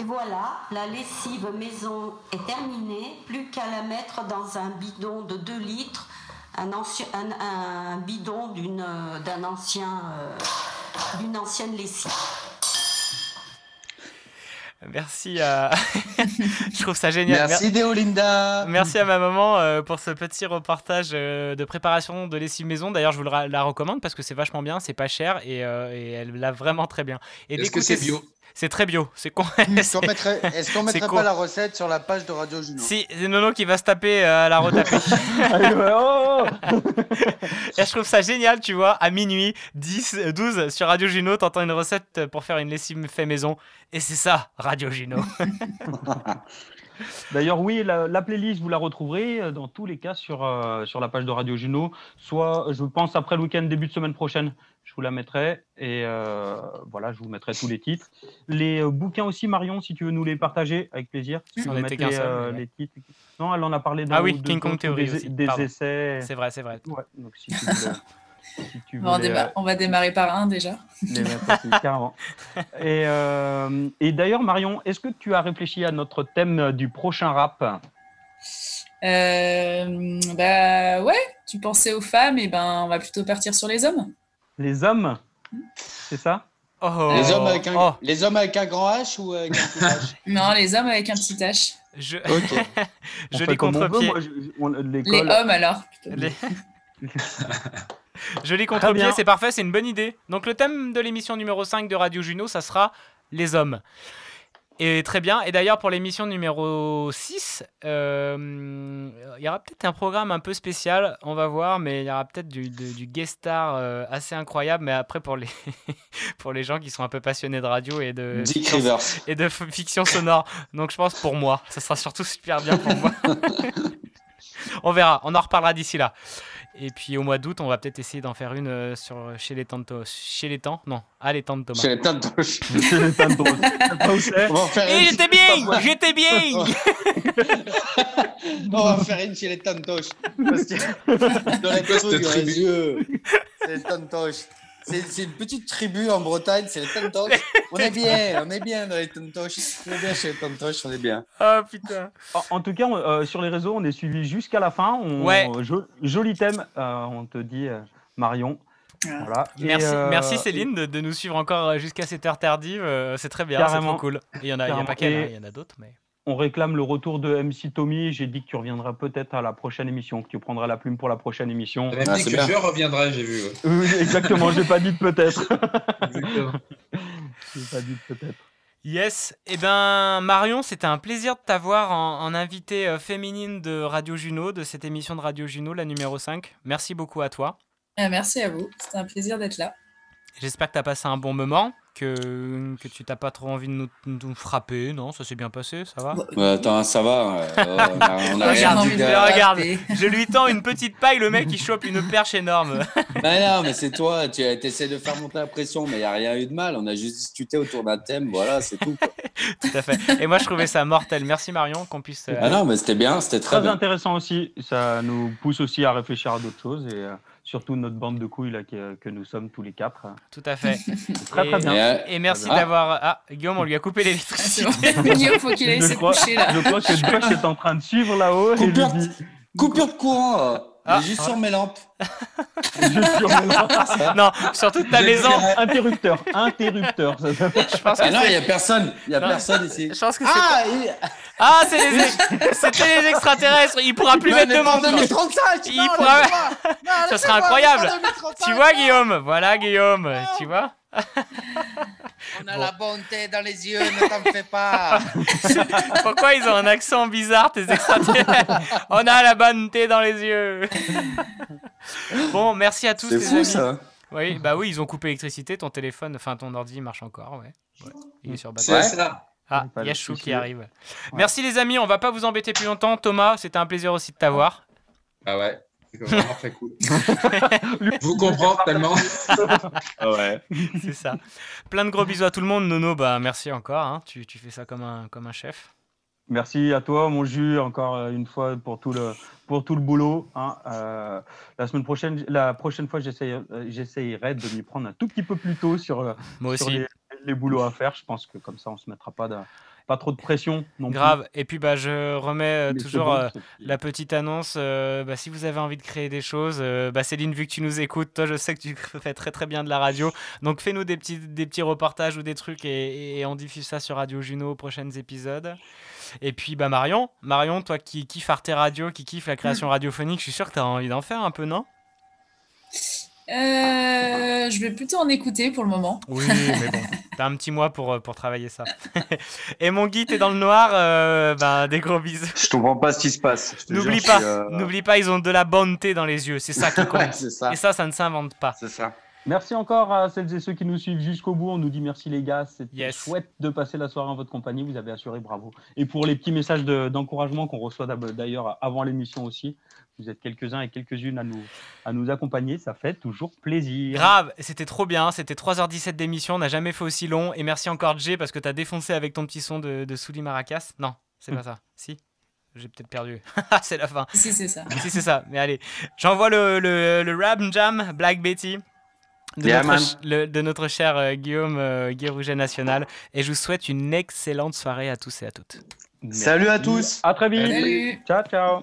Et voilà, la lessive maison est terminée. Plus qu'à la mettre dans un bidon de 2 litres, un, ancien- un- un bidon d'une, d'un ancien, euh, d'une ancienne lessive. Merci à. je trouve ça génial. Merci Mer- Déolinda. Merci à ma maman euh, pour ce petit reportage euh, de préparation de lessive maison. D'ailleurs, je vous la recommande parce que c'est vachement bien, c'est pas cher et, et elle l'a vraiment très bien. Est-ce que c'est bio? C'est très bio. C'est con. Est-ce qu'on mettrait, est-ce qu'on C'est mettrait con. pas la recette sur la page de Radio Juno Si, c'est Nono qui va se taper euh, à la retaper. oh Et je trouve ça génial, tu vois, à minuit, 10, euh, 12 sur Radio Juno, t'entends une recette pour faire une lessive fait maison. Et c'est ça, Radio Juno. D'ailleurs, oui, la, la playlist, vous la retrouverez euh, dans tous les cas sur, euh, sur la page de Radio Juno. Soit, je pense, après le week-end, début de semaine prochaine, je vous la mettrai. Et euh, voilà, je vous mettrai tous les titres. Les euh, bouquins aussi, Marion, si tu veux nous les partager, avec plaisir. Veux était mettre les, seul, euh, ouais. les titres. Non, elle en a parlé dans Ah oui, King Kong Theory des, aussi, des pardon. essais. C'est vrai, c'est vrai. Ouais, donc si tu veux, si tu Bon, on, voulais, euh, on va démarrer par un déjà. les mettre aussi, carrément. Et, euh, et d'ailleurs, Marion, est-ce que tu as réfléchi à notre thème du prochain rap? Euh, bah ouais, tu pensais aux femmes, et ben on va plutôt partir sur les hommes. Les hommes C'est ça? Oh. les, hommes avec un, les hommes avec un grand H ou avec un petit H? Non, les hommes avec un petit H. Je, je les comme on veut, contre-pieds. moi, je- je- on- Les hommes alors. plutôt. Les- contre-pied, bien. c'est parfait, c'est une bonne idée. Donc le thème de l'émission numéro 5 de Radio Juno, ça sera les hommes. Et très bien. Et d'ailleurs, pour l'émission numéro 6, euh, il y aura peut-être un programme un peu spécial, on va voir, mais il y aura peut-être du, guest star euh, assez incroyable. Mais après, pour les, pour les gens qui sont un peu passionnés de radio et de, Dick fiction, et de fiction sonore. Donc je pense pour moi, ça sera surtout super bien pour moi. on verra, on en reparlera d'ici là. Et puis au mois d'août, on va peut-être essayer d'en faire une euh, sur chez les tantos, chez les temps, non, à les temps de Thomas. Chez les tantos. Chez les tantos. On va en faire Et une- j'étais bien, j'étais bien. on va faire une chez les tantos. Parce que dans la yeux, c'est les tantos. C'est une petite tribu en Bretagne, c'est les tantos. On est bien, on est bien dans les tantos. On est bien chez les tantos, on est bien. Oh putain. En, en tout cas, on- euh, sur les réseaux, on est suivi jusqu'à la fin. On- Ouais. jo- joli thème, euh, on te dit, euh, Marion. Voilà. Et, Merci, euh, merci Céline de, de nous suivre encore jusqu'à cette heure tardive. c'est très bien, c'est trop cool. Il y en a, il y a qu'elle, Et- hein, il y en a d'autres, mais. On réclame le retour de MC Tommy. J'ai dit que tu reviendras peut-être à la prochaine émission, que tu prendras la plume pour la prochaine émission. T'as même dit que je reviendrai, j'ai vu. Oui, exactement, j'ai pas dit de peut-être. Exactement. j'ai pas dit de peut-être. Yes, et ben Marion, c'était un plaisir de t'avoir en, en invitée euh, féminine de Radio Juno, de cette émission de Radio Juno, la numéro 5. Merci beaucoup à toi. Euh, merci à vous, c'était un plaisir d'être là. J'espère que tu as passé un bon moment, que, que tu t'as pas trop envie de nous, de nous frapper. Non, ça s'est bien passé, ça va Ouais, attends, ça va. Oh, on a, on a rien Regarde, dit de- regarde, je lui tends une petite paille, le mec il chope une perche énorme. Mais non, mais c'est toi, tu essaies de faire monter la pression, mais il n'y a rien eu de mal. On a juste discuté autour d'un thème, voilà, c'est tout. quoi. Tout à fait. Et moi je trouvais ça mortel. Merci Marion qu'on puisse. euh, Ah non, mais c'était bien, c'était très Très bien. intéressant aussi. Ça nous pousse aussi à réfléchir à d'autres choses et euh, surtout notre bande de couilles là, que, que nous sommes tous les quatre. Tout à fait. Très, et, très bien. Et, merci d'avoir. Ah, Guillaume, on lui a coupé l'électricité. Guillaume, faut qu'il aille Je se coucher là. Je crois que Josh est en train de suivre là-haut. et lui Coupure, dis- coupure de courant, euh, Ah, mais juste sur mes lampes. Juste sur mes lampes. non, sur toute ta maison. Interrupteur, interrupteur. Je pense que Ah non, c'est- il n'y a personne, il n'y a Non. personne ici. Je pense que c'est. Ah, il- Ah, c'est les, ex- c'était les extraterrestres. Il pourra plus Non, mettre de monde. quoi. 2035, Il non, pourra. Non, Ça laissez-moi, serait incroyable. pas en 2035, Tu vois. Guillaume Voilà, Guillaume. Tu vois On a la bonté dans les yeux, ne t'en fais pas. Pourquoi ils ont un accent bizarre, tes extraterrestres? On a la bonne thé dans les yeux. bon, merci à tous. C'est fou, amis. ça. Oui, bah oui, ils ont coupé l'électricité. Ton téléphone, enfin ton ordi marche encore, ouais. Ouais, Il est sur C'est batterie. ça. Ah, Pas il y a de Chou souci. qui arrive. Merci les amis, on va pas vous embêter plus longtemps. Thomas, c'était un plaisir aussi de t'avoir. Ah ouais, c'est vraiment très cool. Je vous comprends tellement. Ah ouais. C'est ça. Plein de gros bisous à tout le monde. Nono, bah merci encore. hein. Tu, tu fais ça comme un, comme un chef. Merci à toi, mon jus, encore euh, une fois pour tout le, pour tout le boulot. hein. Euh, la semaine prochaine, la prochaine fois, euh, j'essayerai de m'y prendre un tout petit peu plus tôt sur, Moi sur aussi. les, les boulots à faire. Je pense que comme ça, on se mettra pas, de, pas trop de pression non plus. Grave. Et puis bah je remets euh, toujours bon, euh, la petite annonce. euh, bah, si vous avez envie de créer des choses, euh, bah, Céline, vu que tu nous écoutes, toi je sais que tu fais très très bien de la radio. Donc fais-nous des petits, des petits reportages ou des trucs et, et on diffuse ça sur Radio Juno aux prochains épisodes. Et puis bah Marion, Marion, toi qui kiffe Arte Radio, qui kiffe la création radiophonique, je suis sûr que tu as envie d'en faire un peu, non? Euh, je vais plutôt en écouter pour le moment. Oui, mais bon, t'as un petit mois pour, euh, pour travailler ça. Et mon Guy, t'es dans le noir, euh, bah, des gros bisous. Je comprends pas ce qui se passe. N'oublie pas, euh, n'oublie pas, ils ont de la bonté dans les yeux, c'est ça qui compte. Ça. Et ça, ça ne s'invente pas. C'est ça. Merci encore à celles et ceux qui nous suivent jusqu'au bout. On nous dit merci les gars. C'était Yes. chouette de passer la soirée en votre compagnie. Vous avez assuré, bravo. Et pour les petits messages de- d'encouragement qu'on reçoit d'ailleurs avant l'émission aussi, vous êtes quelques-uns et quelques-unes à nous, à nous accompagner. Ça fait toujours plaisir. Grave, c'était trop bien, c'était 3h17 d'émission, on n'a jamais fait aussi long. Et merci encore Jay parce que t'as défoncé avec ton petit son de, de Souli Maracas. Non, c'est pas ça. Si J'ai peut-être perdu. c'est la fin. Si, c'est ça. Si, c'est ça. Mais allez, j'envoie le, le, le Rap Jam Black Betty. De, Yeah, notre, man. ch- le- de notre cher euh, Guillaume euh, Guy Rouget National. Et je vous souhaite une excellente soirée à tous et à toutes. Salut à tous. À très vite. Salut. Ciao, ciao.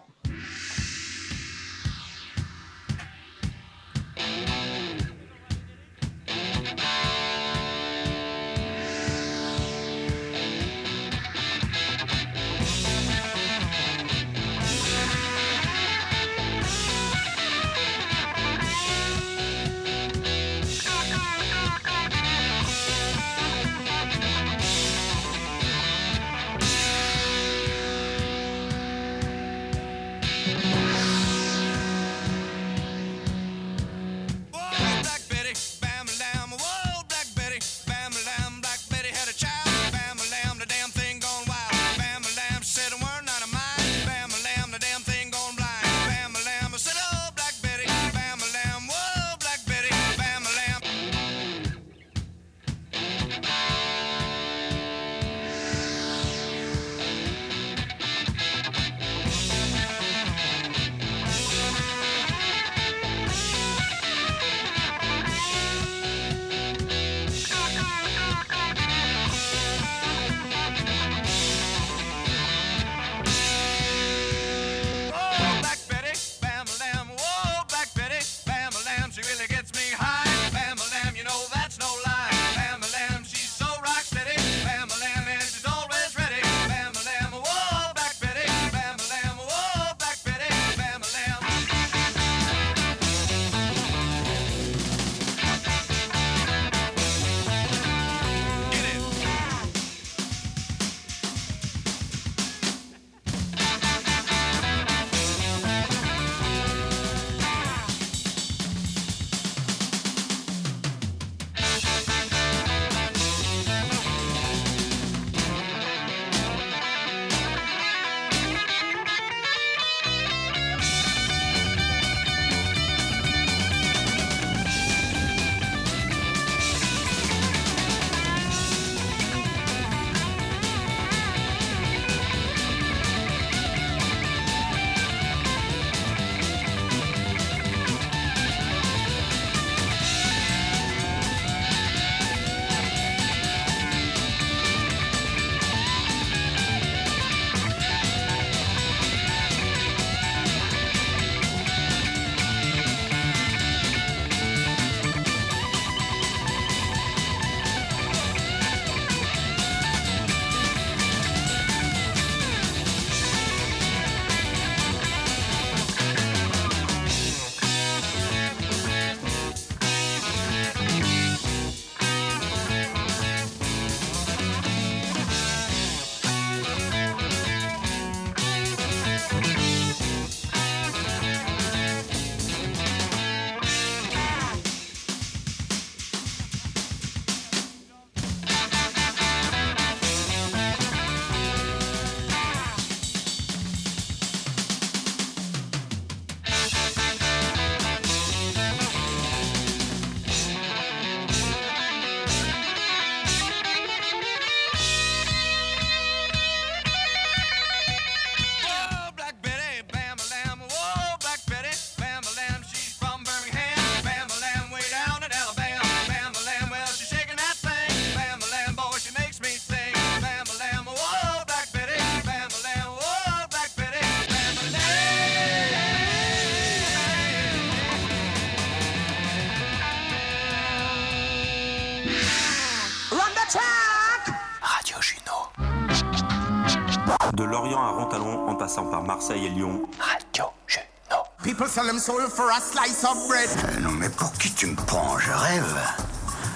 Soul for a slice of bread. Euh, non mais pour qui tu me prends? Je rêve.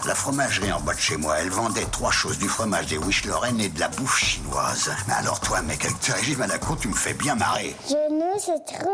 La fromagerie en bas de chez moi, elle vendait trois choses, du fromage, des wish Lorraine et de la bouffe chinoise. Mais alors toi, mec, avec tes régimes à la con, tu me fais bien marrer. Je ne sais trop.